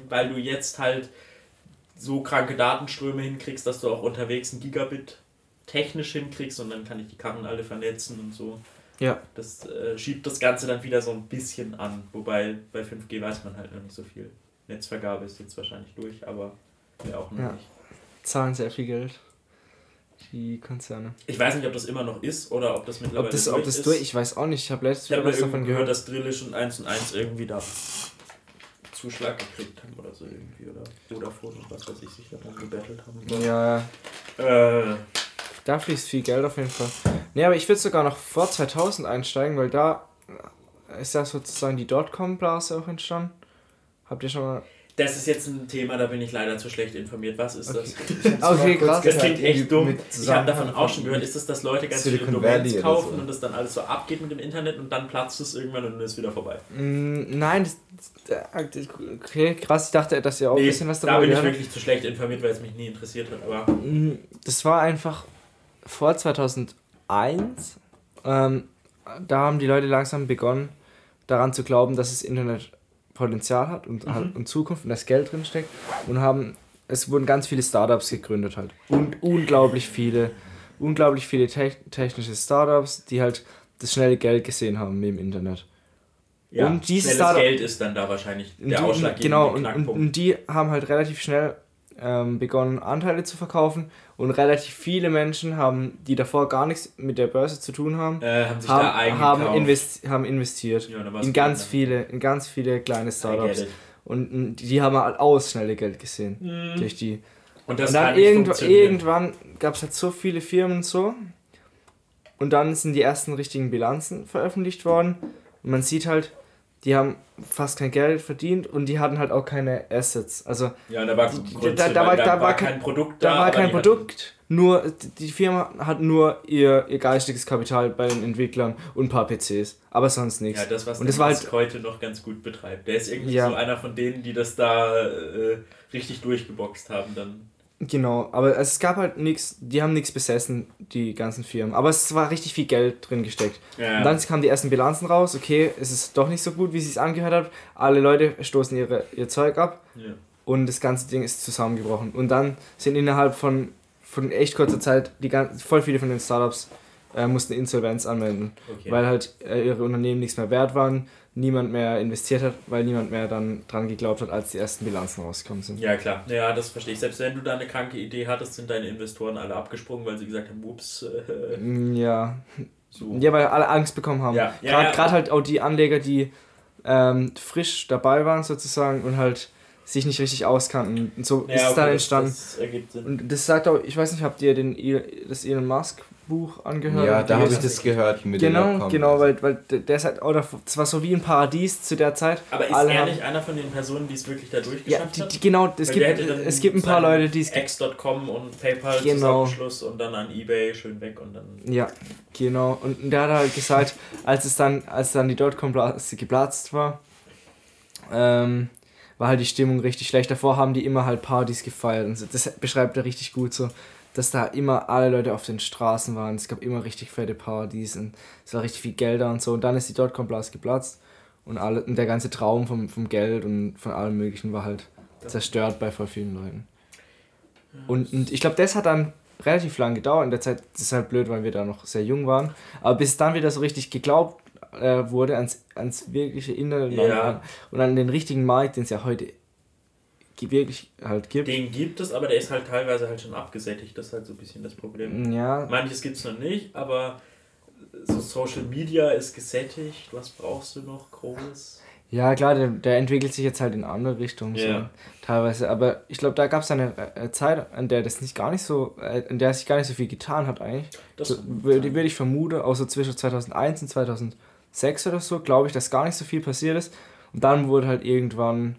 weil du jetzt halt so kranke Datenströme hinkriegst, dass du auch unterwegs ein Gigabit technisch hinkriegst und dann kann ich die Karten alle vernetzen und so. Ja. Das äh, schiebt das Ganze dann wieder so ein bisschen an. Wobei bei 5G weiß man halt noch nicht so viel. Netzvergabe ist jetzt wahrscheinlich durch, aber ja auch noch ja. nicht. Zahlen sehr viel Geld. Die Konzerne. Ich weiß nicht, ob das immer noch ist oder ob das mittlerweile ob das, durch ob das ist. Durch, ich weiß auch nicht. Ich habe letztes Jahr was davon gehört, dass Drillisch und 1 und 1 irgendwie da Zuschlag gekriegt haben oder so irgendwie. Oder Vodafone und was weiß ich, sich dann gebettelt haben. Ja. Äh, da fließt viel Geld auf jeden Fall. Ne, aber ich würde sogar noch vor 2000 einsteigen, weil da ist ja sozusagen die Dotcom-Blase auch entstanden. Habt ihr schon mal. Das ist jetzt ein Thema, da bin ich leider zu schlecht informiert. Was ist okay. das? okay, krass. Das klingt echt dumm. Ich habe davon auch schon gehört, ist das, dass Leute ganz viele Domains kaufen so. und das dann alles so abgeht mit dem Internet und dann platzt es irgendwann und dann ist wieder vorbei? Mm, nein, das, okay, krass. Ich dachte, dass ihr auch nee, ein bisschen was darüber Da bin ich wirklich zu schlecht informiert, weil es mich nie interessiert hat. Aber mm, das war einfach vor 2001, ähm, da haben die Leute langsam begonnen, daran zu glauben, dass das Internet Potenzial hat und, mhm. und Zukunft und das Geld drin steckt und haben es wurden ganz viele Startups gegründet halt und unglaublich viele unglaublich viele te technische Startups, die halt das schnelle Geld gesehen haben im Internet. Ja, und dieses Geld ist dann da wahrscheinlich der Ausschlaggebende genau, Knackpunkt. Und, und, die haben halt relativ schnell ähm, begonnen, Anteile zu verkaufen und relativ viele Menschen haben, die davor gar nichts mit der Börse zu tun haben, äh, haben, haben, haben, investi haben investiert ja, in ganz viele, in ganz viele kleine Startups. Und die haben halt aus schnelle Geld gesehen mhm. durch die. Und, und dann irgend irgendwann gab es halt so viele Firmen und so. Und dann sind die ersten richtigen Bilanzen veröffentlicht worden. Und man sieht halt, die haben fast kein Geld verdient und die hatten halt auch keine Assets. Also ja, da war, die, da, da, war, da, war, war kein Produkt da. Da war kein Produkt. Nur die Firma hat nur ihr, ihr geistiges Kapital bei den Entwicklern und ein paar PCs, aber sonst nichts. Ja, das was und das war halt heute noch ganz gut betreibt. Der ist irgendwie ja. so einer von denen, die das da äh, richtig durchgeboxt haben dann. Genau, aber es gab halt nichts, die haben nichts besessen, die ganzen Firmen. Aber es war richtig viel Geld drin gesteckt. Ja. Und dann kamen die ersten Bilanzen raus, okay, es ist doch nicht so gut, wie sie es angehört hat. Alle Leute stoßen ihre, ihr Zeug ab ja. und das ganze Ding ist zusammengebrochen. Und dann sind innerhalb von, von echt kurzer Zeit die ganz, voll viele von den Startups äh, mussten Insolvenz anmelden, okay. weil halt äh, ihre Unternehmen nichts mehr wert waren niemand mehr investiert hat, weil niemand mehr dann dran geglaubt hat, als die ersten Bilanzen rausgekommen sind. Ja, klar. Ja, das verstehe ich. Selbst wenn du da eine kranke Idee hattest, sind deine Investoren alle abgesprungen, weil sie gesagt haben, ups. Äh, mm, ja. So. Ja, weil alle Angst bekommen haben. Ja. Ja, Gerade ja. halt auch die Anleger, die ähm, frisch dabei waren sozusagen und halt sich nicht richtig auskannten. Und so ja, ist es dann entstanden. Das, das und das sagt auch, ich weiß nicht, habt ihr den das Elon Musk Buch angehört. Ja, da habe ich das gehört mit Genau, genau, weil, weil der ist halt auch zwar so wie ein Paradies zu der Zeit. Aber ist er haben, nicht einer von den Personen, die es wirklich da durchgeschafft ja, die, die, genau, es gibt, es gibt ein paar Leute, die es X.com und PayPal genau. Zusammenschluss und dann an Ebay schön weg und dann. Ja, genau. Und der hat halt gesagt, als es dann, als dann die Dotcom-Blase geplatzt war, ähm, war halt die Stimmung richtig schlecht. Davor haben die immer halt Partys gefeiert und so. Das beschreibt er richtig gut so dass da immer alle Leute auf den Straßen waren. Es gab immer richtig fette Partys und es war richtig viel Geld da und so. Und dann ist die Dotcom-Blase geplatzt und, alle, und der ganze Traum vom, vom Geld und von allem Möglichen war halt zerstört bei voll vielen Leuten. Und, und ich glaube, das hat dann relativ lang gedauert. In der Zeit das ist halt blöd, weil wir da noch sehr jung waren. Aber bis dann wieder so richtig geglaubt äh, wurde ans, ans wirkliche Internet ja. und an den richtigen Markt, den es ja heute wirklich halt gibt. Den gibt es, aber der ist halt teilweise halt schon abgesättigt. Das ist halt so ein bisschen das Problem. Ja. Manches gibt es noch nicht, aber so Social Media ist gesättigt. Was brauchst du noch groß? Ja, klar, der, der entwickelt sich jetzt halt in andere Richtungen. Yeah. So, teilweise. Aber ich glaube, da gab es eine äh, Zeit, an der das nicht gar nicht so, äh, in der sich gar nicht so viel getan hat eigentlich. Das würde, würde ich vermuten, außer zwischen 2001 und 2006 oder so, glaube ich, dass gar nicht so viel passiert ist. Und dann wurde halt irgendwann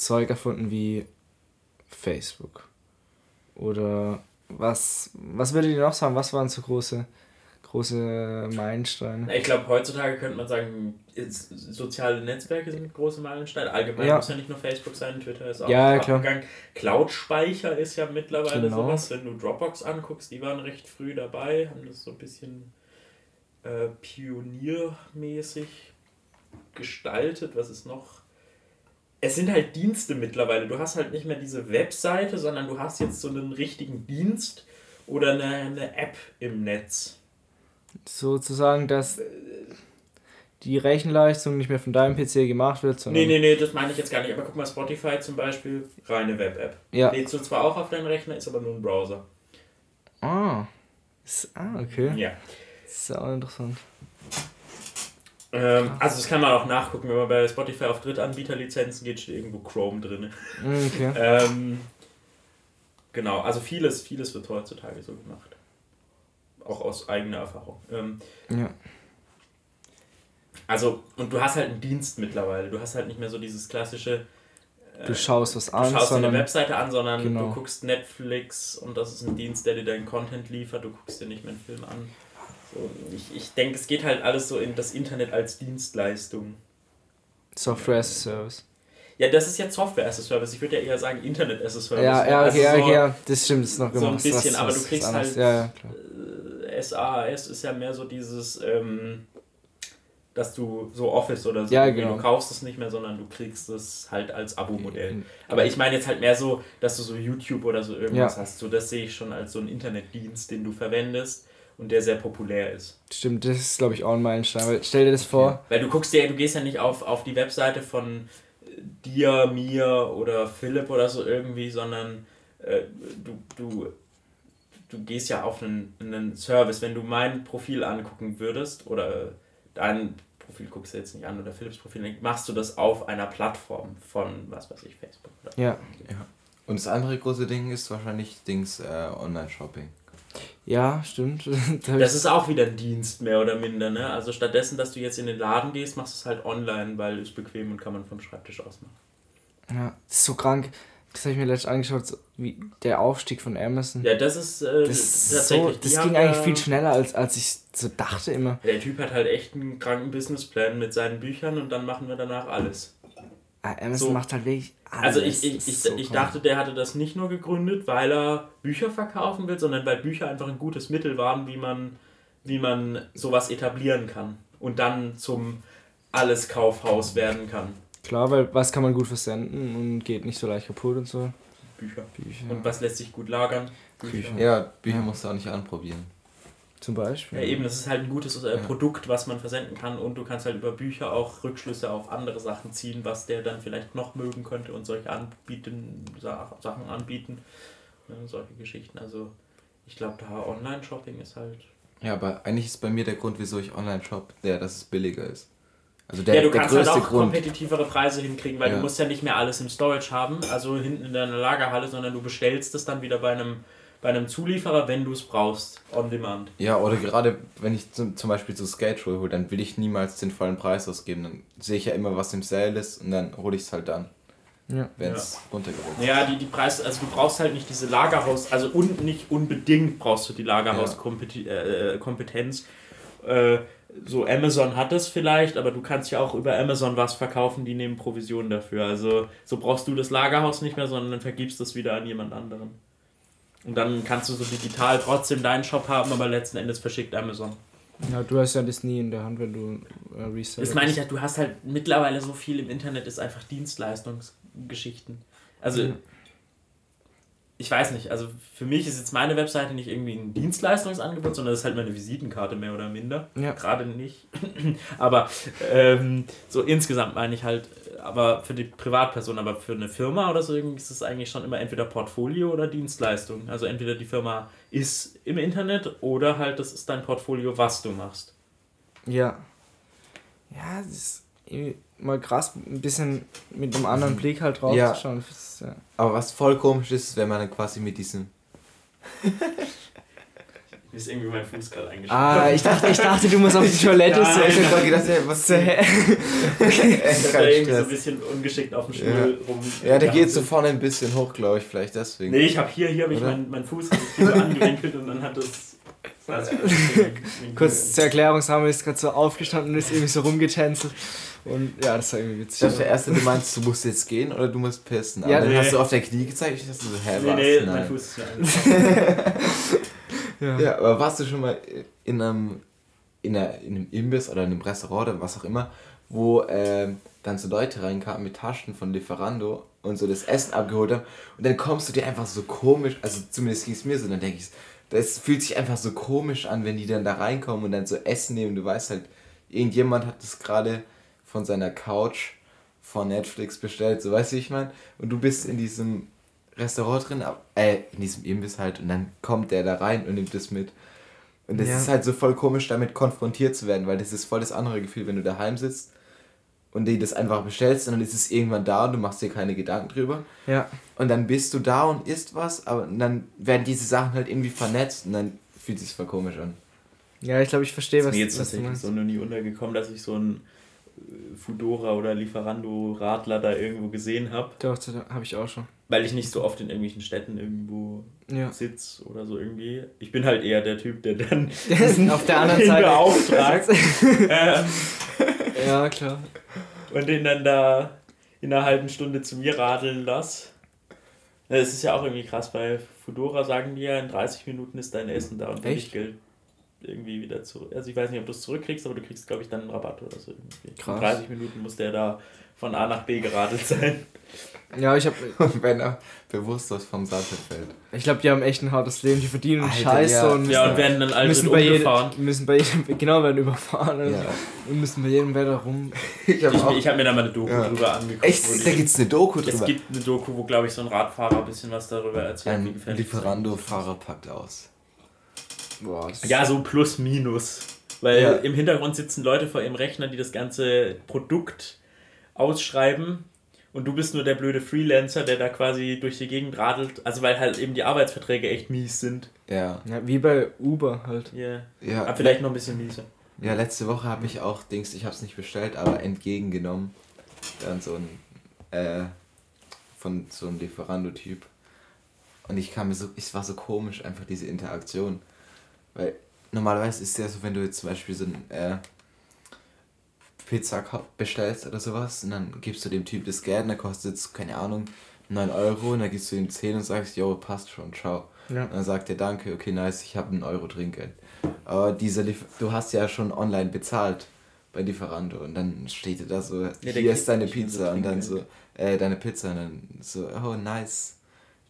Zeug erfunden wie Facebook. Oder was, was würdet ihr noch sagen? Was waren so große große Meilensteine. Ich glaube, heutzutage könnte man sagen, soziale Netzwerke sind große Meilensteine. Allgemein ja. muss ja nicht nur Facebook sein, Twitter ist auch ja, klar. Cloud-Speicher ist ja mittlerweile genau. sowas. Wenn du Dropbox anguckst, die waren recht früh dabei, haben das so ein bisschen äh, pioniermäßig gestaltet. Was ist noch? Es sind halt Dienste mittlerweile. Du hast halt nicht mehr diese Webseite, sondern du hast jetzt so einen richtigen Dienst oder eine, eine App im Netz sozusagen, dass die Rechenleistung nicht mehr von deinem PC gemacht wird, sondern. Nee, nee, nee, das meine ich jetzt gar nicht. Aber guck mal, Spotify zum Beispiel, reine Web-App. Ja. Lädst du zwar auch auf deinen Rechner, ist aber nur ein Browser. Ah. Ah, okay. Ja. Das ist auch interessant. Ähm, also das kann man auch nachgucken, wenn man bei Spotify auf Drittanbieterlizenzen geht, steht irgendwo Chrome drin. Mm, okay. ähm, genau, also vieles, vieles wird heutzutage so gemacht auch aus eigener Erfahrung. Ähm, ja. Also, und du hast halt einen Dienst mittlerweile. Du hast halt nicht mehr so dieses klassische. Äh, du schaust was an. Du schaust dir eine Webseite an, sondern genau. du guckst Netflix und das ist ein Dienst, der dir deinen Content liefert. Du guckst dir nicht mehr einen Film an. So, ich ich denke, es geht halt alles so in das Internet als Dienstleistung. Software as a Service. Ja, das ist jetzt Software as a Service. Ich würde ja eher sagen Internet as a Service. Ja, ja, also so, ja, das stimmt, das ist noch gemacht. So ein bisschen, was, aber du kriegst halt. Ja, ja, SaaS ist ja mehr so dieses, ähm, dass du so Office oder so, ja, genau. du kaufst es nicht mehr, sondern du kriegst es halt als Abo-Modell. Aber ich meine jetzt halt mehr so, dass du so YouTube oder so irgendwas ja. hast. So, das sehe ich schon als so einen Internetdienst, den du verwendest und der sehr populär ist. Stimmt, das ist glaube ich auch ein Meilenstein. Weil, stell dir das vor. Ja. Weil du guckst dir, du gehst ja nicht auf, auf die Webseite von dir, mir oder Philipp oder so irgendwie, sondern äh, du, du du gehst ja auf einen, einen Service. Wenn du mein Profil angucken würdest oder dein Profil guckst du jetzt nicht an oder Philips Profil, dann machst du das auf einer Plattform von, was weiß ich, Facebook. Oder ja. ja. Und das andere große Ding ist wahrscheinlich Dings äh, Online-Shopping. Ja, stimmt. das ist auch wieder ein Dienst, mehr oder minder. Ne? Also stattdessen, dass du jetzt in den Laden gehst, machst du es halt online, weil es bequem und kann man vom Schreibtisch aus machen. Ja, das ist so krank. Das habe ich mir letztens angeschaut, wie der Aufstieg von Amazon. Ja, das ist äh, das tatsächlich. So, das ging eigentlich viel schneller, als, als ich so dachte immer. Der Typ hat halt echt einen kranken Businessplan mit seinen Büchern und dann machen wir danach alles. Amazon so. macht halt wirklich alles. Also ich, ich, ich, so ich dachte, der hatte das nicht nur gegründet, weil er Bücher verkaufen will, sondern weil Bücher einfach ein gutes Mittel waren, wie man, wie man sowas etablieren kann und dann zum Alles-Kaufhaus werden kann. Klar, weil was kann man gut versenden und geht nicht so leicht kaputt und so. Bücher. Bücher. Und was lässt sich gut lagern? Bücher. Ja, Bücher musst du auch nicht anprobieren. Zum Beispiel. Ja, eben, das ist halt ein gutes äh, Produkt, was man versenden kann und du kannst halt über Bücher auch Rückschlüsse auf andere Sachen ziehen, was der dann vielleicht noch mögen könnte und solche anbieten, Sachen anbieten. Ja, solche Geschichten. Also ich glaube, da Online-Shopping ist halt. Ja, aber eigentlich ist bei mir der Grund, wieso ich online shop, der, dass es billiger ist. Also der, ja, du der kannst halt auch Grund. kompetitivere Preise hinkriegen, weil ja. du musst ja nicht mehr alles im Storage haben, also hinten in deiner Lagerhalle, sondern du bestellst es dann wieder bei einem, bei einem Zulieferer, wenn du es brauchst, on demand. Ja, oder gerade wenn ich zum, zum Beispiel so Skate hole, dann will ich niemals den vollen Preis ausgeben. Dann sehe ich ja immer, was im Sale ist und dann hole ich es halt dann. Ja. Wenn es ja. runtergerutscht Ja, die, die Preise, also du brauchst halt nicht diese Lagerhaus, also und nicht unbedingt brauchst du die Lagerhauskompetenz. Ja. Äh, äh, so Amazon hat es vielleicht, aber du kannst ja auch über Amazon was verkaufen, die nehmen Provisionen dafür. Also so brauchst du das Lagerhaus nicht mehr, sondern dann vergibst es wieder an jemand anderen. Und dann kannst du so digital trotzdem deinen Shop haben, aber letzten Endes verschickt Amazon. Ja, du hast ja das nie in der Hand, wenn du äh, resellst. Das meine ich ja, du hast halt mittlerweile so viel im Internet, ist einfach Dienstleistungsgeschichten. Also mhm ich weiß nicht, also für mich ist jetzt meine Webseite nicht irgendwie ein Dienstleistungsangebot, sondern das ist halt meine Visitenkarte mehr oder minder. Ja. Gerade nicht. aber ähm, so insgesamt meine ich halt, aber für die Privatperson, aber für eine Firma oder so ist es eigentlich schon immer entweder Portfolio oder Dienstleistung. Also entweder die Firma ist im Internet oder halt das ist dein Portfolio, was du machst. Ja. Ja, das ist mal krass, ein bisschen mit einem anderen mhm. Blick halt drauf ja. zu schauen. Ja. Aber was voll komisch ist, wenn man dann quasi mit diesem mir ist irgendwie mein Fuß gerade eingeschlafen. Ah, ich dachte, ich dachte, du musst auf die Toilette. ja, ich habe gedacht, was ist der okay. da irgendwie so ein bisschen ungeschickt auf dem Stuhl ja. rum. Ja, der geht so vorne ein bisschen hoch, glaube ich, vielleicht deswegen. Nee, ich habe hier, hier habe ich meinen mein Fuß so angewinkelt und dann hat das. das Kurz zur Erklärung, Samuel ist gerade so aufgestanden und ist irgendwie so rumgetänzelt. Und ja, das war irgendwie witzig. Das war der erste, du meinst, du musst jetzt gehen oder du musst pissen. Aber ja, dann nee. hast du auf der Knie gezeigt, ich dachte so, hä, nee, was? Nee, Nein. mein Fuß ist ja. Ja, aber warst du schon mal in einem, in, einer, in einem Imbiss oder in einem Restaurant oder was auch immer, wo äh, dann so Leute reinkamen mit Taschen von Lieferando und so das Essen abgeholt haben und dann kommst du dir einfach so komisch, also zumindest ging es mir so, dann denke ich, das fühlt sich einfach so komisch an, wenn die dann da reinkommen und dann so Essen nehmen. Du weißt halt, irgendjemand hat das gerade von seiner Couch von Netflix bestellt, so weißt du, wie ich meine? Und du bist in diesem Restaurant drin, äh, in diesem Imbiss halt, und dann kommt der da rein und nimmt das mit. Und das ja. ist halt so voll komisch, damit konfrontiert zu werden, weil das ist voll das andere Gefühl, wenn du daheim sitzt und dir das einfach bestellst und dann ist es irgendwann da und du machst dir keine Gedanken drüber. Ja. Und dann bist du da und isst was, aber dann werden diese Sachen halt irgendwie vernetzt und dann fühlt es sich voll komisch an. Ja, ich glaube, ich verstehe, was, mir jetzt was tatsächlich so noch nie untergekommen, dass ich so ein Fudora oder Lieferando Radler da irgendwo gesehen habe. Doch, habe ich auch schon. Weil ich nicht so oft in irgendwelchen Städten irgendwo ja. sitze oder so irgendwie. Ich bin halt eher der Typ, der dann auf der anderen Seite beauftragt. ähm, ja, klar. Und den dann da in einer halben Stunde zu mir radeln lasse. Es ist ja auch irgendwie krass, bei Fudora sagen die ja, in 30 Minuten ist dein Essen da und Echt? Geld irgendwie wieder zurück. Also ich weiß nicht, ob du es zurückkriegst, aber du kriegst, glaube ich, dann einen Rabatt oder so irgendwie. Krass. In 30 Minuten muss der da von A nach B geradelt sein. Ja, ich habe. wenn er bewusstlos vom Sattel fällt. Ich glaube, die haben echt ein hartes Leben, die verdienen Alter, Scheiße ja. und müssen, ja, und werden dann alle müssen bei jedem, müssen bei jedem, genau, werden überfahren also, ja. und müssen bei jedem Wetter rum. ich habe hab mir da mal eine Doku ja. drüber angeguckt. Echt? Da gibt es eine Doku drüber? Es gibt eine Doku, wo, glaube ich, so ein Radfahrer ein bisschen was darüber erzählt. Ein Lieferando-Fahrer packt aus. Boah, ja, so plus minus. Weil ja. im Hintergrund sitzen Leute vor ihrem Rechner, die das ganze Produkt ausschreiben. Und du bist nur der blöde Freelancer, der da quasi durch die Gegend radelt. Also weil halt eben die Arbeitsverträge echt mies sind. Ja. ja wie bei Uber halt. Yeah. Ja. Aber vielleicht noch ein bisschen mieser. Ja, letzte Woche habe ich auch Dings, ich habe es nicht bestellt, aber entgegengenommen. Dann so ein, äh, von so einem Lieferando-Typ. Und ich kam mir so, es war so komisch, einfach diese Interaktion. Weil normalerweise ist es ja so, wenn du jetzt zum Beispiel so ein äh, Pizza bestellst oder sowas und dann gibst du dem Typ das Geld und dann kostet es, keine Ahnung, 9 Euro und dann gibst du ihm 10 und sagst, jo, passt schon, ciao. Ja. Und dann sagt er, danke, okay, nice, ich habe einen Euro Trinkgeld. Aber dieser Liefer du hast ja schon online bezahlt bei Lieferando und dann steht da so, ja, hier ist deine Pizza und dann so, äh, deine Pizza und dann so, oh, nice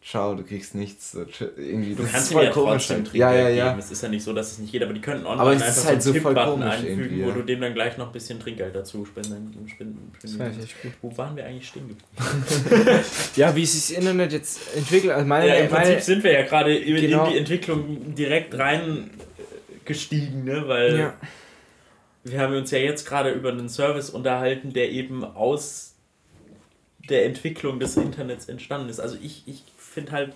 schau, du kriegst nichts. So, irgendwie, du kannst voll ja komisch trotzdem Trinkgeld ja, ja, ja. geben. Es ist ja nicht so, dass es nicht jeder, aber die könnten online aber einfach halt so einen Tipp-Button einfügen, wo du dem dann gleich noch ein bisschen Trinkgeld dazu spenden. spenden, spenden das echt gut. Wo waren wir eigentlich stehen geblieben? ja, wie sich das Internet jetzt entwickelt. Also meine, ja, im meine, Prinzip sind wir ja gerade genau. in die Entwicklung direkt reingestiegen, ne? weil ja. wir haben uns ja jetzt gerade über einen Service unterhalten, der eben aus der Entwicklung des Internets entstanden ist. Also ich, ich finde halt,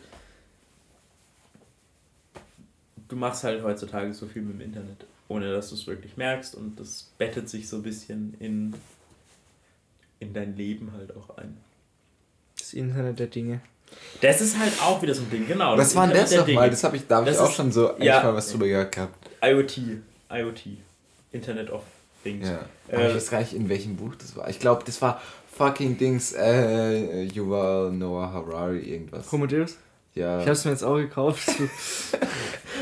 du machst halt heutzutage so viel mit dem Internet, ohne dass du es wirklich merkst und das bettet sich so ein bisschen in, in dein Leben halt auch ein. Das Internet der Dinge. Das ist halt auch wieder so ein Ding, genau. Was war denn das nochmal? Das habe ich, da habe ich auch schon so ja, mal was drüber gehört gehabt. IoT. IoT. Internet of Things. Ja. Äh, ich weiß gar nicht, in welchem Buch das war. Ich glaube, das war fucking Dings, äh, Yuval Noah Harari, irgendwas. Homodeus? Ja. Ich hab's mir jetzt auch gekauft.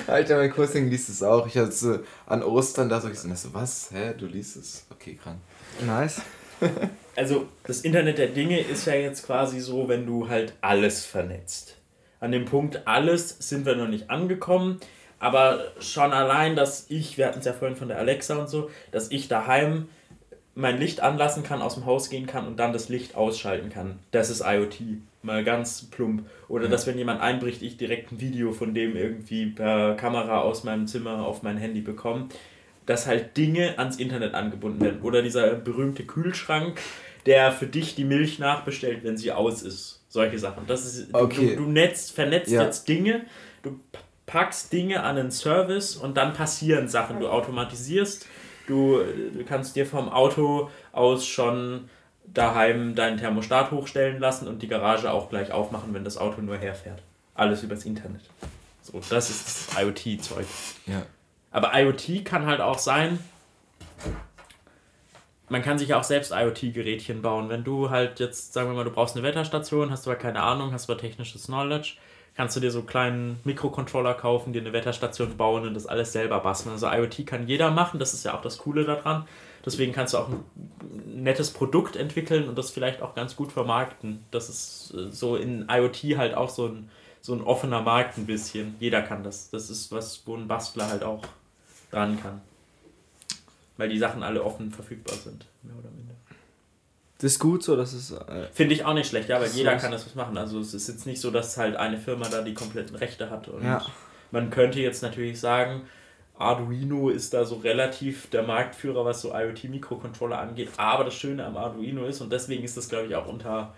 Alter, mein Cousin liest es auch. Ich hatte so an Ostern da so gesagt, so, was? Hä? Du liest es? Okay, krank. Nice. also, das Internet der Dinge ist ja jetzt quasi so, wenn du halt alles vernetzt. An dem Punkt alles sind wir noch nicht angekommen, aber schon allein, dass ich, wir hatten es ja vorhin von der Alexa und so, dass ich daheim mein Licht anlassen kann, aus dem Haus gehen kann und dann das Licht ausschalten kann. Das ist IoT. Mal ganz plump. Oder ja. dass, wenn jemand einbricht, ich direkt ein Video von dem irgendwie per Kamera aus meinem Zimmer auf mein Handy bekomme. dass halt Dinge ans Internet angebunden werden. Oder dieser berühmte Kühlschrank, der für dich die Milch nachbestellt, wenn sie aus ist. Solche Sachen. Das ist, okay. du, du netzt, vernetzt ja. jetzt Dinge, du packst Dinge an einen Service und dann passieren Sachen. Du automatisierst, du, du kannst dir vom Auto aus schon daheim deinen Thermostat hochstellen lassen und die Garage auch gleich aufmachen, wenn das Auto nur herfährt. Alles übers Internet. So, das ist das IoT-Zeug. Ja. Aber IoT kann halt auch sein, man kann sich auch selbst IoT-Gerätchen bauen. Wenn du halt jetzt, sagen wir mal, du brauchst eine Wetterstation, hast aber keine Ahnung, hast aber technisches Knowledge, kannst du dir so einen kleinen Mikrocontroller kaufen, dir eine Wetterstation bauen und das alles selber basteln. Also IoT kann jeder machen, das ist ja auch das Coole daran. Deswegen kannst du auch ein nettes Produkt entwickeln und das vielleicht auch ganz gut vermarkten. Das ist äh, so in IoT halt auch so ein, so ein offener Markt ein bisschen. Jeder kann das. Das ist was, wo ein Bastler halt auch dran kann. Weil die Sachen alle offen verfügbar sind, mehr oder minder. Das ist gut so, dass es. Äh, Finde ich auch nicht schlecht, ja, weil jeder kann das was machen. Also es ist jetzt nicht so, dass halt eine Firma da die kompletten Rechte hat. Und ja. man könnte jetzt natürlich sagen, Arduino ist da so relativ der Marktführer, was so IoT-Mikrocontroller angeht. Aber das Schöne am Arduino ist, und deswegen ist das, glaube ich, auch unter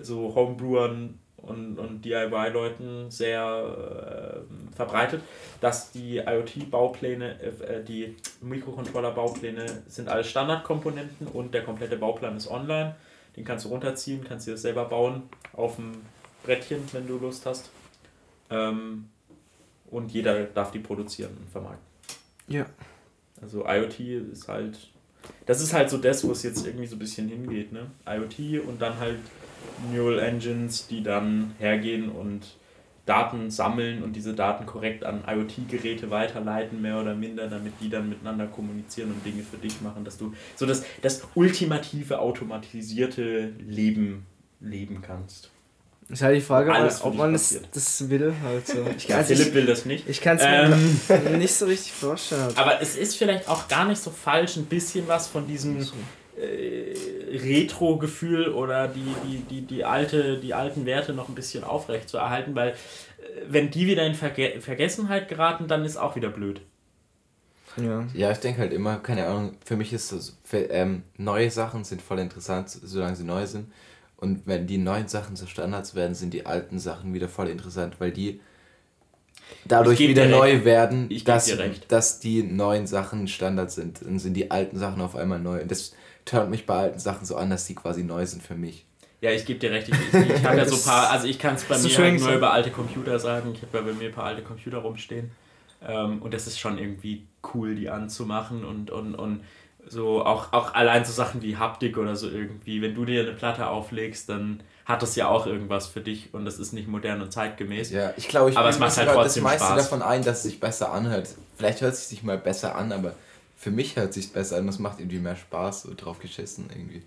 so Homebrewern und, und DIY-Leuten sehr äh, verbreitet, dass die IoT-Baupläne, äh, die Mikrocontroller-Baupläne sind alles Standardkomponenten und der komplette Bauplan ist online. Den kannst du runterziehen, kannst dir das selber bauen auf dem Brettchen, wenn du Lust hast. Ähm, und jeder darf die produzieren und vermarkten. Ja. Also IoT ist halt, das ist halt so das, wo es jetzt irgendwie so ein bisschen hingeht, ne? IoT und dann halt Neural Engines, die dann hergehen und Daten sammeln und diese Daten korrekt an IoT-Geräte weiterleiten, mehr oder minder, damit die dann miteinander kommunizieren und Dinge für dich machen, dass du so das, das ultimative automatisierte Leben leben kannst. Ist halt die Frage, Alles ob man das, das will. Halt so. ich, ja, Philipp ich, will das nicht. Ich kann es mir ähm, nicht so richtig vorstellen. Aber es ist vielleicht auch gar nicht so falsch, ein bisschen was von diesem äh, Retro-Gefühl oder die, die, die, die, alte, die alten Werte noch ein bisschen aufrecht zu erhalten, weil äh, wenn die wieder in Verge Vergessenheit geraten, dann ist auch wieder blöd. Ja, ja ich denke halt immer, keine Ahnung, für mich ist das, für, ähm, neue Sachen sind voll interessant, solange sie neu sind. Und wenn die neuen Sachen zu Standards werden, sind die alten Sachen wieder voll interessant, weil die dadurch wieder neu werden, dass, dass die neuen Sachen Standard sind. Dann sind die alten Sachen auf einmal neu. Und das tönt mich bei alten Sachen so an, dass die quasi neu sind für mich. Ja, ich gebe dir recht. Ich, ich, ich habe ja so ein paar, also ich kann es bei mir halt nur über alte Computer sagen. Ich habe ja bei mir ein paar alte Computer rumstehen. Ähm, und das ist schon irgendwie cool, die anzumachen und, und, und so auch, auch allein so Sachen wie Haptik oder so irgendwie. Wenn du dir eine Platte auflegst, dann hat das ja auch irgendwas für dich und das ist nicht modern und zeitgemäß. Ja, ich glaube, ich aber es macht halt trotzdem das meiste Spaß. davon ein, dass es sich besser anhört. Vielleicht hört es sich mal besser an, aber für mich hört es sich besser an. Das macht irgendwie mehr Spaß, so drauf geschissen irgendwie.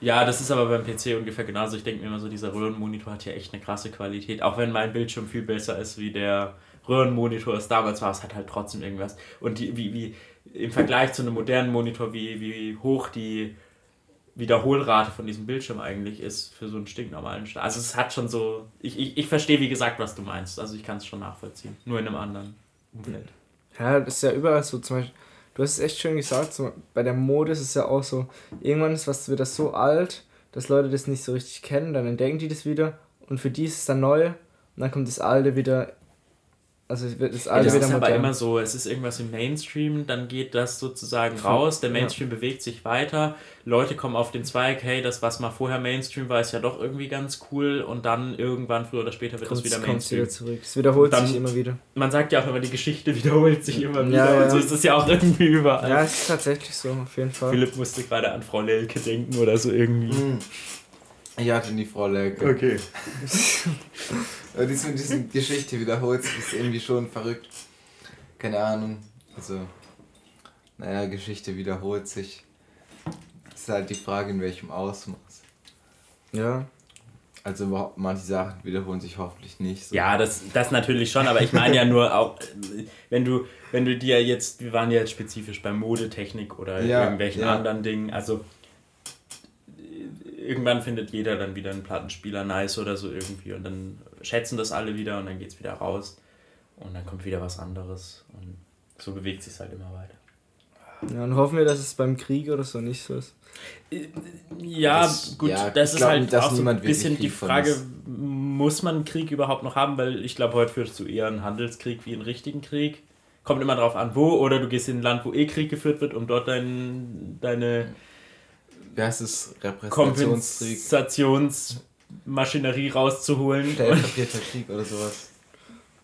Ja, das ist aber beim PC ungefähr genauso. Ich denke mir immer so, dieser Röhrenmonitor hat ja echt eine krasse Qualität. Auch wenn mein Bildschirm viel besser ist, wie der Röhrenmonitor es damals war, es hat halt trotzdem irgendwas. Und die, wie, wie, im Vergleich zu einem modernen Monitor, wie, wie hoch die Wiederholrate von diesem Bildschirm eigentlich ist für so einen stinknormalen Start. Also es hat schon so, ich, ich, ich verstehe wie gesagt, was du meinst. Also ich kann es schon nachvollziehen. Nur in einem anderen Umfeld. Ja, das ist ja überall so. Zum Beispiel, du hast es echt schön gesagt, so, bei der Mode ist es ja auch so, irgendwann ist was das so alt, dass Leute das nicht so richtig kennen, dann entdecken die das wieder und für die ist es dann neu und dann kommt das alte wieder also es wird das alles ja, das ist aber immer so, es ist irgendwas im Mainstream, dann geht das sozusagen raus, der Mainstream ja. bewegt sich weiter, Leute kommen auf den Zweig, hey, das was mal vorher Mainstream war, ist ja doch irgendwie ganz cool und dann irgendwann früher oder später wird es wieder Mainstream. Wieder zurück. Es wiederholt dann, sich immer wieder. Man sagt ja auch immer, die Geschichte wiederholt sich immer wieder ja, und so ist es ja auch irgendwie überall. Ja, es ist tatsächlich so, auf jeden Fall. Philipp musste gerade an Frau Lelke denken oder so irgendwie. Mhm. Ich hatte nie Frau Lelke. Okay. Aber diese, diese Geschichte wiederholt sich, ist irgendwie schon verrückt. Keine Ahnung. Also, naja, Geschichte wiederholt sich. Das ist halt die Frage, in welchem Ausmaß. Ja. Also manche Sachen wiederholen sich hoffentlich nicht. So. Ja, das, das natürlich schon, aber ich meine ja nur auch, wenn du, wenn du dir jetzt, wir waren ja jetzt spezifisch bei Modetechnik oder ja, irgendwelchen ja. anderen Dingen, also irgendwann findet jeder dann wieder einen Plattenspieler nice oder so irgendwie und dann schätzen das alle wieder und dann geht es wieder raus und dann kommt wieder was anderes und so bewegt sich halt immer weiter. Ja, und hoffen wir, dass es beim Krieg oder so nicht so ist. Ja, das, gut, ja, das ist glaub, halt auch so ein bisschen die Frage, muss man einen Krieg überhaupt noch haben? Weil ich glaube, heute führst du eher einen Handelskrieg wie einen richtigen Krieg. Kommt immer drauf an, wo. Oder du gehst in ein Land, wo eh Krieg geführt wird, um dort dein, deine wie heißt es? Kompensationsmaschinerie rauszuholen. Stellvertreterkrieg oder sowas.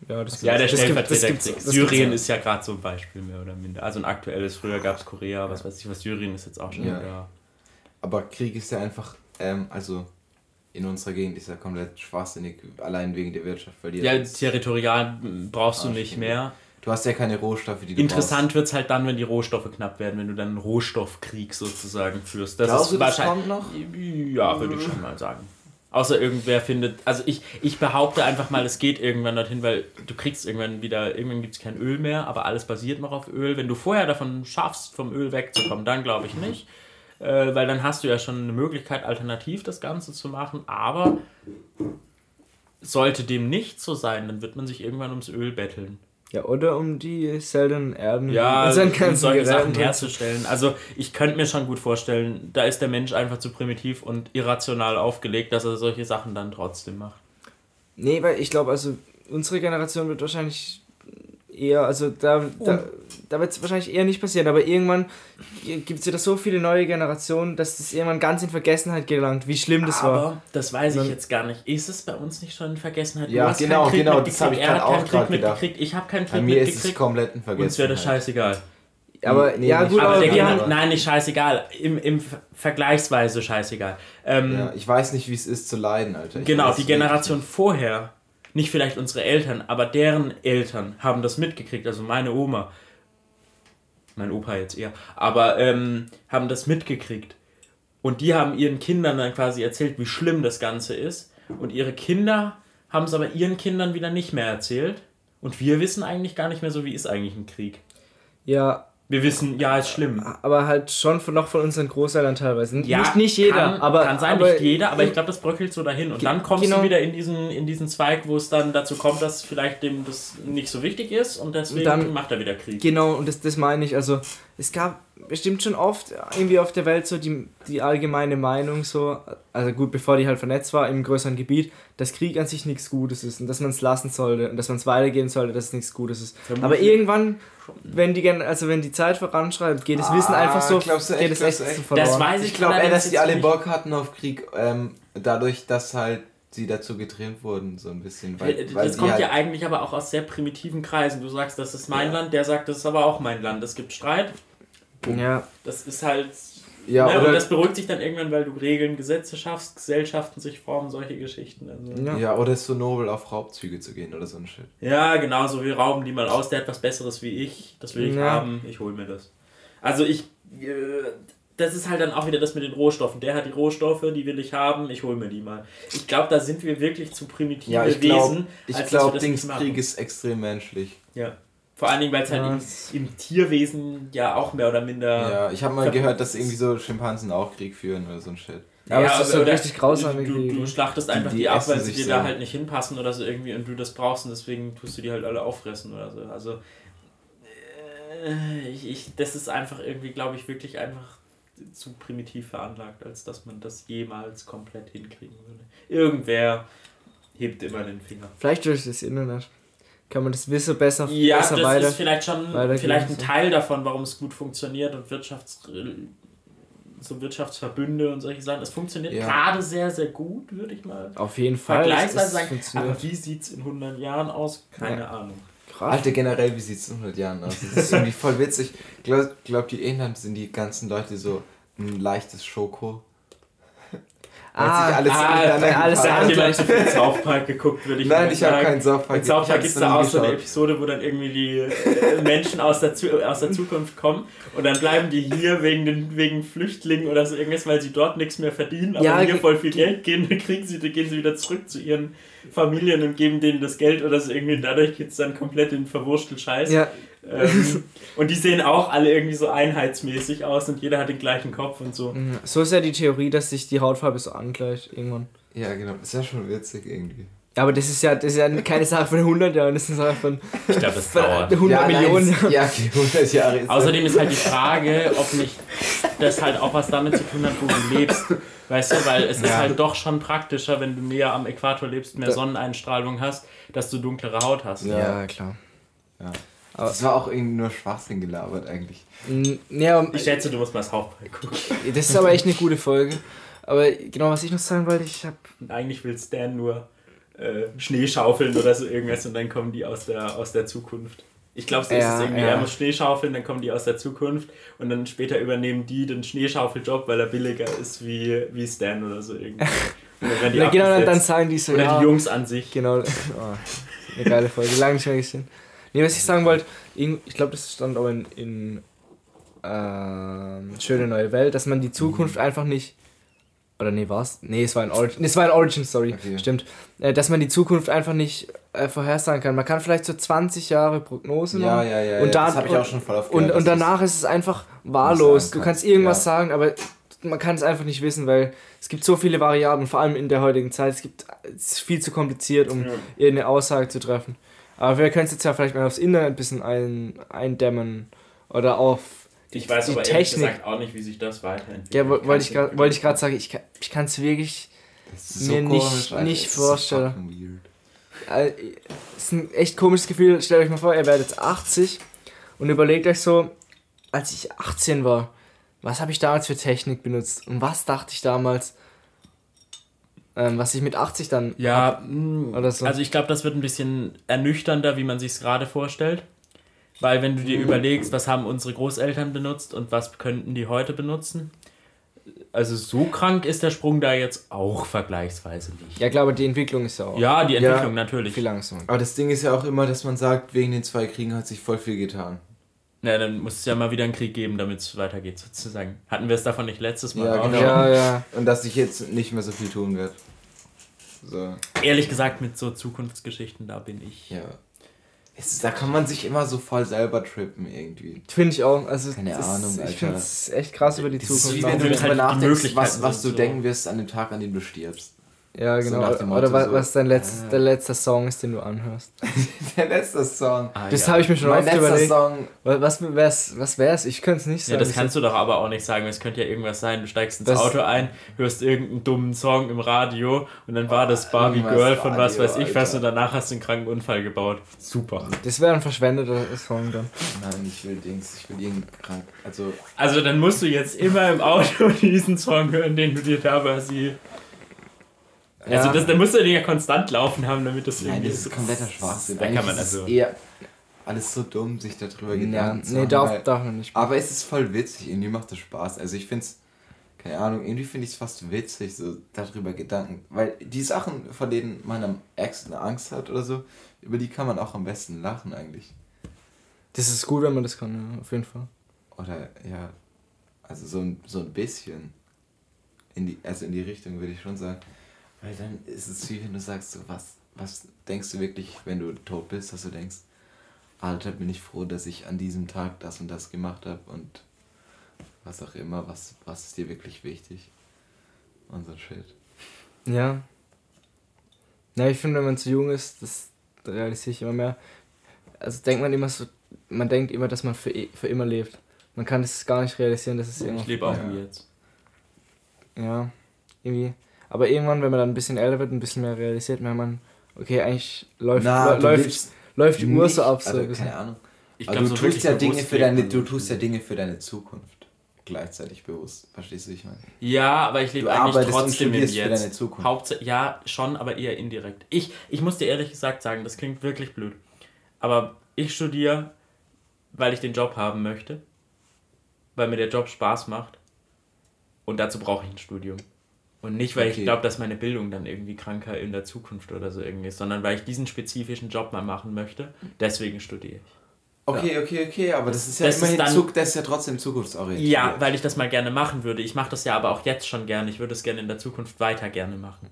Ja, das ja der Stellvertreterkrieg. Syrien ist ja gerade so ein Beispiel mehr oder minder. Also ein aktuelles, früher gab es Korea, was weiß ich was, Syrien ist jetzt auch schon ja. da. Aber Krieg ist ja einfach, ähm, also in unserer Gegend ist ja komplett schwachsinnig, allein wegen der Wirtschaft. Weil die ja, territorial brauchst du nicht mehr. Du hast ja keine Rohstoffe, die du Interessant wird es halt dann, wenn die Rohstoffe knapp werden, wenn du dann einen Rohstoffkrieg sozusagen führst. Das Glaubst ist du, das wahrscheinlich. Kommt noch? Ja, würde ich schon mal sagen. Außer irgendwer findet. Also ich, ich behaupte einfach mal, es geht irgendwann dorthin, weil du kriegst irgendwann wieder, irgendwann gibt es kein Öl mehr, aber alles basiert noch auf Öl. Wenn du vorher davon schaffst, vom Öl wegzukommen, dann glaube ich nicht. Äh, weil dann hast du ja schon eine Möglichkeit, alternativ das Ganze zu machen. Aber sollte dem nicht so sein, dann wird man sich irgendwann ums Öl betteln. Ja, oder um die seltenen Erden ja, um solche Sachen herzustellen. Also ich könnte mir schon gut vorstellen, da ist der Mensch einfach zu primitiv und irrational aufgelegt, dass er solche Sachen dann trotzdem macht. Nee, weil ich glaube, also unsere Generation wird wahrscheinlich eher, also da, da, da wird es wahrscheinlich eher nicht passieren, aber irgendwann gibt es wieder so viele neue Generationen, dass das irgendwann ganz in Vergessenheit gelangt, wie schlimm das aber war. das weiß ich jetzt gar nicht. Ist es bei uns nicht schon in Vergessenheit? Ja, genau, genau, das habe ich er auch gerade mitgekriegt. Ich habe keinen Krieg bei mir mitgekriegt. Ist es komplett in Vergessenheit. Uns wäre das scheißegal. Aber nee, ja, gut, aber, aber wir haben, nein, nicht scheißegal. Im, im vergleichsweise scheißegal. Ähm, ja, ich weiß nicht, wie es ist zu leiden, Alter. Ich genau, die Generation vorher nicht vielleicht unsere Eltern, aber deren Eltern haben das mitgekriegt, also meine Oma, mein Opa jetzt eher, aber ähm, haben das mitgekriegt. Und die haben ihren Kindern dann quasi erzählt, wie schlimm das Ganze ist. Und ihre Kinder haben es aber ihren Kindern wieder nicht mehr erzählt. Und wir wissen eigentlich gar nicht mehr so, wie ist eigentlich ein Krieg. Ja, wir wissen, ja, ist schlimm. Aber halt schon von, noch von unseren Großeltern teilweise. Ja, nicht, nicht jeder, kann, aber. Kann sein, aber, nicht jeder, aber ich glaube, das bröckelt so dahin. Und dann kommst genau. du wieder in diesen, in diesen Zweig, wo es dann dazu kommt, dass vielleicht dem das nicht so wichtig ist und deswegen dann, macht er wieder Krieg. Genau, und das, das meine ich. Also, es gab bestimmt schon oft irgendwie auf der Welt so die, die allgemeine Meinung, so, also gut, bevor die halt vernetzt war im größeren Gebiet, dass Krieg an sich nichts Gutes ist und dass man es lassen sollte und dass man es weitergehen sollte, dass es nichts Gutes ist. Vermutlich. Aber irgendwann wenn die, also wenn die Zeit voranschreitet, geht das ah, Wissen einfach so, glaubst du echt, geht es echt, echt verloren. Das weiß ich, ich glaube eher, dass die alle Bock hatten auf Krieg, ähm, dadurch, dass halt sie dazu getrimmt wurden, so ein bisschen. Weil, weil das kommt halt ja eigentlich aber auch aus sehr primitiven Kreisen. Du sagst, das ist mein ja. Land, der sagt, das ist aber auch mein Land. Es gibt Streit. Ja. Das ist halt ja, ne, und das beruhigt sich dann irgendwann, weil du Regeln, Gesetze schaffst, Gesellschaften sich formen, solche Geschichten. Also. Ja. ja, oder es ist so nobel, auf Raubzüge zu gehen oder so ein Shit. Ja, genau, so wir rauben die mal aus, der hat was Besseres wie ich, das will ich ja. haben, ich hole mir das. Also ich, äh, das ist halt dann auch wieder das mit den Rohstoffen. Der hat die Rohstoffe, die will ich haben, ich hole mir die mal. Ich glaube, da sind wir wirklich zu primitive ja, ich glaub, Wesen. Ich glaube, Dingskrieg ist extrem menschlich. Ja. Vor allen Dingen, weil es halt im, im, Tierwesen ja auch mehr oder minder. Ja, ich habe mal gehört, dass irgendwie so Schimpansen auch Krieg führen oder so ein Shit. Ja, aber ja, es ist so richtig grausam. Du, du, du schlachtest einfach die, die ab, weil sie dir so. da halt nicht hinpassen oder so irgendwie und du das brauchst und deswegen tust du die halt alle auffressen oder so. Also, äh, ich, ich, das ist einfach irgendwie, glaube ich, wirklich einfach zu primitiv veranlagt, als dass man das jemals komplett hinkriegen würde. Irgendwer hebt immer den Finger. Vielleicht durch das Internet kann man das Wissen besser, ja, besser das weiter, ist vielleicht schon vielleicht ein Teil davon, warum es gut funktioniert und Wirtschafts so Wirtschaftsverbünde und solche Sachen. Es funktioniert ja. gerade sehr, sehr gut, würde ich mal auf jeden Fall sagen. Aber wie sieht es in 100 Jahren aus? Keine ja. Ahnung. Krass. Alter, generell, wie sieht es in 100 Jahren aus? Das ist irgendwie voll witzig. Glaubt, glaubt ihr, irgendwann sind die ganzen Leute so ein leichtes Schoko? Ah, sich alles ah, bei alles da haben die Leute viel South Park geguckt, würde ich Nein, ich habe keinen South Park. In South Park gibt es da auch so eine Episode, wo dann irgendwie die äh, Menschen aus der, aus der Zukunft kommen und dann bleiben die hier wegen, den, wegen Flüchtlingen oder so irgendwas, weil sie dort nichts mehr verdienen, aber ja, hier voll viel Geld gehen, dann kriegen sie, dann gehen sie wieder zurück zu ihren Familien und geben denen das Geld oder so irgendwie. Dadurch geht es dann komplett in verwurschtelt Scheiß. Ja. Ähm, und die sehen auch alle irgendwie so einheitsmäßig aus und jeder hat den gleichen Kopf und so. So ist ja die Theorie, dass sich die Hautfarbe so angleicht irgendwann. Ja, genau. Ist ja schon witzig irgendwie. Ja, aber das ist ja, das ist ja keine Sache von 100 Jahren, das ist eine Sache von, ich glaube, das dauert. 100 ja, Millionen. Nein, ja, 100 Jahre. Ist Außerdem ist halt die Frage, ob nicht das halt auch was damit zu tun hat, wo du lebst. Weißt du, weil es ja. ist halt doch schon praktischer, wenn du näher am Äquator lebst, mehr Sonneneinstrahlung hast, dass du dunklere Haut hast. Ja, ja klar. Ja. Aber das war auch irgendwie nur Schwachsinn gelabert eigentlich. Ja, ich schätze, du musst mal das Hauptteil gucken. Das ist aber echt eine gute Folge. Aber genau, was ich noch sagen wollte, ich habe... Eigentlich will Stan nur äh, Schnee schaufeln oder so irgendwas und dann kommen die aus der, aus der Zukunft. Ich glaube, so ja, ist es irgendwie. Ja. Er muss Schnee schaufeln, dann kommen die aus der Zukunft und dann später übernehmen die den Schneeschaufeljob, weil er billiger ist wie, wie Stan oder so irgendwie. Und dann genau, dann, dann sagen die so. Oder ja, die Jungs an sich. Genau. Oh, eine geile Folge, lange nicht mehr gesehen. Nee, was ich sagen wollte, ich glaube, das stand auch in, in ähm, Schöne Neue Welt, dass man die Zukunft mhm. einfach nicht oder nee, war's? Nee, es war ein Origin. Nee, es war ein Origin Story. Okay. Stimmt. Äh, dass man die Zukunft einfach nicht äh, vorhersagen kann. Man kann vielleicht so 20 Jahre Prognose machen. Ja, ja, ja. Und ja, das habe ich auch schon voll oft gehört, Und, und danach ist es einfach wahllos. Du kannst irgendwas ja. sagen, aber man kann es einfach nicht wissen, weil es gibt so viele Variablen, vor allem in der heutigen Zeit. Es gibt es ist viel zu kompliziert, um ja. irgendeine Aussage zu treffen. Aber wir können es jetzt ja vielleicht mal aufs Internet ein bisschen ein, eindämmen oder auf ich weiß aber Technik. ehrlich gesagt auch nicht, wie sich das weiterentwickelt. Ja, wollte ich gerade wollt sagen, ich, ich kann es wirklich so mir nicht, nicht vorstellen. Also, es ist ein echt komisches Gefühl. Stellt euch mal vor, ihr werdet jetzt 80 und überlegt euch so, als ich 18 war, was habe ich damals für Technik benutzt und was dachte ich damals, ähm, was ich mit 80 dann. Ja, mm, oder so. also ich glaube, das wird ein bisschen ernüchternder, wie man sich es gerade vorstellt. Weil wenn du dir überlegst, was haben unsere Großeltern benutzt und was könnten die heute benutzen, also so krank ist der Sprung da jetzt auch vergleichsweise nicht. Ja, glaube die Entwicklung ist ja auch. Ja, die Entwicklung ja, natürlich. Viel langsam. Aber das Ding ist ja auch immer, dass man sagt, wegen den zwei Kriegen hat sich voll viel getan. Na, dann muss es ja mal wieder einen Krieg geben, damit es weitergeht, sozusagen. Hatten wir es davon nicht letztes Mal? Ja, genau. ja, ja. Und dass sich jetzt nicht mehr so viel tun wird. So. Ehrlich gesagt, mit so Zukunftsgeschichten, da bin ich. Ja. Es, da kann man sich immer so voll selber trippen irgendwie. Finde ich auch. Also Keine Ahnung, Alter. Ich finde es echt krass über die das Zukunft. Ist wie wenn du darüber nachdenkst, was, was du so. denken wirst an dem Tag, an dem du stirbst. Ja, genau. So Oder was, was dein letzt, ah. der letzte Song ist, den du anhörst. der letzte Song. Ah, das ja. habe ich mir schon mein oft überlegt. Song. Was wär's? Was wär's? Ich könnte es nicht sagen. Ja, das kannst du doch aber auch nicht sagen. Es könnte ja irgendwas sein. Du steigst ins das Auto ein, hörst irgendeinen dummen Song im Radio und dann war das Barbie Girl von was weiß ich was und danach hast du einen kranken Unfall gebaut. Super. Das wäre ein verschwendeter Song dann. Nein, ich will Dings. Ich will irgendeinen krank. Also, also dann musst du jetzt immer im Auto diesen Song hören, den du dir da quasi ja. Also das, da musst du den ja konstant laufen haben, damit das irgendwie. Nein, das ist kompletter Schwachsinn. Da kann man also. Eher alles so dumm, sich darüber Gedanken ja, zu Nee, darf, darf man nicht. Aber es ist voll witzig, irgendwie macht das Spaß. Also ich finde es, keine Ahnung, irgendwie finde ich es fast witzig, so darüber Gedanken. Weil die Sachen, von denen man am ärgsten Angst hat oder so, über die kann man auch am besten lachen eigentlich. Das ist gut, wenn man das kann, ja, auf jeden Fall. Oder ja, also so ein, so ein bisschen. In die, also in die Richtung würde ich schon sagen. Weil dann ist es wie wenn du sagst, so, was, was denkst du wirklich, wenn du tot bist, dass du denkst, Alter, bin ich froh, dass ich an diesem Tag das und das gemacht habe und was auch immer, was, was ist dir wirklich wichtig? Und so Shit. Ja. Ja, ich finde, wenn man zu jung ist, das realisiere ich immer mehr. Also denkt man immer so, man denkt immer, dass man für, für immer lebt. Man kann das gar nicht realisieren, dass es immer. Ich lebe auch im Jetzt. Ja, irgendwie. Aber irgendwann, wenn man dann ein bisschen älter wird, ein bisschen mehr realisiert, merkt man, okay, eigentlich läuft, Na, läuft, läuft die Uhr so ab. So also, keine Ahnung. Ich glaub, du, so tust ja Dinge für deine, du tust ja Dinge für deine Zukunft gleichzeitig bewusst. Verstehst du, wie ich meine? Ja, aber ich lebe eigentlich trotzdem im Jetzt. Für deine Zukunft. Hauptsache, ja, schon, aber eher indirekt. Ich, ich muss dir ehrlich gesagt sagen, das klingt wirklich blöd. Aber ich studiere, weil ich den Job haben möchte, weil mir der Job Spaß macht. Und dazu brauche ich ein Studium. Und nicht, weil okay. ich glaube, dass meine Bildung dann irgendwie kranker in der Zukunft oder so irgendwie ist, sondern weil ich diesen spezifischen Job mal machen möchte. Deswegen studiere ich. Okay, ja. okay, okay, aber das ist ja das immerhin ist dann, Zug, das ist ja trotzdem zukunftsorientiert. Ja, weil ich das mal gerne machen würde. Ich mache das ja aber auch jetzt schon gerne. Ich würde es gerne in der Zukunft weiter gerne machen.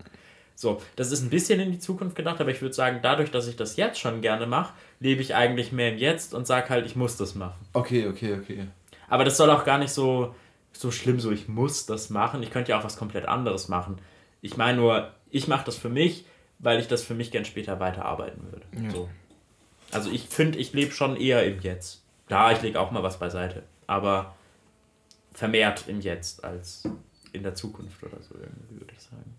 So, das ist ein bisschen in die Zukunft gedacht, aber ich würde sagen, dadurch, dass ich das jetzt schon gerne mache, lebe ich eigentlich mehr im Jetzt und sage halt, ich muss das machen. Okay, okay, okay. Aber das soll auch gar nicht so so schlimm, so ich muss das machen. Ich könnte ja auch was komplett anderes machen. Ich meine nur, ich mache das für mich, weil ich das für mich gern später weiterarbeiten würde. Ja. So. Also ich finde, ich lebe schon eher im Jetzt. Da, ich lege auch mal was beiseite. Aber vermehrt im Jetzt als in der Zukunft oder so irgendwie, würde ich sagen.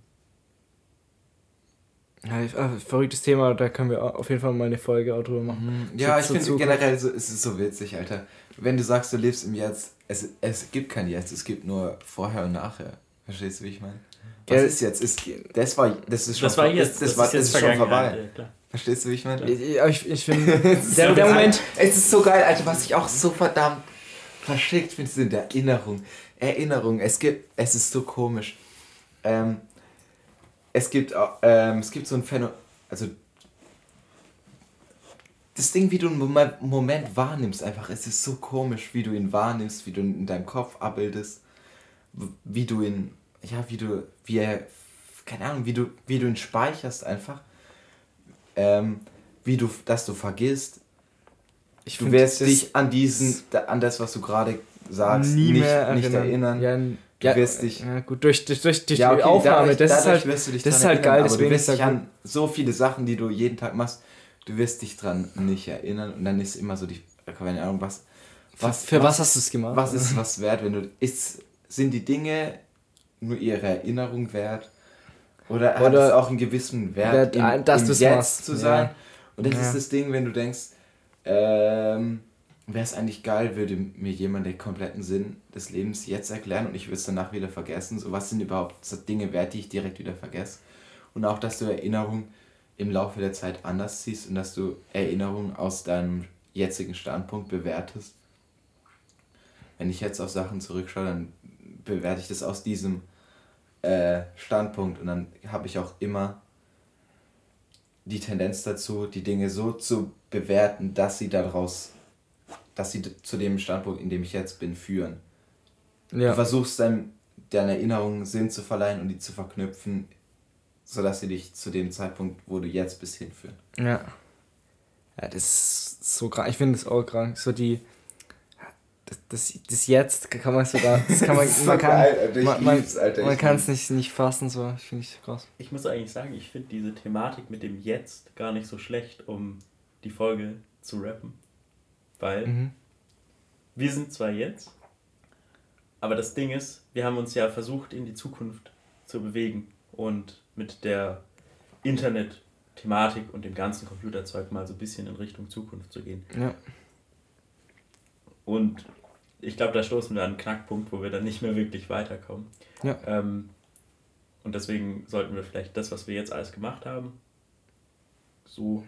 Ja, äh, verrücktes Thema, da können wir auf jeden Fall mal eine Folge auch drüber machen. Mhm. Ja, so, ich finde generell so, es ist so witzig, Alter. Wenn du sagst, du lebst im Jetzt, es, es gibt kein Jetzt, es gibt nur vorher und nachher. Verstehst du, wie ich meine? Was ist jetzt? Ist, das war, das ist schon, das war jetzt, das, das, das war, ist, jetzt das ist schon vorbei. Ja, Verstehst du, wie ich meine? Ja, ich, ich finde, der, der Moment. Es ist so geil, Alter, was ich auch so verdammt verschickt finde, sind Erinnerungen. Erinnerungen, es gibt, es ist so komisch. Ähm, es gibt, ähm, es gibt so ein Phänomen, also das Ding, wie du einen Moment wahrnimmst, einfach, es ist so komisch, wie du ihn wahrnimmst, wie du ihn in deinem Kopf abbildest, wie du ihn, ja, wie du, wie er, keine Ahnung, wie du, wie du ihn speicherst einfach, ähm, wie du, dass du vergisst. Ich du wirst dich an diesen, an das, was du gerade sagst, nicht, nicht erinnern. Ja, Du ja, wirst dich. Ja, gut, durch, durch, durch, durch ja, okay, die Aufnahme, dadurch, das ist halt, wirst du dich das ist halt geil, aber du wirst dich an so viele Sachen, die du jeden Tag machst, du wirst dich dran nicht erinnern und dann ist immer so die, keine Ahnung, was. was für, für was, was hast du es gemacht? Was ist was wert, wenn du. Ist, sind die Dinge nur ihre Erinnerung wert? Oder, Oder es auch einen gewissen Wert, wert, in, dass im Jetzt machst. zu sein? Ja. Und das ist das Ding, wenn du denkst, ähm, wäre es eigentlich geil, würde mir jemand den kompletten Sinn des Lebens jetzt erklären und ich würde es danach wieder vergessen. So, was sind überhaupt Dinge wert, die ich direkt wieder vergesse? Und auch, dass du Erinnerungen im Laufe der Zeit anders siehst und dass du Erinnerungen aus deinem jetzigen Standpunkt bewertest. Wenn ich jetzt auf Sachen zurückschaue, dann bewerte ich das aus diesem äh, Standpunkt und dann habe ich auch immer die Tendenz dazu, die Dinge so zu bewerten, dass sie daraus dass sie zu dem Standpunkt, in dem ich jetzt bin, führen. Ja. Du versuchst dein, deiner Erinnerung Sinn zu verleihen und die zu verknüpfen, sodass sie dich zu dem Zeitpunkt, wo du jetzt bist, hinführen. Ja. Ja, das ist so krank. Ich finde das auch krank. So die. Das, das, das Jetzt kann man sogar. Das kann man. so man kann geil, man, man, es nicht, nicht fassen, so. Finde ich krass. Ich muss eigentlich sagen, ich finde diese Thematik mit dem Jetzt gar nicht so schlecht, um die Folge zu rappen. Weil mhm. wir sind zwar jetzt, aber das Ding ist, wir haben uns ja versucht, in die Zukunft zu bewegen und mit der Internet-Thematik und dem ganzen Computerzeug mal so ein bisschen in Richtung Zukunft zu gehen. Ja. Und ich glaube, da stoßen wir an einen Knackpunkt, wo wir dann nicht mehr wirklich weiterkommen. Ja. Ähm, und deswegen sollten wir vielleicht das, was wir jetzt alles gemacht haben, so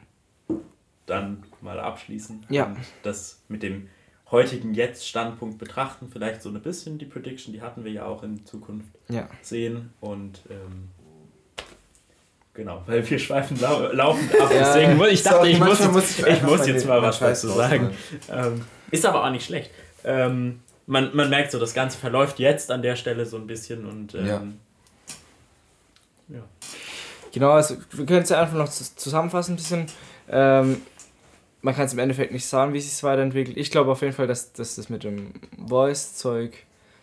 dann mal abschließen ja. und das mit dem heutigen Jetzt-Standpunkt betrachten, vielleicht so ein bisschen die Prediction, die hatten wir ja auch in Zukunft ja. sehen und ähm, genau, weil wir schweifen lau laufend ab, ja, deswegen ich dachte, so, ich, muss jetzt, muss ich, ich muss jetzt mal was dazu sagen. Ähm, ist aber auch nicht schlecht. Ähm, man, man merkt so, das Ganze verläuft jetzt an der Stelle so ein bisschen und ähm, ja. ja. Genau, also wir können es ja einfach noch zusammenfassen ein bisschen. Ähm, man kann es im Endeffekt nicht sagen, wie sich es weiterentwickelt. Ich glaube auf jeden Fall, dass, dass das mit dem Voice-Zeug.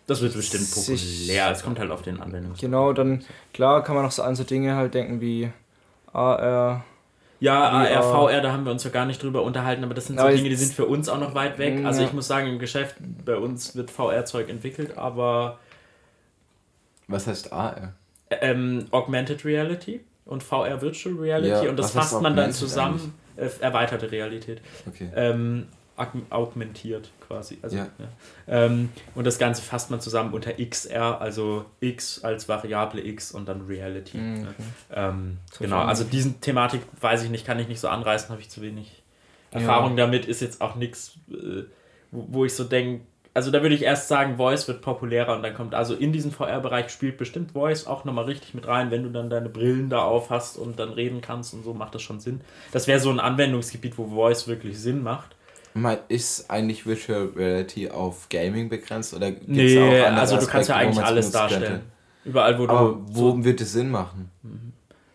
Das wird bestimmt populär. Es kommt halt auf den Anwendungsfall. Genau, dann klar kann man noch so an so Dinge halt denken wie AR. Ja, AR, VR, da haben wir uns ja gar nicht drüber unterhalten, aber das sind so aber Dinge, die sind für uns auch noch weit weg. Also ich muss sagen, im Geschäft bei uns wird VR-Zeug entwickelt, aber. Was heißt AR? Ähm, Augmented Reality und VR Virtual Reality ja, und das fasst man dann zusammen. Eigentlich? Äh, erweiterte Realität. Okay. Ähm, augmentiert quasi. Also, ja. ja. Ähm, und das Ganze fasst man zusammen unter XR, also X als Variable X und dann Reality. Mhm, okay. Ähm, genau, also diesen Thematik weiß ich nicht, kann ich nicht so anreißen, habe ich zu wenig Erfahrung ja. damit, ist jetzt auch nichts, äh, wo, wo ich so denke, also da würde ich erst sagen, Voice wird populärer und dann kommt, also in diesem VR-Bereich spielt bestimmt Voice auch nochmal richtig mit rein, wenn du dann deine Brillen da auf hast und dann reden kannst und so, macht das schon Sinn. Das wäre so ein Anwendungsgebiet, wo Voice wirklich Sinn macht. Ist eigentlich Virtual Reality auf Gaming begrenzt oder gibt nee, auch andere also du kannst ja eigentlich alles darstellen. Könnte? Überall, wo du. Aber wo so wird es Sinn machen? Mhm.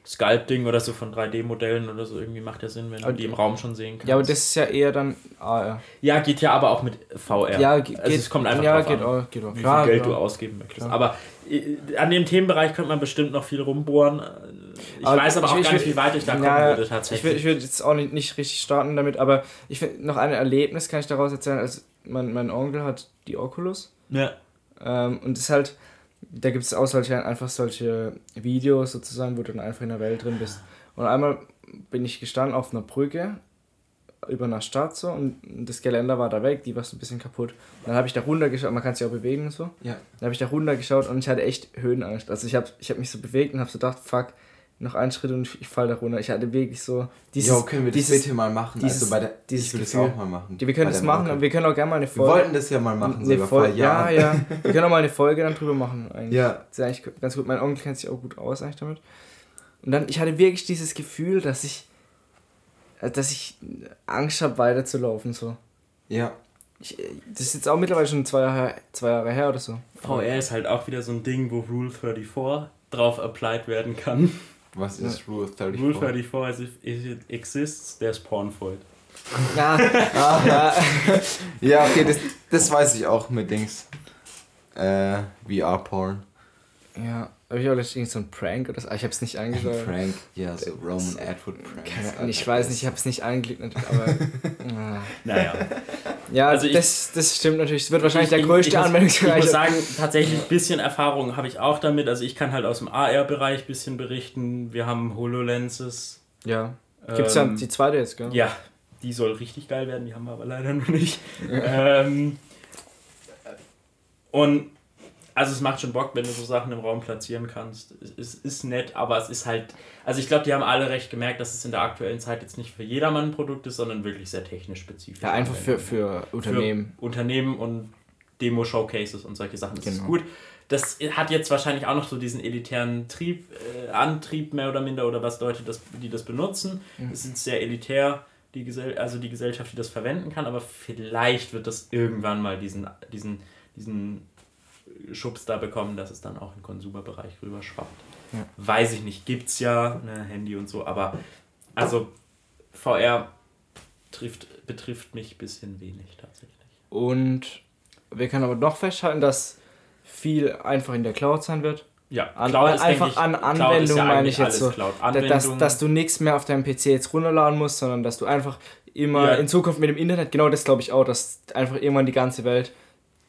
Sculpting oder so von 3D-Modellen oder so irgendwie macht ja Sinn, wenn aber du die im Raum schon sehen kannst. Ja, aber das ist ja eher dann AR. Ja, geht ja aber auch mit VR. Ja, geht, also es kommt einfach ja, geht an, auch, geht auch. wie Klar, viel Geld klar. du ausgeben möchtest. Klar. Aber äh, an dem Themenbereich könnte man bestimmt noch viel rumbohren. Ich aber weiß aber auch gar nicht, wie weit ich da kommen würde tatsächlich. Ich würde würd jetzt auch nicht, nicht richtig starten damit, aber ich finde, noch ein Erlebnis kann ich daraus erzählen. Also mein, mein Onkel hat die Oculus. Ja. Ähm, und das ist halt da gibt es auch solche, einfach solche Videos sozusagen, wo du dann einfach in der Welt drin bist. Und einmal bin ich gestanden auf einer Brücke über einer Stadt so und das Geländer war da weg, die war so ein bisschen kaputt. Und dann habe ich da runtergeschaut, man kann sich auch bewegen und so. Ja. Dann habe ich da runtergeschaut und ich hatte echt Höhenangst. Also ich habe ich hab mich so bewegt und habe so gedacht, fuck, noch einen Schritt und ich falle da runter. Ich hatte wirklich so dieses. Jo, können wir das dieses, bitte mal machen? Dieses, also bei der, dieses ich will das auch mal machen. Wir können das machen und wir können auch gerne mal eine Folge. Wir wollten das ja mal machen, eine Folge. Ja, ja. wir können auch mal eine Folge dann drüber machen. Eigentlich. Ja. Das ist eigentlich ganz gut. Mein Onkel kennt sich auch gut aus eigentlich damit. Und dann, ich hatte wirklich dieses Gefühl, dass ich, äh, dass ich Angst habe, weiterzulaufen so. Ja. Ich, das ist jetzt auch mittlerweile schon zwei Jahre, zwei Jahre her oder so. VR ist halt auch wieder so ein Ding, wo Rule 34 drauf applied werden kann. Was ist Rule 34? Rule 34 is if, if it exists, there's porn for it. Ja, ah, ja. ja okay, das, das weiß ich auch mit Dings. Äh, VR-Porn. Ja, habe ich auch letztens so ein Prank oder so? Ich habe es nicht angeschaut. Ein Prank, ja, so Roman Atwood Prank. Ich weiß nicht, ich habe es nicht angeklickt, aber. ah. Naja. Ja, also das, das stimmt natürlich. Es wird wahrscheinlich ich, der größte ich, Anwendungsbereich. Ich muss sagen, tatsächlich ein bisschen Erfahrung habe ich auch damit. Also ich kann halt aus dem AR-Bereich ein bisschen berichten. Wir haben HoloLenses. Ja. Gibt es ja ähm, die zweite jetzt, gell? Ja, die soll richtig geil werden, die haben wir aber leider noch nicht. ähm, und also es macht schon Bock, wenn du so Sachen im Raum platzieren kannst. Es ist nett, aber es ist halt. Also ich glaube, die haben alle recht gemerkt, dass es in der aktuellen Zeit jetzt nicht für jedermann ein Produkt ist, sondern wirklich sehr technisch spezifisch. Ja, einfach für, für Unternehmen. Für Unternehmen und Demo-Showcases und solche Sachen. Das genau. ist gut. Das hat jetzt wahrscheinlich auch noch so diesen elitären Trieb, äh, Antrieb mehr oder minder oder was Leute, das, die das benutzen. Mhm. Es ist sehr elitär, die Gesell also die Gesellschaft, die das verwenden kann, aber vielleicht wird das irgendwann mal diesen, diesen, diesen Schubs da bekommen, dass es dann auch im Konsumerbereich rüber schwappt. Ja. Weiß ich nicht, gibt's ja, ne, Handy und so, aber also VR trifft, betrifft mich ein bisschen wenig tatsächlich. Und wir können aber doch festhalten, dass viel einfach in der Cloud sein wird. Ja, an, Cloud ist, einfach ich, an Anwendung ja meine ich jetzt so, dass, dass du nichts mehr auf deinem PC jetzt runterladen musst, sondern dass du einfach immer ja. in Zukunft mit dem Internet, genau das glaube ich auch, dass einfach irgendwann die ganze Welt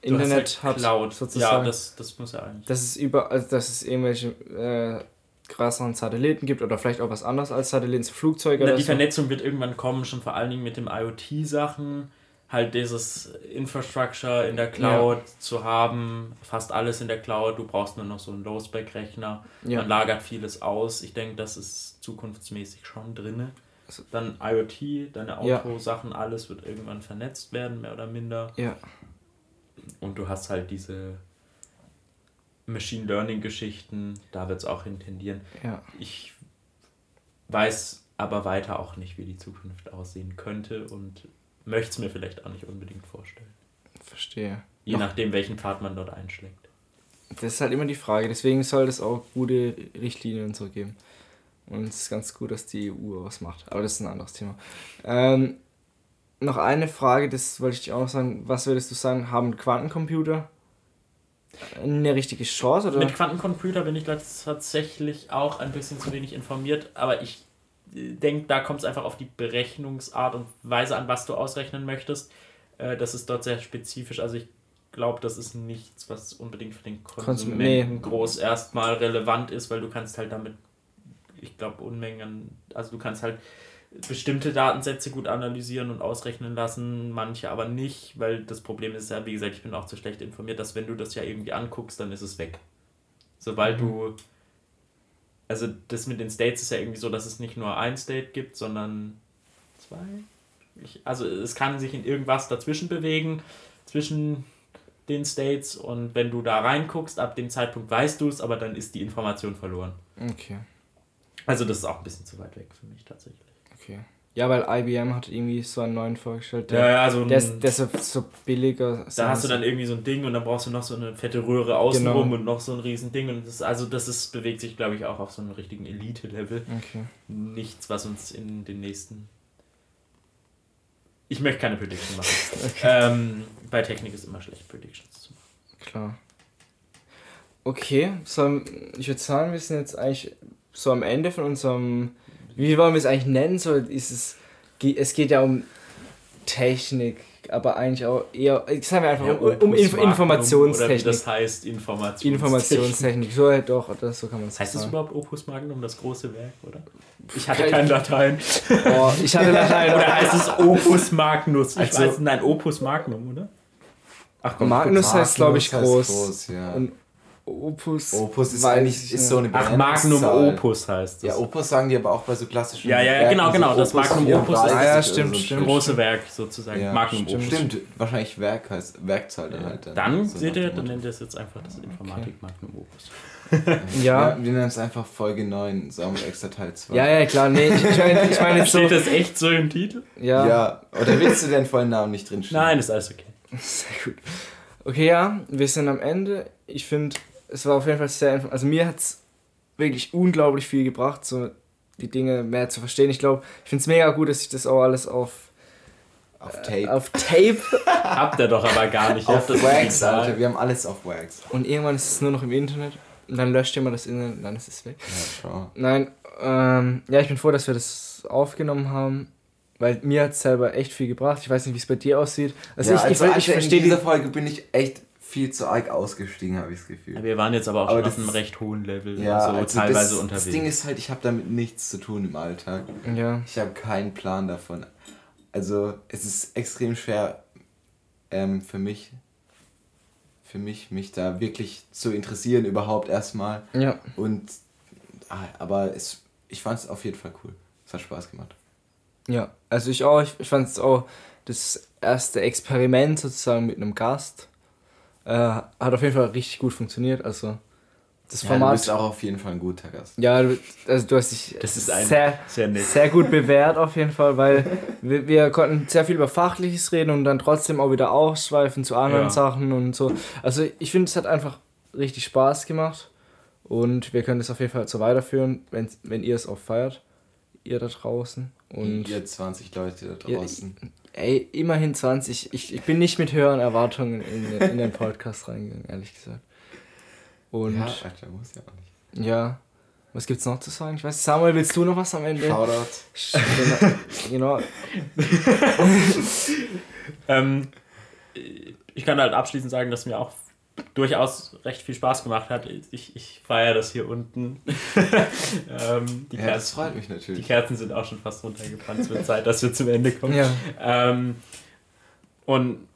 Internet halt hat, sozusagen. Ja, das, das muss ja eigentlich. Dass es über, also dass es irgendwelche äh, krasseren Satelliten gibt oder vielleicht auch was anderes als Satelliten, Flugzeuge. Na, die so. Vernetzung wird irgendwann kommen, schon vor allen Dingen mit dem IoT-Sachen. Halt dieses Infrastructure in der Cloud ja. zu haben, fast alles in der Cloud. Du brauchst nur noch so einen Low-Spec-Rechner. Ja. Man lagert vieles aus. Ich denke, das ist zukunftsmäßig schon drin. Dann IoT, deine Autosachen, ja. alles wird irgendwann vernetzt werden, mehr oder minder. Ja. Und du hast halt diese Machine Learning Geschichten, da wird es auch intendieren. Ja. Ich weiß aber weiter auch nicht, wie die Zukunft aussehen könnte und möchte es mir vielleicht auch nicht unbedingt vorstellen. Verstehe. Je Noch nachdem, welchen Pfad man dort einschlägt. Das ist halt immer die Frage. Deswegen soll es auch gute Richtlinien und so geben. Und es ist ganz gut, dass die EU was macht. Aber das ist ein anderes Thema. Ähm, noch eine Frage, das wollte ich dir auch noch sagen. Was würdest du sagen, haben Quantencomputer eine richtige Chance? Oder? Mit Quantencomputer bin ich tatsächlich auch ein bisschen zu wenig informiert, aber ich äh, denke, da kommt es einfach auf die Berechnungsart und Weise an, was du ausrechnen möchtest. Äh, das ist dort sehr spezifisch. Also ich glaube, das ist nichts, was unbedingt für den Konsumenten nee. groß erstmal relevant ist, weil du kannst halt damit, ich glaube, Unmengen, also du kannst halt bestimmte Datensätze gut analysieren und ausrechnen lassen, manche aber nicht, weil das Problem ist ja, wie gesagt, ich bin auch zu schlecht informiert, dass wenn du das ja irgendwie anguckst, dann ist es weg. Sobald mhm. du. Also das mit den States ist ja irgendwie so, dass es nicht nur ein State gibt, sondern zwei. Ich, also es kann sich in irgendwas dazwischen bewegen, zwischen den States und wenn du da reinguckst, ab dem Zeitpunkt weißt du es, aber dann ist die Information verloren. Okay. Also das ist auch ein bisschen zu weit weg für mich tatsächlich. Okay. Ja, weil IBM hat irgendwie so einen neuen vorgestellt. Der, ja, ja, so ein, der, ist, der ist so, so billiger. Da hast du dann irgendwie so ein Ding und dann brauchst du noch so eine fette Röhre außenrum genau. und noch so ein riesen Ding. Und das, also das ist, bewegt sich, glaube ich, auch auf so einem richtigen Elite-Level. Okay. Nichts, was uns in den nächsten. Ich möchte keine Prediction machen. okay. ähm, bei Technik ist immer schlecht, Predictions zu machen. Klar. Okay, so, ich würde sagen, wir sind jetzt eigentlich so am Ende von unserem wie wollen wir es eigentlich nennen? So ist es, es geht ja um Technik, aber eigentlich auch eher, sagen wir einfach ja, um, um Inf Informationstechnik. Oder das heißt Informationstechnik. Informationstechnik, so halt doch, oder so kann man es Heißt das überhaupt Opus Magnum, das große Werk, oder? Ich hatte kein, Latein. Oh, ich hatte Latein. oder heißt es Opus Magnus? Ich also, weiß, nein, Opus Magnum, oder? Ach, Magnus, Magnus heißt, glaube ich, groß. groß ja. Und Opus. Opus ist eigentlich ist so eine Ach, Magnum Opus heißt das. Ja, Opus sagen die aber auch bei so klassischen. Ja, ja, ja genau, genau. Das Magnum Opus ist ah, ja, stimmt, so stimmt. große Werk sozusagen. Ja, Magnum stimmt. Opus. Stimmt, wahrscheinlich Werk heißt Werkzahl dann halt. Dann, dann so seht ihr, dann nennt ihr es jetzt einfach das Informatik okay. Magnum Opus. ja. ja. Wir nennen es einfach Folge 9, Samuel extra Teil 2. Ja, ja, klar, nee, ich meine ich mein jetzt so. Steht das echt so im Titel? Ja. Ja, oder willst du den vollen Namen nicht drinstehen? Nein, ist alles okay. Sehr gut. Okay, ja, wir sind am Ende. Ich finde, es war auf jeden Fall sehr, also mir hat es wirklich unglaublich viel gebracht, so die Dinge mehr zu verstehen. Ich glaube, ich finde es mega gut, dass ich das auch alles auf auf Tape. Äh, auf Tape. Habt ihr doch aber gar nicht. auf Wax, Alter. Wir haben alles auf Wax. Und irgendwann ist es nur noch im Internet. Und dann löscht ihr mal das Internet und dann ist es weg. Ja, schau. Nein, ähm, ja, ich bin froh, dass wir das aufgenommen haben. Weil mir hat es selber echt viel gebracht. Ich weiß nicht, wie es bei dir aussieht. Also ja, ich, also ich, ich, ich verstehe. In dieser Folge bin ich echt viel zu arg ausgestiegen, habe ich das Gefühl. Wir waren jetzt aber auch aber schon auf einem recht hohen Level, ja, so also teilweise das, unterwegs. Das Ding ist halt, ich habe damit nichts zu tun im Alltag. Ja. Ich habe keinen Plan davon. Also es ist extrem schwer ähm, für mich, für mich, mich da wirklich zu interessieren überhaupt erstmal. Ja. Und ah, aber es, ich fand es auf jeden Fall cool. Es hat Spaß gemacht. Ja, also ich auch. Ich, ich fand es auch das erste Experiment sozusagen mit einem Gast äh, hat auf jeden Fall richtig gut funktioniert. Also das ja, Format. Du bist auch auf jeden Fall ein guter Gast. Ja, also du hast dich das ist sehr, sehr, sehr, gut bewährt auf jeden Fall, weil wir, wir, konnten sehr viel über Fachliches reden und dann trotzdem auch wieder ausschweifen zu anderen ja. Sachen und so. Also ich finde, es hat einfach richtig Spaß gemacht und wir können es auf jeden Fall so weiterführen, wenn, wenn ihr es auch feiert, ihr da draußen. Und ihr 20 Leute da draußen. Ey, immerhin 20. Ich, ich bin nicht mit höheren Erwartungen in, in den Podcast reingegangen, ehrlich gesagt. Und ja, Alter, muss ja auch nicht. Ja. Was gibt's noch zu sagen? Ich weiß, Samuel, willst du noch was am Ende? Shoutout. genau. ähm, ich kann halt abschließend sagen, dass mir auch durchaus recht viel Spaß gemacht hat. Ich, ich feiere das hier unten. ähm, die ja, Kerzen, das freut mich natürlich. Die Kerzen sind auch schon fast runtergebrannt. Es wird Zeit, dass wir zum Ende kommen. Ja. Ähm, und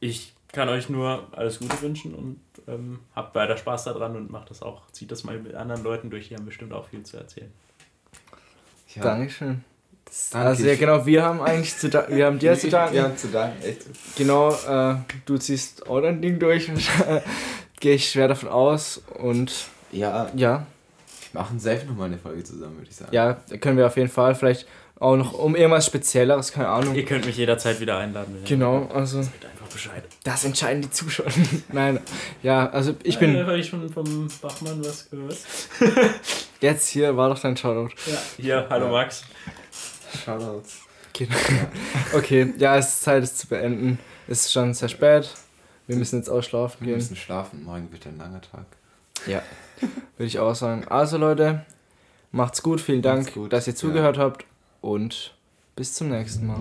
ich kann euch nur alles Gute wünschen und ähm, habt weiter Spaß daran und macht das auch, zieht das mal mit anderen Leuten durch, die haben bestimmt auch viel zu erzählen. Ja. Dankeschön. Danke also ja genau, wir haben eigentlich zu danken, wir haben dir zu danken. Wir haben zu danken, echt. Genau, äh, du ziehst auch dein Ding durch, gehe ich schwer davon aus und ja. Ja. Wir machen safe nochmal eine Folge zusammen, würde ich sagen. Ja, können wir auf jeden Fall, vielleicht auch noch um irgendwas Spezielleres, keine Ahnung. Ihr könnt mich jederzeit wieder einladen. Wenn genau, also. Sagt einfach Bescheid. Das entscheiden die Zuschauer. Nein, ja, also ich bin. Äh, Habe ich schon vom Bachmann was gehört? Jetzt hier war doch dein Shoutout. Ja, hier, hallo ja. Max. Shoutouts. Genau. Okay, ja, es ist Zeit, es zu beenden. Es ist schon sehr spät. Wir müssen jetzt auch schlafen gehen. Wir müssen schlafen, morgen wird ein langer Tag. Ja, würde ich auch sagen. Also Leute, macht's gut, vielen Dank, gut. dass ihr zugehört ja. habt und bis zum nächsten Mal.